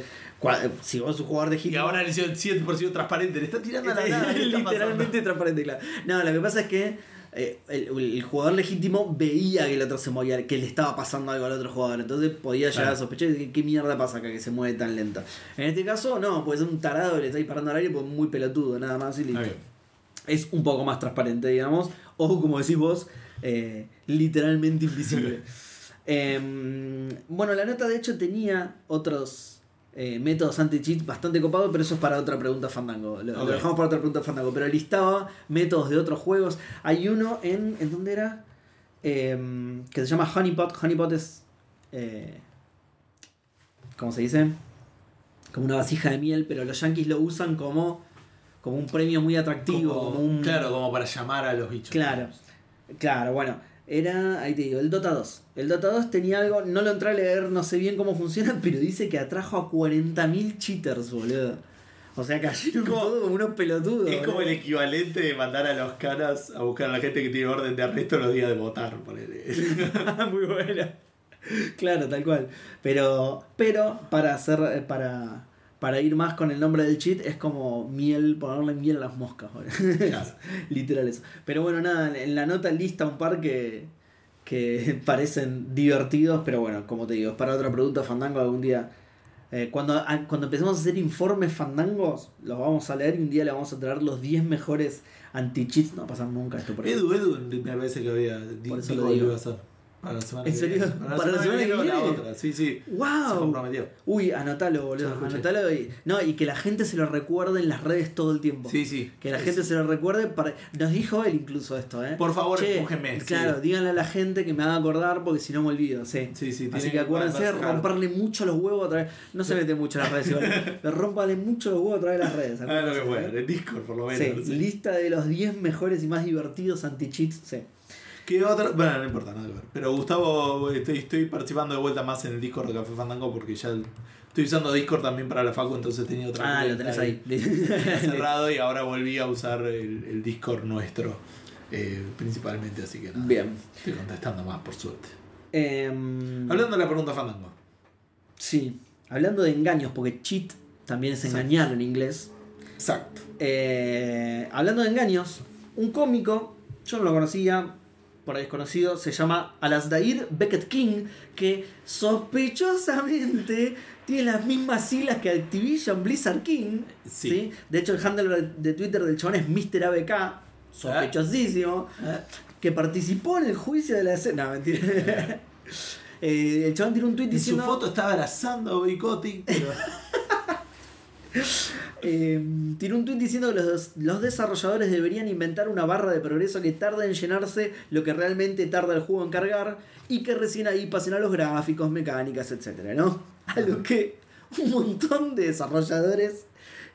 si vos sos un jugador Y legítimo. ahora le hicieron 100% transparente, le está tirando a la (laughs) nada. ¿qué está Literalmente transparente, claro. No, lo que pasa es que eh, el, el jugador legítimo veía que el otro se movía, que le estaba pasando algo al otro jugador. Entonces podía llegar Claro. a sospechar decir, ¿qué mierda pasa acá que se mueve tan lento? En este caso, no, puede ser un tarado que le está disparando al aire, pues muy pelotudo, nada más y listo. Es un poco más transparente, digamos. O como decís vos, eh, literalmente invisible. (laughs) Em, bueno, la nota de hecho tenía otros eh, métodos anti-cheat bastante copados, pero eso es para otra pregunta Fandango. Lo, dejamos para otra pregunta Fandango. Pero listaba métodos de otros juegos. Hay uno en. ¿En dónde era? Em, que se llama Honeypot. Honeypot es. Eh, ¿Cómo se dice? Como una vasija de miel, pero los yankees lo usan como, como un premio muy atractivo. Como- como un, Claro, como para llamar a los bichos. Claro, claro, bueno. Era, ahí te digo, el Dota 2. El Dota 2 tenía algo, no lo entré a leer, no sé bien cómo funciona, (laughs) pero dice que atrajo a 40.000 cheaters, boludo. O sea, cayeron Como- todos como unos pelotudos. Es como el equivalente de mandar a los caras a buscar a la gente que tiene orden de arresto los días de votar. ponele. (laughs) Muy buena. Claro, tal cual. Pero, pero para hacer, para, para ir más con el nombre del cheat es como miel, ponerle miel a las moscas. Claro. (laughs) Literal eso. Pero bueno, nada, en la nota lista un par que, que (laughs) parecen divertidos, pero bueno, como te digo, es para otra pregunta Fandango algún día. eh, cuando, a- cuando empecemos a hacer informes fandangos, los vamos a leer y un día le vamos a traer los 10 mejores anti-cheats. No va a pasar nunca esto por Edu, Edu, me parece que había. Por eso dijo lo que digo. iba a hacer. Para la semana ¿En que serio? viene. ¿Para la semana que o la viene? otra. Sí, sí. Se ¡Wow! comprometió. Uy, anotalo, boludo. Anotalo y, no, y que la gente se lo recuerde en las redes todo el tiempo. Sí, sí. Que la Sí, gente sí. se lo recuerde. Para... Nos dijo él incluso esto, ¿eh? Por favor, empújenme, sí. Claro, díganle a la gente que me haga acordar porque si no me olvido, sí. Sí, sí, Así que acuérdense de romperle mucho los huevos a través. No se mete mucho en las redes, igual. (laughs) pero rómpale mucho los huevos a través de las redes. Ah, lo que ¿eh? en Discord por lo menos. Sí, lista de los 10 mejores y más divertidos anti-cheats. Sí. ¿Qué otra? Bueno, no importa, nada que ver. Pero Gustavo, estoy, estoy participando de vuelta más en el Discord de Café Fandango porque ya estoy usando Discord también para la Facu, entonces tenía otra Ah, lo tenés ahí. (laughs) (laughs) cerrado y ahora volví a usar el, el Discord nuestro eh, principalmente, así que nada. Bien. Estoy contestando más, por suerte. Em, Hablando de la pregunta Fandango. Sí, hablando de engaños, porque cheat también es engañar en inglés. Exacto. Eh, hablando de engaños, un cómico, yo no lo conocía, por ahí desconocido, se llama Alasdair Beckett King, que sospechosamente tiene las mismas siglas que Activision Blizzard King. Sí. ¿sí? De hecho, el handle de Twitter del chabón es Mr. ABK, sospechosísimo, que participó en el juicio de la escena. No, mentira. (laughs) Eh, el chabón tiene un tweet En su diciendo. foto estaba abrazando a Boycotting, pero. (laughs) Eh, tiene un tweet diciendo que los, los desarrolladores deberían inventar una barra de progreso que tarde en llenarse lo que realmente tarda el juego en cargar y que recién ahí pasen a los gráficos, mecánicas, etcétera, ¿no? A lo que un montón de desarrolladores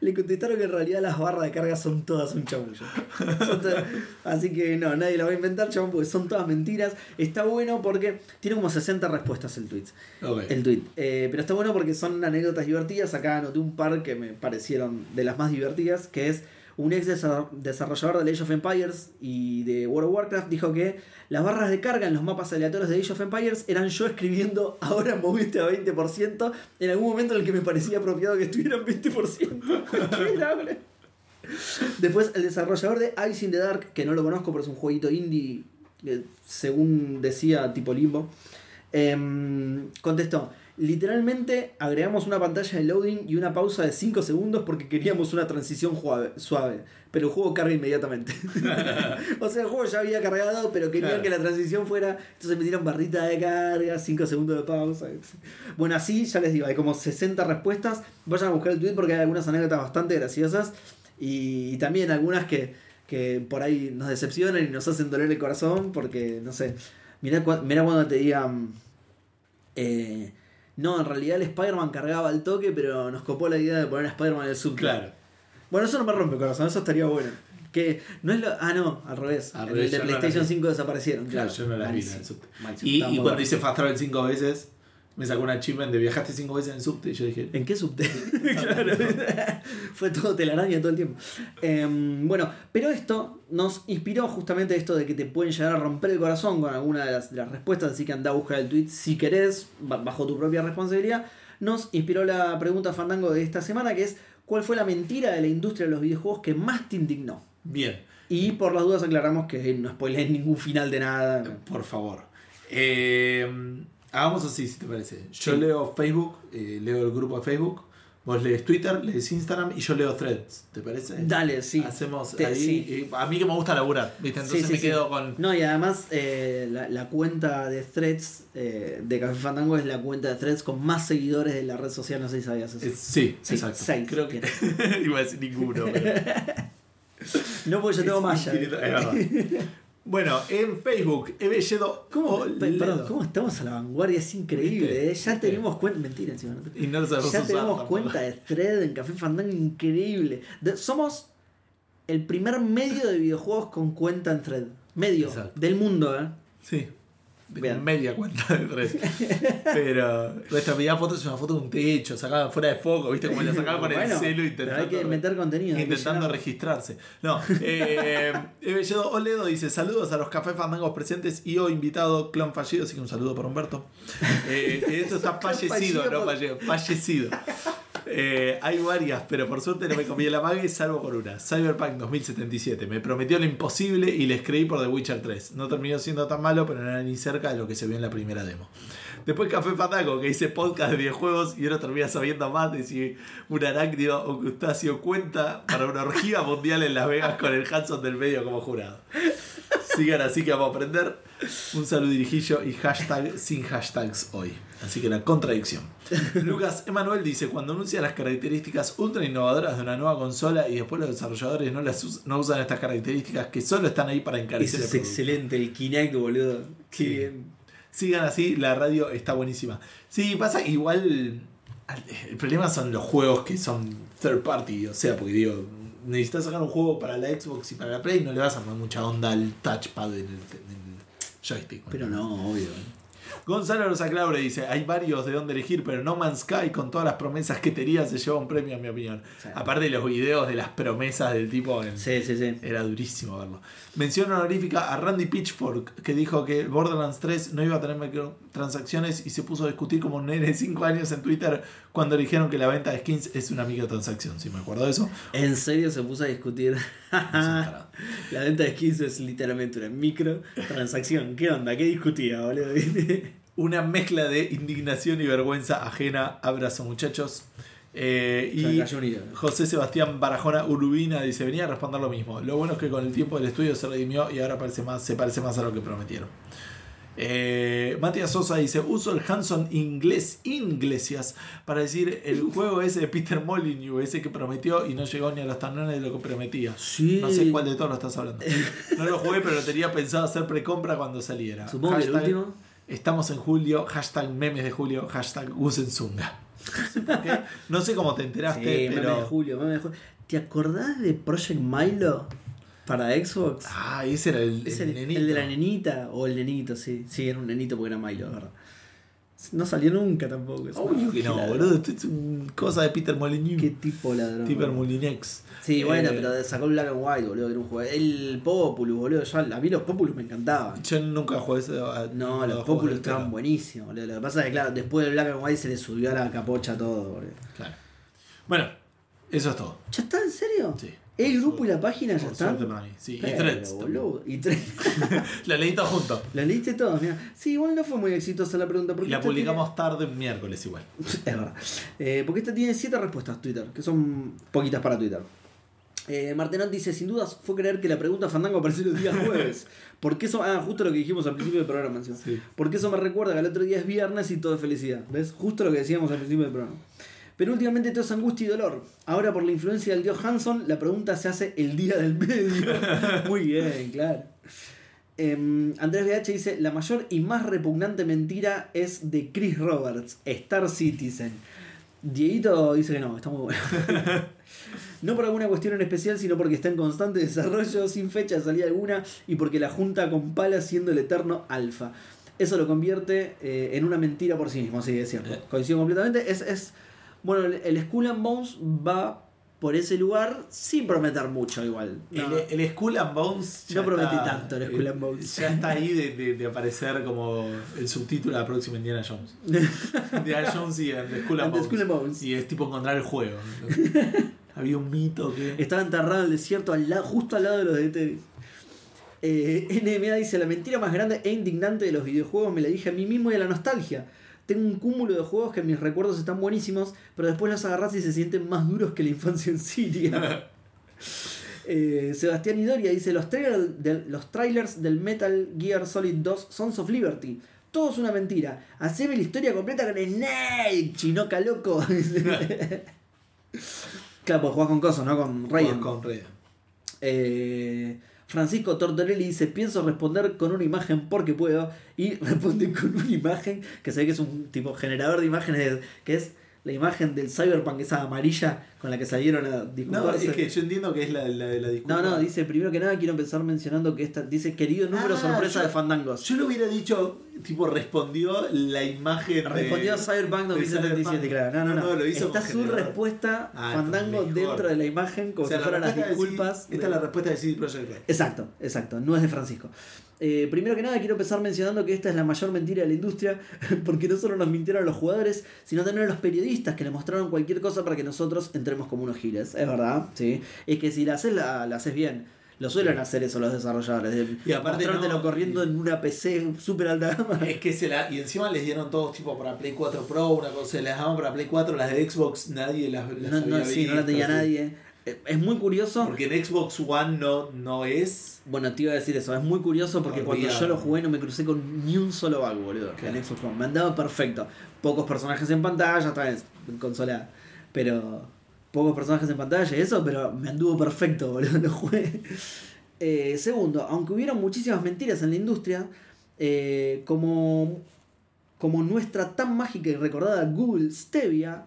le contestaron que en realidad las barras de carga son todas un todas- Así que no, nadie la va a inventar, chabón, porque son todas mentiras. Está bueno porque tiene como 60 respuestas el tweet. El tweet. Eh, pero está bueno porque son anécdotas divertidas. Acá anoté un par que me parecieron de las más divertidas, que es un ex desa- desarrollador de Age of Empires y de World of Warcraft dijo que las barras de carga en los mapas aleatorios de Age of Empires eran yo escribiendo ahora moviste a 20% en algún momento en el que me parecía apropiado que estuvieran 20%. Cualquiera, boludo. Después el desarrollador de Ice in the Dark, que no lo conozco, pero es un jueguito indie, eh, según decía tipo limbo, em, contestó, literalmente agregamos una pantalla de loading y una pausa de 5 segundos porque queríamos una transición suave, pero el juego carga inmediatamente. (laughs) o sea, el juego ya había cargado, pero querían Claro. que la transición fuera, entonces metieron barrita de carga, 5 segundos de pausa. Bueno, así ya les digo, hay como 60 respuestas, vayan a buscar el tweet porque hay algunas anécdotas bastante graciosas y, y también algunas que, que por ahí nos decepcionan y nos hacen doler el corazón porque, no sé, mirá cuando te digan, eh, no, en realidad el Spider-Man cargaba al toque, pero nos copó la idea de poner a Spider-Man en el sub. Claro. Bueno, eso no me rompe el corazón, eso estaría bueno. Que no es lo. Ah, no, al revés. Al revés, el de no PlayStation vi. 5 desaparecieron. Claro, Claro, yo no las vi en el subte. Y, cuando hice Fast Travel cinco veces, me sacó una achievement de viajaste cinco veces en el subte y yo dije, ¿En qué subte? (laughs) claro. (laughs) Fue todo telaraña todo el tiempo. Em, bueno, pero esto nos inspiró justamente esto de que te pueden llegar a romper el corazón con alguna de las, de las respuestas, así que anda a buscar el tweet si querés, ba- bajo tu propia responsabilidad. Nos inspiró la pregunta fandango de esta semana, que es ¿cuál fue la mentira de la industria de los videojuegos que más te indignó? bien, Y por las dudas aclaramos que no spoileé ningún final de nada. por favor. Eh, hagamos así, si te parece. Yo Sí. leo Facebook, eh, leo el grupo de Facebook, vos lees Twitter, lees Instagram y yo leo Threads, ¿te parece? Dale, sí. Hacemos Te- ahí. sí. eh, A mí que me gusta laburar, ¿viste? Entonces Sí, me quedo con. No, y además eh, la, la cuenta de threads eh, de Café Fandango es la cuenta de threads con más seguidores de la red social, no sé si sabías eso. Eh, sí, Sí, exacto. seis Creo que. (laughs) Iba a decir ninguno, pero. (laughs) No, porque yo tengo Es infinito, es verdad. Bueno, en Facebook veído. ¿Cómo, pe- perdón, ¿Cómo estamos a la vanguardia? Es increíble. Eh. Ya tenemos cuenta. Mentira, encima. no te- Y no Ya usar tenemos cuenta de thread en Café Fandango increíble. De- somos el primer medio de videojuegos con cuenta en thread. Medio Exacto. del mundo, ¿eh? Sí. Bien. media cuenta de tres. (laughs) Pero nuestra primera foto es una foto de un techo, sacada fuera de foco, ¿viste? Como la (laughs) sacaba con el celo intentando. hay que meter contenido. Intentando registrarse. No, eh, (laughs) Ebelledo Oledo dice: Saludos a los café fandangos presentes y hoy invitado, clon fallido. Así que un saludo para Humberto. Eh, esto está fallecido, no fallido, fallecido. Eh, hay varias, pero por suerte no me comí la mague, salvo por una. Cyberpunk 2077. Me prometió lo imposible y les creí por The Witcher 3. No terminó siendo tan malo, pero no era ni cerca de lo que se vio en la primera demo. Después Café Fandango, que hice podcast de videojuegos y uno termina sabiendo más de si un arácnido o crustáceo cuenta para una orgía mundial en Las Vegas con el Hanson del medio como jurado. Sigan así que vamos a aprender. Un saludo dirijillo y hashtag sin hashtags hoy. Así que la contradicción. (laughs) Lucas Emanuel dice, cuando anuncia las características ultra innovadoras de una nueva consola y después los desarrolladores no, las us- no usan estas características que solo están ahí para encarecer Eso es producto". excelente, el Kinect, boludo. Qué Sí. bien. Sigan así, la radio está buenísima. Sí, pasa que igual. El problema son los juegos que son third party. O sea, porque digo, necesitas sacar un juego para la Xbox y para la Play, no le vas a dar mucha onda al touchpad en el, en el joystick. Pero no, obvio. Gonzalo Rosaclaure dice: Hay varios de dónde elegir, pero No Man's Sky, con todas las promesas que tenía, se lleva un premio, en mi opinión. Sí. Aparte de los videos de las promesas del tipo en, Sí, sí, sí. era durísimo verlo. Mención honorífica a Randy Pitchfork, que dijo que Borderlands 3 no iba a tener microtransacciones y se puso a discutir como un nene de 5 años en Twitter cuando dijeron que la venta de skins es una microtransacción. Si me acuerdo de eso. En serio se puso a discutir. (laughs) (laughs) la venta de skins es literalmente una micro transacción. ¿Qué onda? ¿Qué discutía, boludo? (laughs) Una mezcla de indignación y vergüenza ajena. Abrazo, muchachos. Eh, y. José Sebastián Barajona Urubina dice: Venía a responder lo mismo. Lo bueno es que con el tiempo del estudio se redimió y ahora parece más, se parece más a lo que prometieron. Eh, Matías Sosa dice: Uso el Hanson inglés Inglesias para decir el juego ese de Peter Molyneux, ese que prometió y no llegó ni a los talones de lo que prometía. Sí. No sé cuál de todos lo estás hablando. No lo jugué, pero lo tenía pensado hacer precompra cuando saliera. Supongo que el último. Estamos en julio, hashtag memes de julio, hashtag Gusenzunga. No sé cómo te enteraste, Sí, meme de pero. julio, meme de julio. ¿Te acordás de Project Milo para Xbox? Ah, ese era el, el el, nenito. el de la nenita, o el nenito, sí. Sí, era un nenito porque era Milo, ¿verdad? No salió nunca tampoco. Obvio que no, boludo. Esto es cosa de Peter Molyneux. Qué tipo ladrón. Peter. Molinex. Sí, bueno, Eh, pero sacó el Black and White, boludo, que era un juego. El Populus, boludo. Yo, a mí los Populus me encantaban. Yo nunca jugué ese. No, los los Populus estaban buenísimos, boludo. Lo que pasa es que, claro, después del Black and White se le subió a la capocha todo, boludo. Claro. Bueno, eso es todo. ¿Ya está? ¿En serio? Sí. El grupo y la página ya están. Sí, y threads. boludo. Y tres. (laughs) La leí todo junto. ¿La leíste todas? Mira. Sí, igual no fue muy exitosa la pregunta. Y Porque la publicamos tarde miércoles igual. (laughs) Es verdad. Eh, porque esta tiene siete respuestas Twitter, que son poquitas para Twitter. Eh, Martenot dice, sin dudas fue creer que la pregunta Fandango apareció los días jueves. (laughs) Porque eso, ah, justo lo que dijimos al principio del programa. encima. Sí. Porque eso me recuerda que el otro día es viernes y todo es felicidad. ¿Ves? Justo lo que decíamos al principio del programa. Pero últimamente todo es angustia y dolor. Ahora por la influencia del dios Hanson, la pregunta se hace el día del medio. (laughs) Muy bien, claro. Em, Andrés BH dice, la mayor y más repugnante mentira es de Chris Roberts, Star Citizen. Dieguito dice que no, está muy bueno. (laughs) no por alguna cuestión en especial, sino porque está en constante desarrollo, sin fecha de salida alguna, y porque la junta con pala siendo el eterno alfa. Eso lo convierte eh, en una mentira por sí mismo, sí, es cierto. Eh. Coincido completamente. Es, es bueno, el, Skull and Bones va por ese lugar sin prometer mucho igual. No. El, el Skull and Bones. No prometí está- tanto el Skull and Bones. Ya está ahí de, de- de aparecer como el subtítulo de la próxima Indiana Jones. (laughs) Indiana Jones y el Skull and, And Bones. Skull and Bones. Y es tipo encontrar el juego. (laughs) Había un mito que. Estaba enterrado en el desierto al lado, justo al lado de los de Tevis. Eh, NMA dice, la mentira más grande e indignante de los videojuegos me la dije a mí mismo y a la nostalgia. Tengo un cúmulo de juegos que en mis recuerdos están buenísimos, pero después los agarras y se sienten más duros que la infancia en Siria. (laughs) Eh, Sebastián Idoria dice, los, trailer del- los trailers del Metal Gear Solid 2 Sons of Liberty. Todo es una mentira. Haceme la historia completa con Snake, chinoca loco. (laughs) (laughs) claro, pues jugás con cosas, ¿no? Con Raiden. Con Raiden. Eh, Francisco Tortorelli dice, pienso responder con una imagen porque puedo. Y (laughs) responde con una imagen que se ve que es un tipo generador de imágenes, que es la imagen del Cyberpunk, esa amarilla con la que salieron a No, disculparse. es que yo entiendo que es la, la de la disculpa. No, no, dice, primero que nada quiero empezar mencionando que esta, dice, querido número Ah, sorpresa yo- de Fandangos. Yo lo hubiera dicho, tipo, respondió la imagen. de- Respondió a Cyberpunk 2077, Cyberpunk. claro. No, no, no. lo hizo Está su generador. respuesta Ah, Fandango dentro de la imagen como O sea, si la fueran las de disculpas. Esta es la respuesta de CD Projekt. Exacto, exacto, no es de Francisco. Eh, primero que nada quiero empezar mencionando que esta es la mayor mentira de la industria, (laughs) porque no solo nos mintieron los jugadores, sino también a los periodistas que le mostraron cualquier cosa para que nosotros entremos como unos giles. Es verdad, sí. Es que si la haces, la, la haces bien. Lo suelen hacer eso los desarrolladores. de Y aparte no- corriendo en una PC súper alta gama. Es que se la. Y encima les dieron todos tipo para Play 4 Pro, una cosa, se las daban para Play 4, las de Xbox nadie las, las No, no, sí, no la visto, tenía nadie. Es muy curioso. Porque en Xbox One no, no es. Bueno, te iba a decir eso, es muy curioso porque cuando yo lo jugué no me crucé con ni un solo bug, boludo. En Xbox One. Me andaba perfecto. Pocos personajes en pantalla, está bien, en consola. Pero. Pocos personajes en pantalla y eso, pero me anduvo perfecto, (laughs) boludo. Lo jugué. Eh, segundo, aunque hubieron muchísimas mentiras en la industria, eh, como, como nuestra tan mágica y recordada Google Stevia.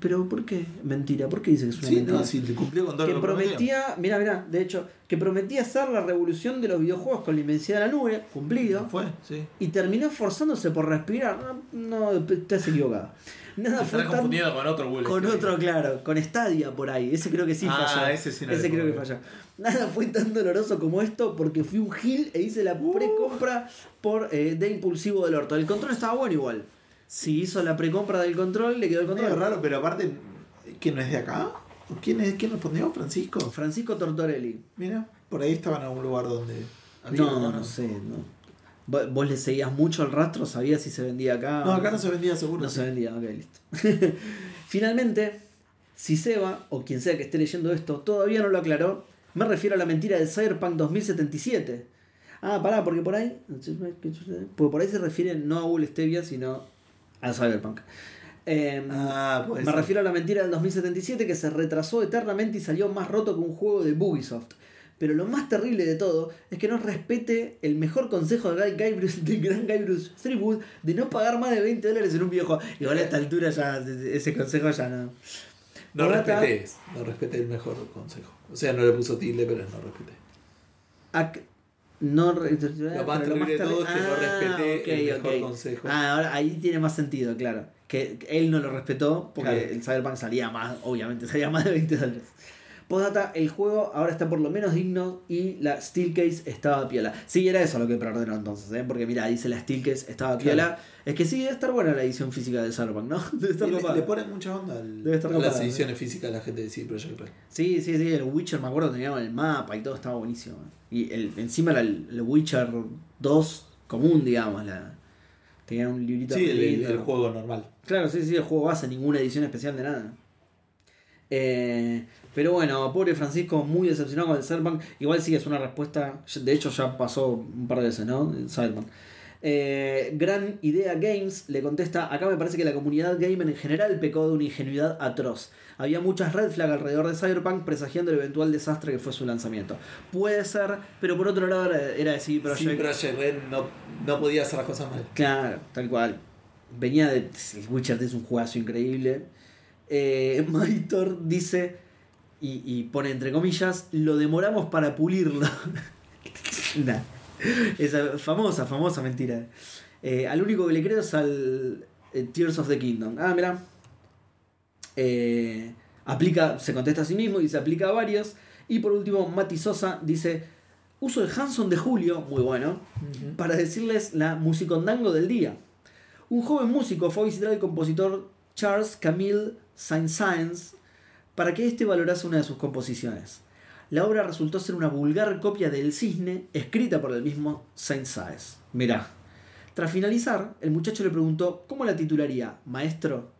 Pero ¿por qué? Mentira, ¿por qué dice que es una Sí, mentira? no, sí, te cumplió con todo que lo prometía, mira, mira, de hecho, que prometía ser la revolución de los videojuegos con la inmensidad de la nube, cumplido, No fue, sí. y terminó esforzándose por respirar. No, no estás equivocado. Nada fue tan- con otro Google. con otro, claro, con Stadia por ahí. Ese creo que sí Ah, falló. ese sí no le creo que falló. Nada fue tan doloroso como esto porque fui un gil e hice la Uh. precompra por eh, de impulsivo del orto. El control estaba bueno igual. Si hizo la precompra del control, le quedó el control. raro, pero aparte, ¿quién no es de acá? ¿Quién, es, ¿Quién respondió? ¿Francisco? Francisco Tortorelli. Mira, por ahí estaba en algún lugar donde. había- No, no sé, no. ¿Vos le seguías mucho el rastro? ¿Sabías si se vendía acá? No, acá no se vendía seguro. No se vendía, ok, listo. (laughs) Finalmente, si Seba, o quien sea que esté leyendo esto, todavía no lo aclaró, me refiero a la mentira del Cyberpunk 2077. Ah, pará, porque por ahí. Porque por ahí se refiere no a Google Stevia, sino al Cyberpunk. Em, Ah, pues. me refiero a la mentira del 2077 que se retrasó eternamente y salió más roto que un juego de Ubisoft. Pero lo más terrible de todo es que no respete el mejor consejo de, Guy Bruce, del gran Guy Bruce Threepwood de no pagar más de 20 dólares en un videojuego. Igual a esta altura ya ese consejo ya no. No respeté, no respeté el mejor consejo. O sea, no le puso tilde, pero no respeté. No, lo más terrible de todo es que no respeté el mejor consejo. Ah, ahora ahí tiene más sentido, claro. Que él no lo respetó porque el Cyberpunk salía más, obviamente, salía más de 20 dólares. Postdata, el juego ahora está por lo menos digno y la Steelcase estaba piola. Sí, era eso lo que perdonaron entonces, ¿eh? porque mira, dice la Steelcase estaba piola. Es que sí, debe estar buena la edición física de Cyberpunk, ¿no? (laughs) Debe estar le, le, ponen mucha onda al, debe estar a las ediciones físicas de la gente de CD Projekt Sí, sí, sí, el Witcher me acuerdo tenía el mapa y todo estaba buenísimo. Y el, encima era el, Witcher 2 común, digamos, la, tenía un librito. Sí, el, el, juego normal. Claro, sí, sí, el juego base, ninguna edición especial de nada. Eh, pero bueno, pobre Francisco, muy decepcionado con el Cyberpunk. Igual sí es una respuesta, de hecho ya pasó un par de veces, ¿no? El Cyberpunk. Eh, Gran Idea Games le contesta, acá me parece que la comunidad gamer en general pecó de una ingenuidad atroz. Había muchas red flags alrededor de Cyberpunk presagiando el eventual desastre que fue su lanzamiento. Puede ser, pero por otro lado era, decir, Project... Sí, Project Red no, no podía hacer las cosas mal. Claro, tal cual. Venía de... Witcher es un juegazo increíble. Eh, Maitor dice y, pone entre comillas, lo demoramos para pulirlo. (laughs) Esa famosa, famosa mentira. Eh, al único que le creo es al eh, Tears of the Kingdom. Ah, mira. Eh, aplica, se contesta a sí mismo y se aplica a varios. Y por último, Mati Sosa dice: Uso el Hanson de Julio, muy bueno, para decirles la musicondango del día. Un joven músico fue a visitar al compositor Charles Camille Saint-Saëns para que éste valorase una de sus composiciones. La obra resultó ser una vulgar copia del Cisne, escrita por el mismo Saint-Saëns. Mirá. Tras finalizar, el muchacho le preguntó cómo la titularía. Maestro,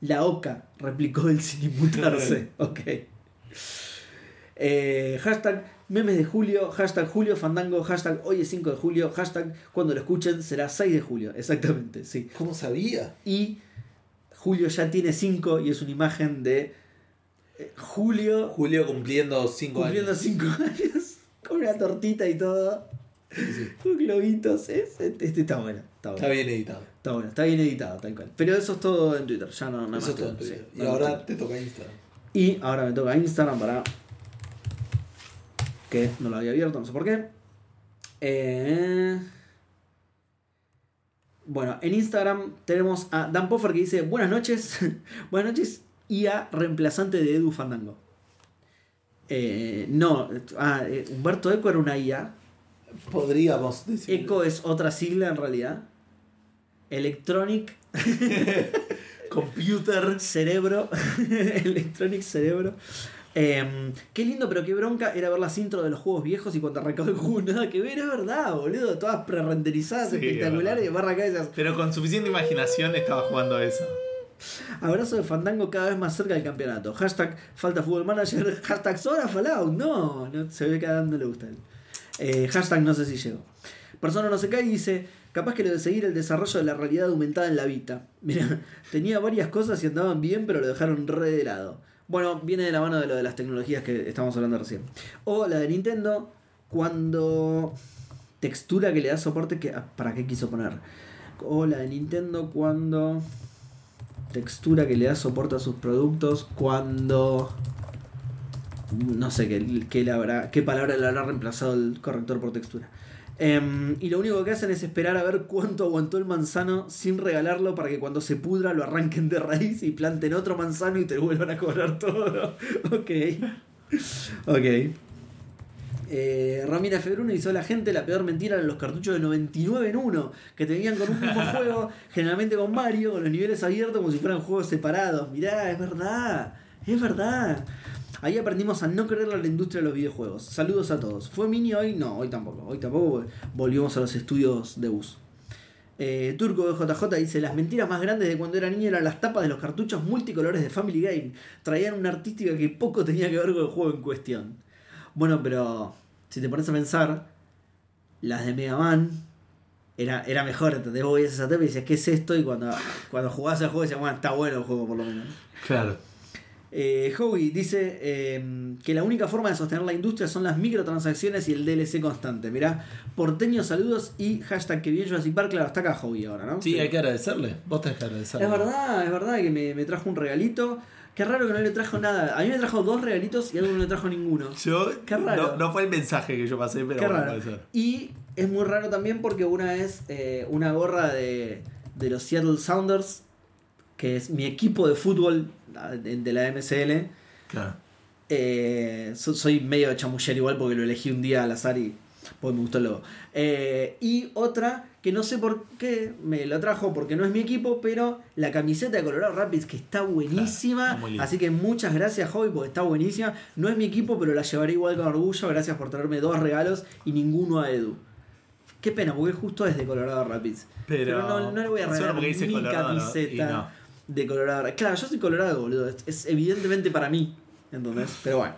la oca, replicó el sin inmutarse. (laughs) ok. Eh, hashtag memes de julio, hashtag Julio Fandango, hashtag hoy es 5 de julio, hashtag cuando lo escuchen será 6 de julio. Exactamente, sí. ¿Cómo sabía? Y Julio ya tiene 5 y es una imagen de Julio. Julio cumpliendo 5 años. Cumpliendo 5 años. (laughs) Con una tortita y todo. Sí, Un globitos. Este, está bueno. Está, bien editado. Está bueno, está bien editado, tal cual. Pero eso es todo en Twitter. Ya no, no eso es todo en Twitter. y ahora te toca Instagram. Y ahora me toca Instagram para. Que no lo había abierto, no sé por qué. Eh... Bueno, en Instagram tenemos a Dan Poffer que dice: Buenas noches. (laughs) Buenas noches IA reemplazante de Edu Fandango. Eh, no, ah, eh, Humberto Eco era una IA. Podríamos decir. Eco es otra sigla en realidad. Electronic. (laughs) Computer. Cerebro. (laughs) Electronic Cerebro. Em, qué lindo, pero qué bronca era ver las intros de los juegos viejos y cuando arrancaba el juego nada que ver, es verdad, boludo. Todas pre-renderizadas, espectaculares, barra cabezas. Pero con suficiente imaginación estaba jugando eso. Abrazo de Fandango cada vez más cerca del campeonato. Hashtag falta fútbol manager. (laughs) Hashtag Sora Fallout. No, no se ve que a no le gusta. Eh, hashtag no sé si llegó. Persona no se cae y dice, capaz que lo de seguir el desarrollo de la realidad aumentada en la Vita. (laughs) Mira, tenía varias cosas y andaban bien, pero lo dejaron re de lado. Bueno, viene de la mano de lo de las tecnologías que estamos hablando recién. O la de Nintendo, cuando textura que le da soporte que... Ah, ¿Para qué quiso poner? O la de Nintendo cuando textura que le da soporte a sus productos cuando no sé qué, qué, habrá, qué palabra le habrá reemplazado el corrector por textura. Em, y lo único que hacen es esperar a ver cuánto aguantó el manzano sin regalarlo para que cuando se pudra lo arranquen de raíz y planten otro manzano y te vuelvan a cobrar todo. (laughs) ok. Ok. Eh, Ramira Februno hizo a la gente la peor mentira de los cartuchos de 99 en 1, que tenían con un mismo (laughs) juego, generalmente con Mario, con los niveles abiertos como si fueran juegos separados. Mirá, es verdad, es verdad. Ahí aprendimos a no creerle a la industria de los videojuegos. Saludos a todos. ¿Fue mini hoy? No, hoy tampoco. Hoy tampoco volvimos a los estudios de bus. Eh, Turco de JJ dice: Las mentiras más grandes de cuando era niño eran las tapas de los cartuchos multicolores de Family Game. Traían una artística que poco tenía que ver con el juego en cuestión. Bueno, pero si te pones a pensar, las de Mega Man era, era mejor, ¿entendés? Vos veías esa tapa y decías, ¿qué es esto? Y cuando, cuando jugabas el juego decías, bueno, está bueno el juego por lo menos. Claro. Eh, Howie dice eh, que la única forma de sostener la industria son las microtransacciones y el DLC constante. Mirá, porteños saludos y hashtag que bien Jurassic Park. Claro, está acá Howie ahora, ¿no? Sí, hay que agradecerle. Vos tenés que agradecerle. Es verdad, es verdad que me, me trajo un regalito. Qué raro que no le trajo nada. A mí me trajo dos regalitos y a no le trajo ninguno. Yo, Qué raro. No, no fue el mensaje que yo pasé, pero Qué bueno, raro. puede. Y es muy raro también porque una es eh, una gorra de, de los Seattle Sounders, que es mi equipo de fútbol de, la MCL. Claro. Eh, so- soy medio chamuller igual porque lo elegí un día al azar y pues me gustó el logo. Eh, y otra que no sé por qué me la trajo porque no es mi equipo, pero la camiseta de Colorado Rapids que está buenísima. Claro, así que muchas gracias, Hobby, porque está buenísima. No es mi equipo, pero la llevaré igual con orgullo. Gracias por traerme dos regalos y ninguno a Edu. Qué pena, porque justo es de Colorado Rapids. Pero- no, no le voy a regalar mi camiseta no. de Colorado. Claro, yo soy Colorado, boludo. Es, evidentemente para mí. Entonces, pero bueno.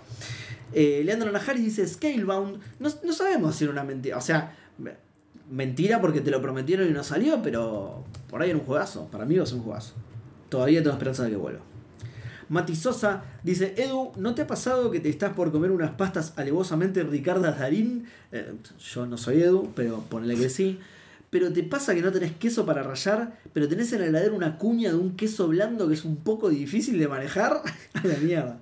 Eh, Leandro Najari dice Scalebound. No, no sabemos si era una mentira. O sea, mentira porque te lo prometieron y no salió, pero por ahí era un juegazo. Para mí va a ser un juegazo. Todavía tengo esperanza de que vuelva. Mati Sosa dice, Edu, ¿no te ha pasado que te estás por comer unas pastas alevosamente Ricardas Darín? Eh, yo no soy Edu, pero ponle que sí. Pero te pasa que no tenés queso para rallar, pero tenés en la heladera una cuña de un queso blando que es un poco difícil de manejar. (laughs) A la mierda.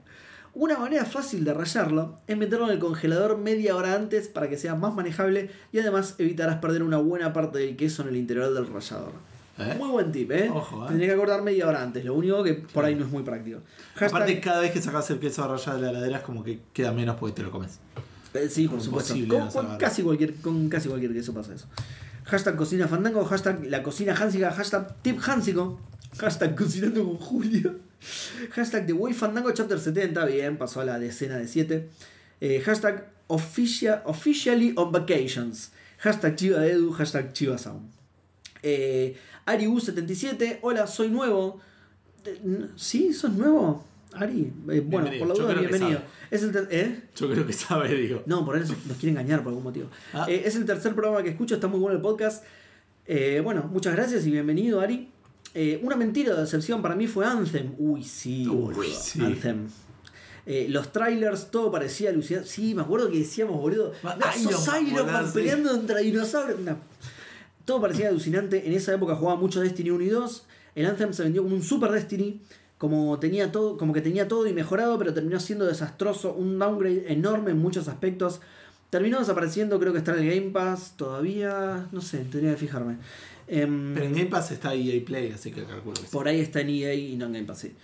Una manera fácil de rallarlo es meterlo en el congelador media hora antes para que sea más manejable y además evitarás perder una buena parte del queso en el interior del rallador. ¿Eh? Muy buen tip, ¿eh? Ojo, ¿eh? Tendría que acordar media hora antes, lo único que por ahí no es muy práctico. Hashtag- Aparte, cada vez que sacas el queso rallado de la heladera es como que queda menos porque te lo comes. Eh, sí, por supuesto. Con, casi cualquier, con casi cualquier queso pasa eso. Hashtag cocina fandango, hashtag la cocina hansica, hashtag tip hansico, hashtag cocinando con Julio, hashtag the way fandango chapter 70, bien, pasó a la decena de 7. hashtag official, officially on vacations, hashtag chiva de edu, hashtag chiva sound. Eh, AriU77, hola, soy nuevo. Eh, ¿Sí? ¿Sos nuevo? Ari, Eh, bueno, por la duda, bienvenido. Es el ¿eh? Yo creo que sabe, digo. No, por ahí nos, quiere engañar por algún motivo. Ah. Eh, es el tercer programa que escucho, está muy bueno el podcast. Eh, bueno, muchas gracias y bienvenido, Ari. Eh, una mentira de decepción para mí fue Anthem. Uy, sí, Uy, boludo. sí. Anthem. Eh, los trailers, todo parecía alucinante. Sí, me acuerdo que decíamos, boludo. Ah, "No, sos Iron Man, peleando contra dinosaurios. No. Todo parecía alucinante. En esa época jugaba mucho Destiny 1 y 2. El Anthem se vendió como un Super Destiny. Como, tenía todo, como que tenía todo y mejorado, pero terminó siendo desastroso. Un downgrade enorme en muchos aspectos. Terminó desapareciendo, creo que está en el Game Pass todavía. No sé, tendría que fijarme. Em, Pero en Game Pass está EA Play, así que calculo que sí. por ahí está en EA y no en Game Pass, sí.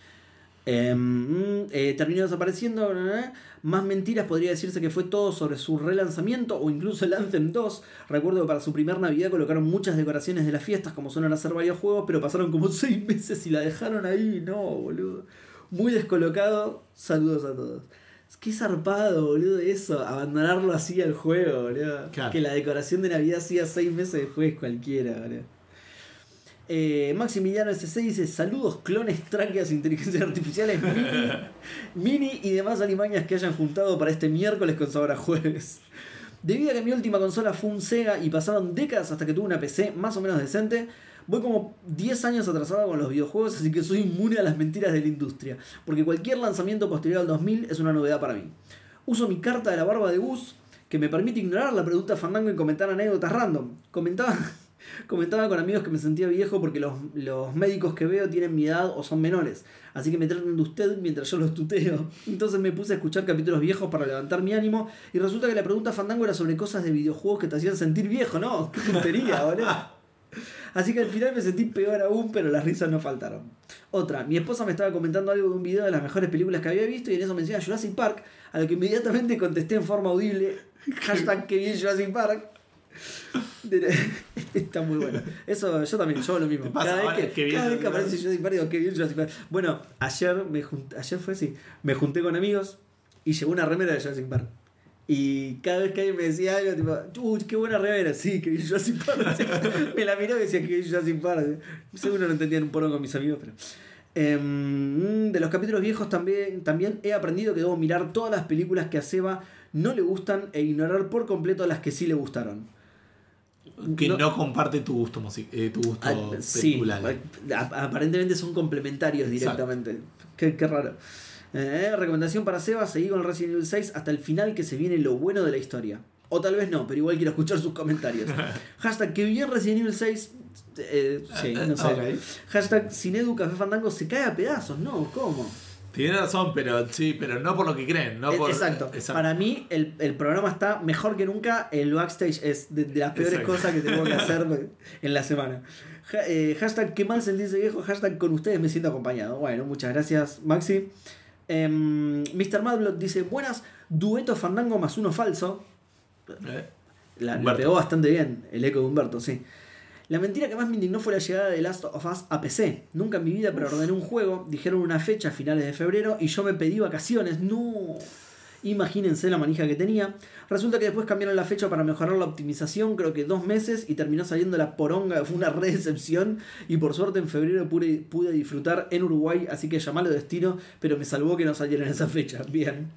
Eh, terminó desapareciendo. bla, bla, bla. Más mentiras podría decirse que fue todo sobre su relanzamiento o incluso el Anthem 2. Recuerdo que para su primer Navidad colocaron muchas decoraciones de las fiestas, como suelen hacer varios juegos, pero pasaron como (laughs) 6 meses y la dejaron ahí. No, boludo. Muy descolocado. Saludos a todos. Qué zarpado, boludo, eso. Abandonarlo así al juego, boludo. Claro. Que la decoración de Navidad siga 6 meses después cualquiera, boludo. Eh, Maximiliano S6 dice: Saludos, clones, tráqueas, inteligencias artificiales, mini, (laughs) mini y demás alimañas que hayan juntado para este miércoles con sabor a jueves. Debido a que mi última consola fue un Sega y pasaron décadas hasta que tuve una PC más o menos decente, voy como 10 años atrasado con los videojuegos, así que soy inmune a las mentiras de la industria. Porque cualquier lanzamiento posterior al 2000 es una novedad para mí. Uso mi carta de la barba de Gus, que me permite ignorar la pregunta fandango y comentar anécdotas random. Comentaba. (laughs) Comentaba con amigos que me sentía viejo porque los, los médicos que veo tienen mi edad o son menores. Así que me tratan de usted mientras yo los tuteo. Entonces me puse a escuchar capítulos viejos para levantar mi ánimo. Y resulta que la pregunta fandango era sobre cosas de videojuegos que te hacían sentir viejo, ¿no? Qué tontería, boludo. Así que al final me sentí peor aún, pero las risas no faltaron. Otra, mi esposa me estaba comentando algo de un video de las mejores películas que había visto y en eso menciona Jurassic Park, a lo que inmediatamente contesté en forma audible, (laughs) hashtag que bien Jurassic Park. (laughs) Está muy bueno. Eso yo también, yo lo mismo. ¿Te pasa Cada vez que, que bien cada vez que aparece Jurassic Park digo, qué bien Jurassic Park. Bueno, ayer me junté, ayer fue así, me junté con amigos y llevé una remera de Jurassic Park. Y cada vez que alguien me decía algo, tipo, uy, qué buena remera, sí, que bien Jurassic Park. me la miró y decía que bien Jurassic Park. Seguro no entendían un poco con mis amigos, pero. Em, de los capítulos viejos también, también he aprendido que debo mirar todas las películas que a Seba no le gustan e ignorar por completo las que sí le gustaron. Que No- no, comparte tu gusto eh, tu gusto Ah, sí, aparentemente son complementarios directamente. Qué, qué raro. Eh, recomendación para Seba, seguí con Resident Evil 6 hasta el final que se viene lo bueno de la historia. O tal vez no, pero igual quiero escuchar sus comentarios. (laughs) Hashtag que bien Resident Evil 6. eh, sí, no sé. Ok. Hashtag sin Edu Café Fandango se cae a pedazos, ¿no? ¿Cómo? Tiene razón, pero sí, pero no por lo que creen. No Eh, por, Exacto. Para mí, el, el programa está mejor que nunca. El backstage es de, de las peores Exacto. cosas que tengo que hacer (laughs) en la semana. Ja- eh, hashtag qué mal sentirse viejo. Hashtag con ustedes me siento acompañado. Bueno, muchas gracias, Maxi. Em, Mr. Madblot dice: Buenas, dueto fandango más uno falso. Eh, La, pegó bastante bien, el eco de Humberto, sí. La mentira que más me indignó fue la llegada de Last of Us a PC. Nunca en mi vida preordené un juego, dijeron una fecha a finales de febrero y yo me pedí vacaciones. No. Imagínense la manija que tenía. Resulta que después cambiaron la fecha para mejorar la optimización, creo que dos meses, y terminó saliendo la poronga. Fue una re. Y por suerte en febrero pude, pude disfrutar en Uruguay, así que llamalo destino, pero me salvó que no saliera en esa fecha. (laughs) Bien.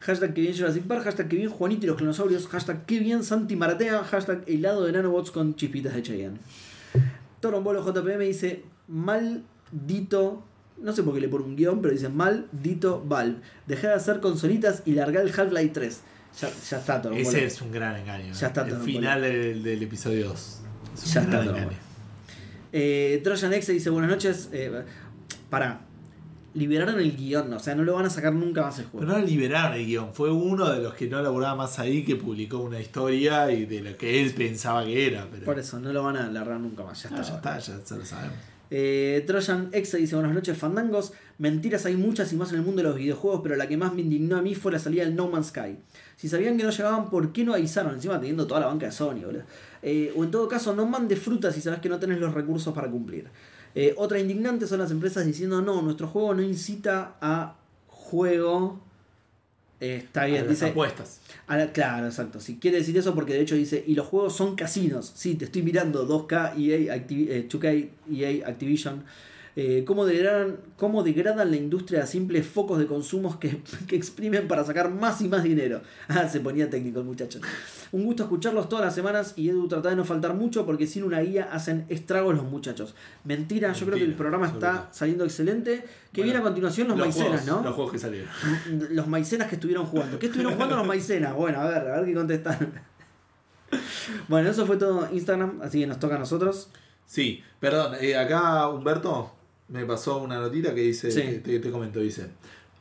Hashtag que bien Jurassic Park, hashtag que bien Juanito y los clonosaurios, hashtag que bien Santi Maratea, hashtag helado de nanobots con chispitas de Cheyenne. Torombolo JPM dice maldito, no sé por qué le pone un guion, pero dice maldito Valve. Dejá de hacer consolitas y largar el Half-Life 3. Ya, ya está Torombolo. Ese es un gran engaño. Ya está El todo, final del, del episodio 2. Es un Ya está todo. Eh, Trojan X dice buenas noches. Eh, para. Liberaron el guion, o sea, no lo van a sacar nunca más el juego. Pero no liberaron el guion. Fue uno de los que no laburaba más ahí que publicó una historia y de lo que él pensaba que era. Pero Por eso, no lo van a largar nunca más. Ya Ah, está. ya está, ya se lo sabemos. Eh, Trojan X dice buenas noches fandangos. Mentiras hay muchas y más en el mundo de los videojuegos, pero la que más me indignó a mí fue la salida del No Man's Sky. Si sabían que no llegaban, ¿por qué no avisaron? Encima teniendo toda la banca de Sony, boludo. Eh, o en todo caso, no mandes frutas si sabes que no tenés los recursos para cumplir. Eh, otra indignante son las empresas diciendo no, nuestro juego no incita a juego. Está A bien, las dice. apuestas. A la- claro, exacto. Si quiere decir eso, porque de hecho dice, y los juegos son casinos. Sí, te estoy mirando 2K, EA, Activi- eh, 2K, EA, Activision. Eh, ¿cómo, degradan, ¿Cómo degradan la industria a simples focos de consumos que, (laughs) que exprimen para sacar más y más dinero? (laughs) Ah, se ponía técnico el muchacho. Un gusto escucharlos todas las semanas y Edu trata de no faltar mucho porque sin una guía hacen estragos los muchachos. Mentira, yo creo que el programa está absoluta. saliendo excelente. Que Bueno, viene a continuación los, maicenas, juegos, ¿no? Los juegos que salieron. los maicenas que estuvieron jugando. ¿Qué estuvieron jugando los maicenas? Bueno, a ver, a ver qué contestan. (laughs) Bueno, eso fue todo Instagram, así que nos toca a nosotros. Sí, perdón, eh, acá Humberto me pasó una notita que dice, Sí. te, te comento, dice.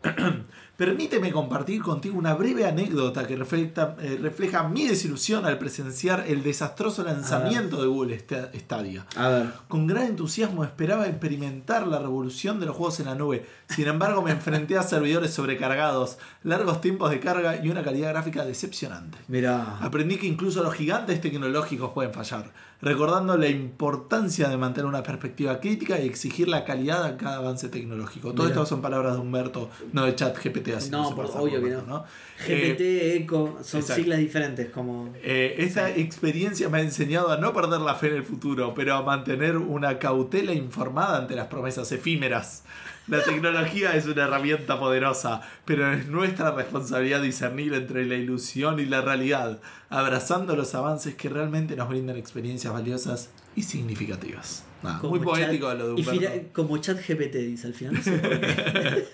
(clears throat) Permíteme compartir contigo una breve anécdota que refleja, eh, refleja mi desilusión al presenciar el desastroso lanzamiento de Google Sta- Stadia. A ver. Con gran entusiasmo esperaba experimentar la revolución de los juegos en la nube. Sin embargo, me enfrenté a servidores sobrecargados, largos tiempos de carga y una calidad gráfica decepcionante. Mira. Aprendí que incluso los gigantes tecnológicos pueden fallar, recordando la importancia de mantener una perspectiva crítica y exigir la calidad a cada avance tecnológico. Todo Mira. esto son palabras de Humberto, no de chat GPT. Así No, se por- obvio que no. Eh, GPT, ECO, son exacto. siglas diferentes, como. eh, esta experiencia me ha enseñado a no perder la fe en el futuro, pero a mantener una cautela informada ante las promesas efímeras. La tecnología es una herramienta poderosa, pero es nuestra responsabilidad discernir entre la ilusión y la realidad, abrazando los avances que realmente nos brindan experiencias valiosas y significativas. Muy poético chat- lo de y Humberto. fina- como chat GPT, dice al final. No sé. (laughs)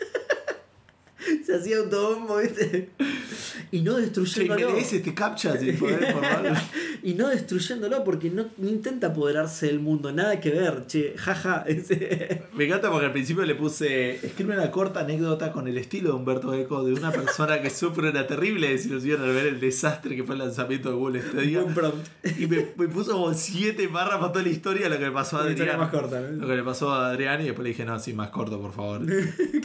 (laughs) Se hacía autobombo, ¿viste? Y no Che, ¿me destruyéndolo. lees este captcha sin poder? (laughs) Y no destruyéndolo porque no, no intenta apoderarse del mundo. Nada que ver, che. Jaja. (laughs) Me encanta porque al principio le puse. Escribe una corta anécdota con el estilo de Humberto Eco de una persona que sufre una terrible desilusión al ver el desastre que fue el lanzamiento de Google Stadia. Y me, me puso como siete párrafos toda la historia lo que le pasó a Adrián. más corta, ¿no? Lo que le pasó a Adrián y después le dije, no, sí, más corto, por favor.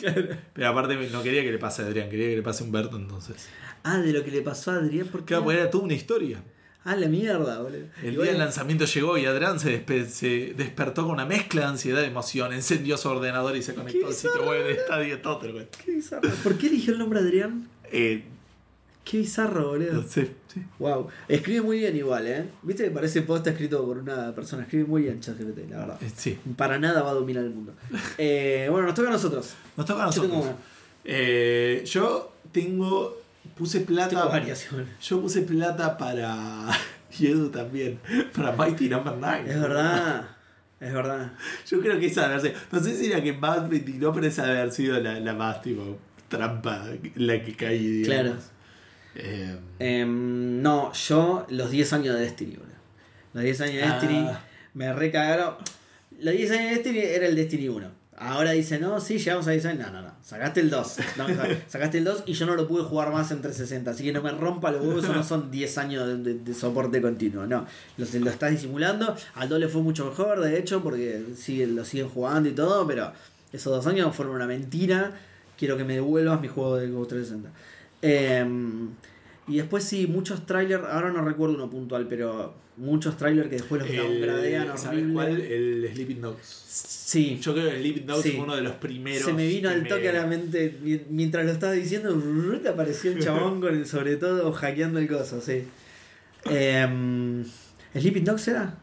claro. Pero aparte no quería que le pase a Adrián, quería que le pase a Humberto entonces. Ah, de lo que le pasó a Adrián. ¿Por qué? Claro, porque era toda una historia. Ah, la mierda, boludo. El día del lanzamiento llegó y Adrián se, despe- se despertó con una mezcla de ansiedad y emoción. Encendió su ordenador y se conectó al sitio web de te lo cuento. Qué bizarro. ¿Por qué eligió el nombre Adrián? Eh, Qué bizarro, boludo. no sé, sí. Wow. Escribe muy bien igual, ¿eh? Viste que parece post escrito por una persona. Escribe muy bien ChatGPT, la verdad. Eh, sí. Para nada va a dominar el mundo. (laughs) Eh, bueno, nos toca a nosotros. Nos toca a nosotros. Eh, yo tengo. Puse plata. Variación. Yo puse plata para. (laughs) Y Edu también. Para Mighty Number 9. Es verdad. Es verdad. Yo creo que esa sido- No sé si era que más me indignó, pero esa debe haber sido la, la más tipo trampa la que caí. digamos. Claro. Eh, Em, no, yo los 10 años de Destiny, boludo. Los 10 años de Destiny Ah. me recagaron. Los 10 años de Destiny era el Destiny 1. Ahora dice, no, sí, llegamos a 10 años. No, no, no. Sacaste el 2. No, (laughs) sacaste el 2 y yo no lo pude jugar más en 360. Así que no me rompa los huevos, eso no son 10 años de, soporte continuo. No, lo, estás disimulando. Al 2 le fue mucho mejor, de hecho, porque sigue, lo siguen jugando y todo. Pero esos dos años fueron una mentira. Quiero que me devuelvas mi juego de Xbox 360. Em, y después sí, muchos trailers, ahora no recuerdo uno puntual, pero muchos trailers que después los downgradean ¿Sabes cuál? El Sleeping Dogs. Sí, Yo creo que el Sleeping Dogs Sí. fue uno de los primeros. se me vino al me- toque a la mente mi- mientras lo estaba diciendo, te apareció el chabón (laughs) con el sobre todo hackeando el coso, sí. Em, ¿Sleeping Dogs era?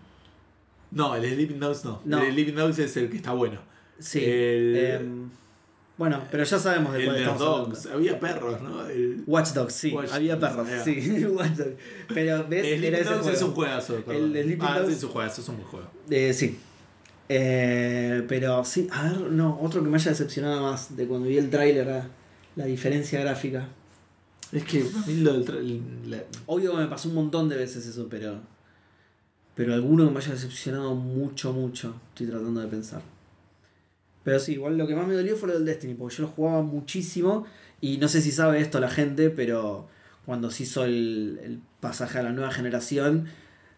No, el Sleeping Dogs no. No. El Sleeping Dogs es el que está bueno. Sí. El- em, bueno, pero ya sabemos de El cuál estamos Dogs. hablando. Había perros, ¿no? El, Watch Dogs, sí, Watch había perros, yeah. sí, (laughs) Watch Dogs. Pero ves, el era Dogs es un juegazo. perdón. El Sleeping ah, Dogs- es un juegazo, es un buen juego. Eh, sí. Eh, pero sí, a ver, no, otro que me haya decepcionado más de cuando vi el tráiler, ah, la diferencia gráfica. Es que lo del tra- el- la- Obvio que me pasó un montón de veces eso, pero. Pero alguno que me haya decepcionado mucho, mucho. Estoy tratando de pensar. Pero sí, igual lo que más me dolió fue lo del Destiny, porque yo lo jugaba muchísimo. Y no sé si sabe esto la gente, pero cuando se hizo el, el pasaje a la nueva generación,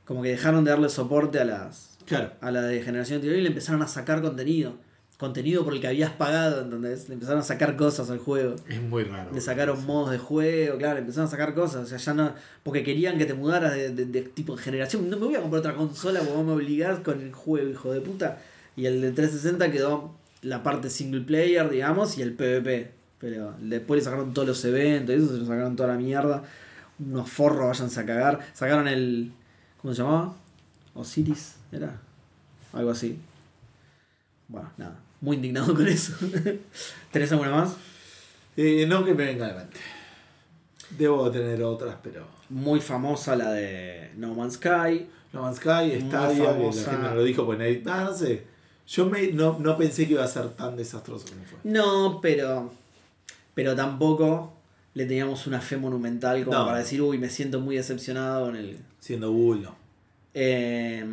como que dejaron de darle soporte a las. Claro. a la de generación anterior y le empezaron a sacar contenido. Contenido por el que habías pagado, ¿entendés? Le empezaron a sacar cosas al juego. Es muy raro. Le sacaron modos de juego, claro, empezaron a sacar cosas. O sea, ya no. Porque querían que te mudaras de, de- de tipo de generación. No me voy a comprar otra consola porque vos me obligás con el juego, hijo de puta. Y el de 360 quedó la parte single player, digamos, y el PvP. Pero después le sacaron todos los eventos, y eso se lo sacaron toda la mierda. Unos forros, váyanse a cagar. Sacaron el. ¿Cómo se llamaba? Osiris, ¿era? Algo así. Bueno, nada. Muy indignado con eso. (laughs) ¿Tenés alguna más? Eh, no que me venga a la mente. Debo tener otras, pero. Muy famosa la de No Man's Sky. No Man's Sky, Stadia, que la gente no lo dijo, pues nadie- Ah, no sé. Yo me, no, no pensé que iba a ser tan desastroso como fue. No, pero. Pero tampoco le teníamos una fe monumental como No. para decir, uy, me siento muy decepcionado con el. Siendo Bull, no. Eh,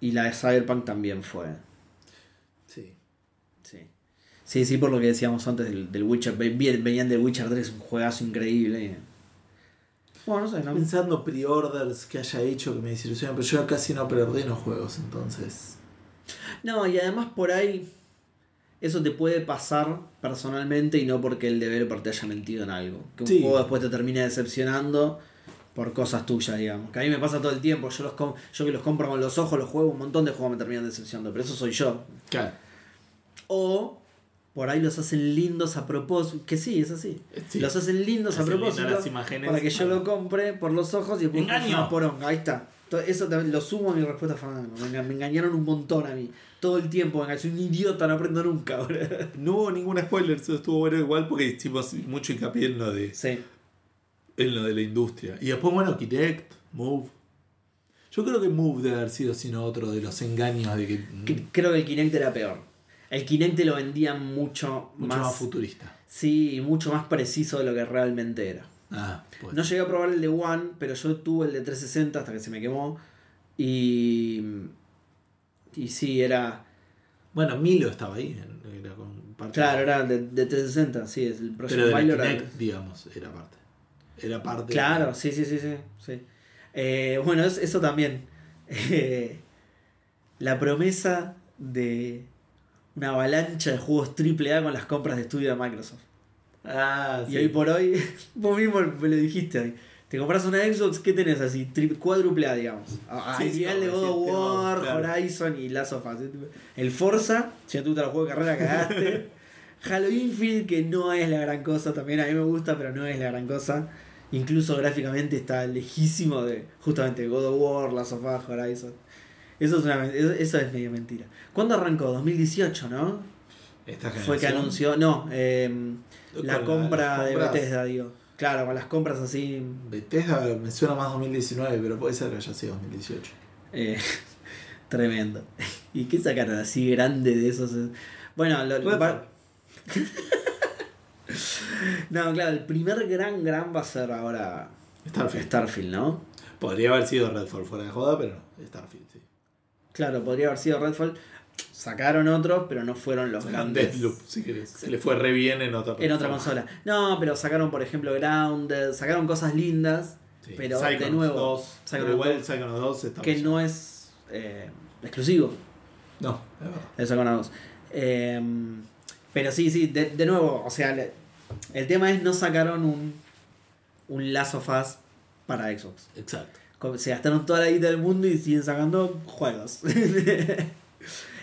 y la de Cyberpunk también fue. Sí. Sí. Sí, sí, por lo que decíamos antes del, del Witcher. Ven- Venían del Witcher 3, un juegazo increíble. Bueno, no sé, no- Pensando pre-orders que haya hecho que me desilusionan, pero yo casi no preordeno juegos, entonces. No, y además por ahí eso te puede pasar personalmente y no porque el developer te haya mentido en algo. Que un Sí. juego después te termine decepcionando por cosas tuyas, digamos. Que a mí me pasa todo el tiempo. Yo, los com- yo que los compro con los ojos, los juegos, un montón de juegos me terminan decepcionando. Pero eso soy yo. Claro. O por ahí los hacen lindos a propósito. Que sí, es así. Sí. Los hacen lindos a Hacen propósito las imágenes. para que yo lo compre por los ojos y después una poronga. Ahí está. Eso también lo sumo a mi respuesta Fandango. Me, me engañaron un montón a mí. Todo el tiempo. venga, Soy un idiota, no aprendo nunca. ahora. (laughs) No hubo ningún spoiler, eso estuvo bueno igual porque hicimos mucho hincapié en lo de, Sí. en lo de la industria. Y después, bueno, Kinect, Move. Yo creo que Move debe haber sido sino otro de los engaños de que. Que- Creo que el Kinect era peor. El Kinect lo vendían mucho, mucho más, futurista. Sí, y mucho más preciso de lo que realmente era. Ah, pues. No llegué a probar el de One, pero yo tuve el de 360 hasta que se me quemó. Y. Y sí, era. Bueno, Milo estaba ahí. Era con parte Claro, era de, de 360, sí, es el Project Pero de la Milo era- digamos, era parte. Era parte. Claro, sí, sí, sí, sí. sí. Eh, bueno, es- eso también. (laughs) Eh, la promesa de una avalancha de juegos AAA con las compras de estudio de Microsoft. Ah, Y sí. hoy por hoy, (laughs) vos mismo me lo dijiste hoy. Te compras una Xbox, ¿qué tenés así? Tri cuádruple A, digamos. A- Sí, Al sí, nivel de God of War, claro. Horizon y Last of Us. El Forza, si no te gusta los juegos de carrera, cagaste. (laughs) Halo Infinite, que no es la gran cosa, también a mí me gusta, pero no es la gran cosa. Incluso gráficamente está lejísimo de justamente God of War, Last of Us, Horizon. Eso es, una, eso, es medio mentira. ¿Cuándo arrancó? 2018, ¿no? Esta Fue que anunció, no, eh, la compra de compras. Bethesda, digo. Claro, con las compras así. Bethesda me suena más 2019, pero puede ser que haya sido 2018. eh, (laughs) Tremendo. ¿Y qué sacaron así grande de esos? Bueno, lo, (laughs) No, claro, el primer gran gran va a ser ahora Starfield. Starfield, ¿no? Podría haber sido Redfall fuera de joda, pero no. Starfield, sí. Claro, podría haber sido Redfall. Sacaron otros, pero no fueron los grandes. Deathloop, si querés. Que le fue re bien en otra En otra consola. No, pero sacaron, por ejemplo, Grounded, sacaron cosas lindas, Sí. pero de nuevo, 2, Psychonauts pero igual 2, Psychonauts 2 que no es eh, exclusivo. No, es verdad. El Psychonauts. Eh, pero sí, sí, de, de nuevo, o sea, el tema es no sacaron un, un Last of Us para Xbox. Exacto. Se gastaron toda la guita del mundo y siguen sacando juegos. (laughs)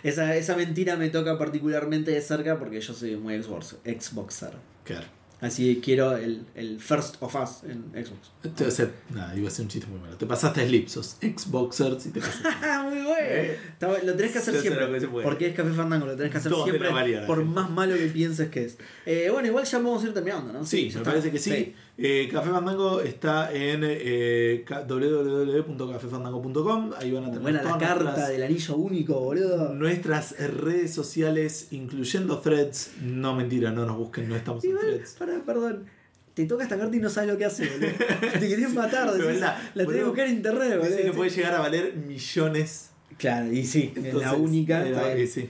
esa, esa mentira me toca particularmente de cerca porque yo soy muy Xbox, Xboxer. Claro. Así que quiero el, el First of Us en Xbox. Este va a ser. Nada, iba a ser un chiste muy malo. Te pasaste a Sleep, sos Xboxers y te pasaste. (laughs) muy bueno! Eh. Lo tenés que hacer siempre. que. Porque es Café Fandango, lo tenés que hacer Todos siempre. variedad, por más malo que pienses que es. Eh, bueno, igual ya vamos a ir terminando, ¿no? Sí, me está. parece que sí. Eh, Café Fandango está en eh, www.cafefandango.com. Ahí van a tener Buena la carta nuestras, del anillo único, boludo. nuestras redes sociales, incluyendo threads. No, mentira, no nos busquen, no estamos en Igual, threads. pará, perdón. Te toca esta carta y no sabes lo que hace, boludo. (laughs) Te querés matar, decís, la- la, tenés que boludo, buscar en internet, Dice que boludo. puede llegar a valer millones Claro, y sí, es la Entonces, única. eh, eh, sí.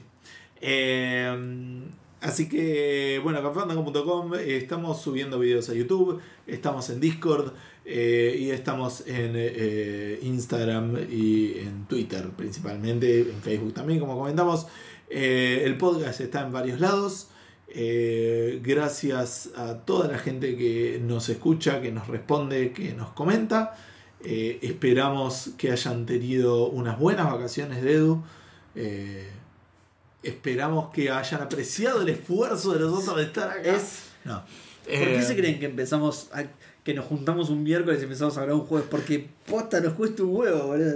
Eh, así que, bueno, cafefandango.com, eh, estamos subiendo videos a YouTube, estamos en Discord eh, y estamos en eh, Instagram y en Twitter principalmente, en Facebook también, como comentamos. El podcast está en varios lados. Gracias a toda la gente que nos escucha, que nos responde, que nos comenta. Esperamos que hayan tenido unas buenas vacaciones de Edu. Eh, esperamos que hayan apreciado el esfuerzo de nosotros de estar acá. Es- No. ¿Por qué Eh, se creen que empezamos a- que nos juntamos un miércoles y empezamos a grabar un jueves? Porque posta nos cuesta un huevo, boludo.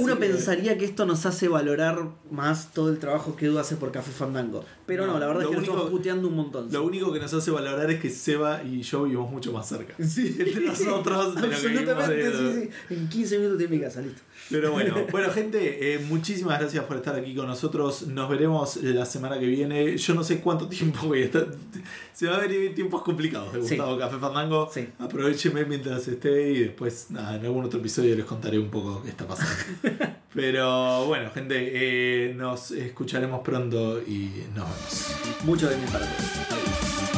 Uno que- pensaría que esto nos hace valorar más todo el trabajo que Edu hace por Café Fandango. Pero no, No, la verdad es que nos estamos puteando un montón. Lo único que nos hace valorar es que Seba y yo vivimos mucho más cerca. Sí, (laughs) Entre nosotros Absolutamente, sí, sí. En 15 minutos en mi casa, listo. Pero bueno, (laughs) bueno gente, eh, muchísimas gracias por estar aquí con nosotros. Nos veremos la semana que viene. Yo no sé cuánto tiempo voy a estar. (laughs) Se va a venir tiempos complicados de Sí. Gustavo Café Fandango. Sí. Aprovecheme mientras esté y después, nada, en algún otro episodio les contaré un poco qué está pasando. (laughs) Pero bueno, gente, eh, nos escucharemos pronto y nos vemos. Mucho de mí para todos. Adiós.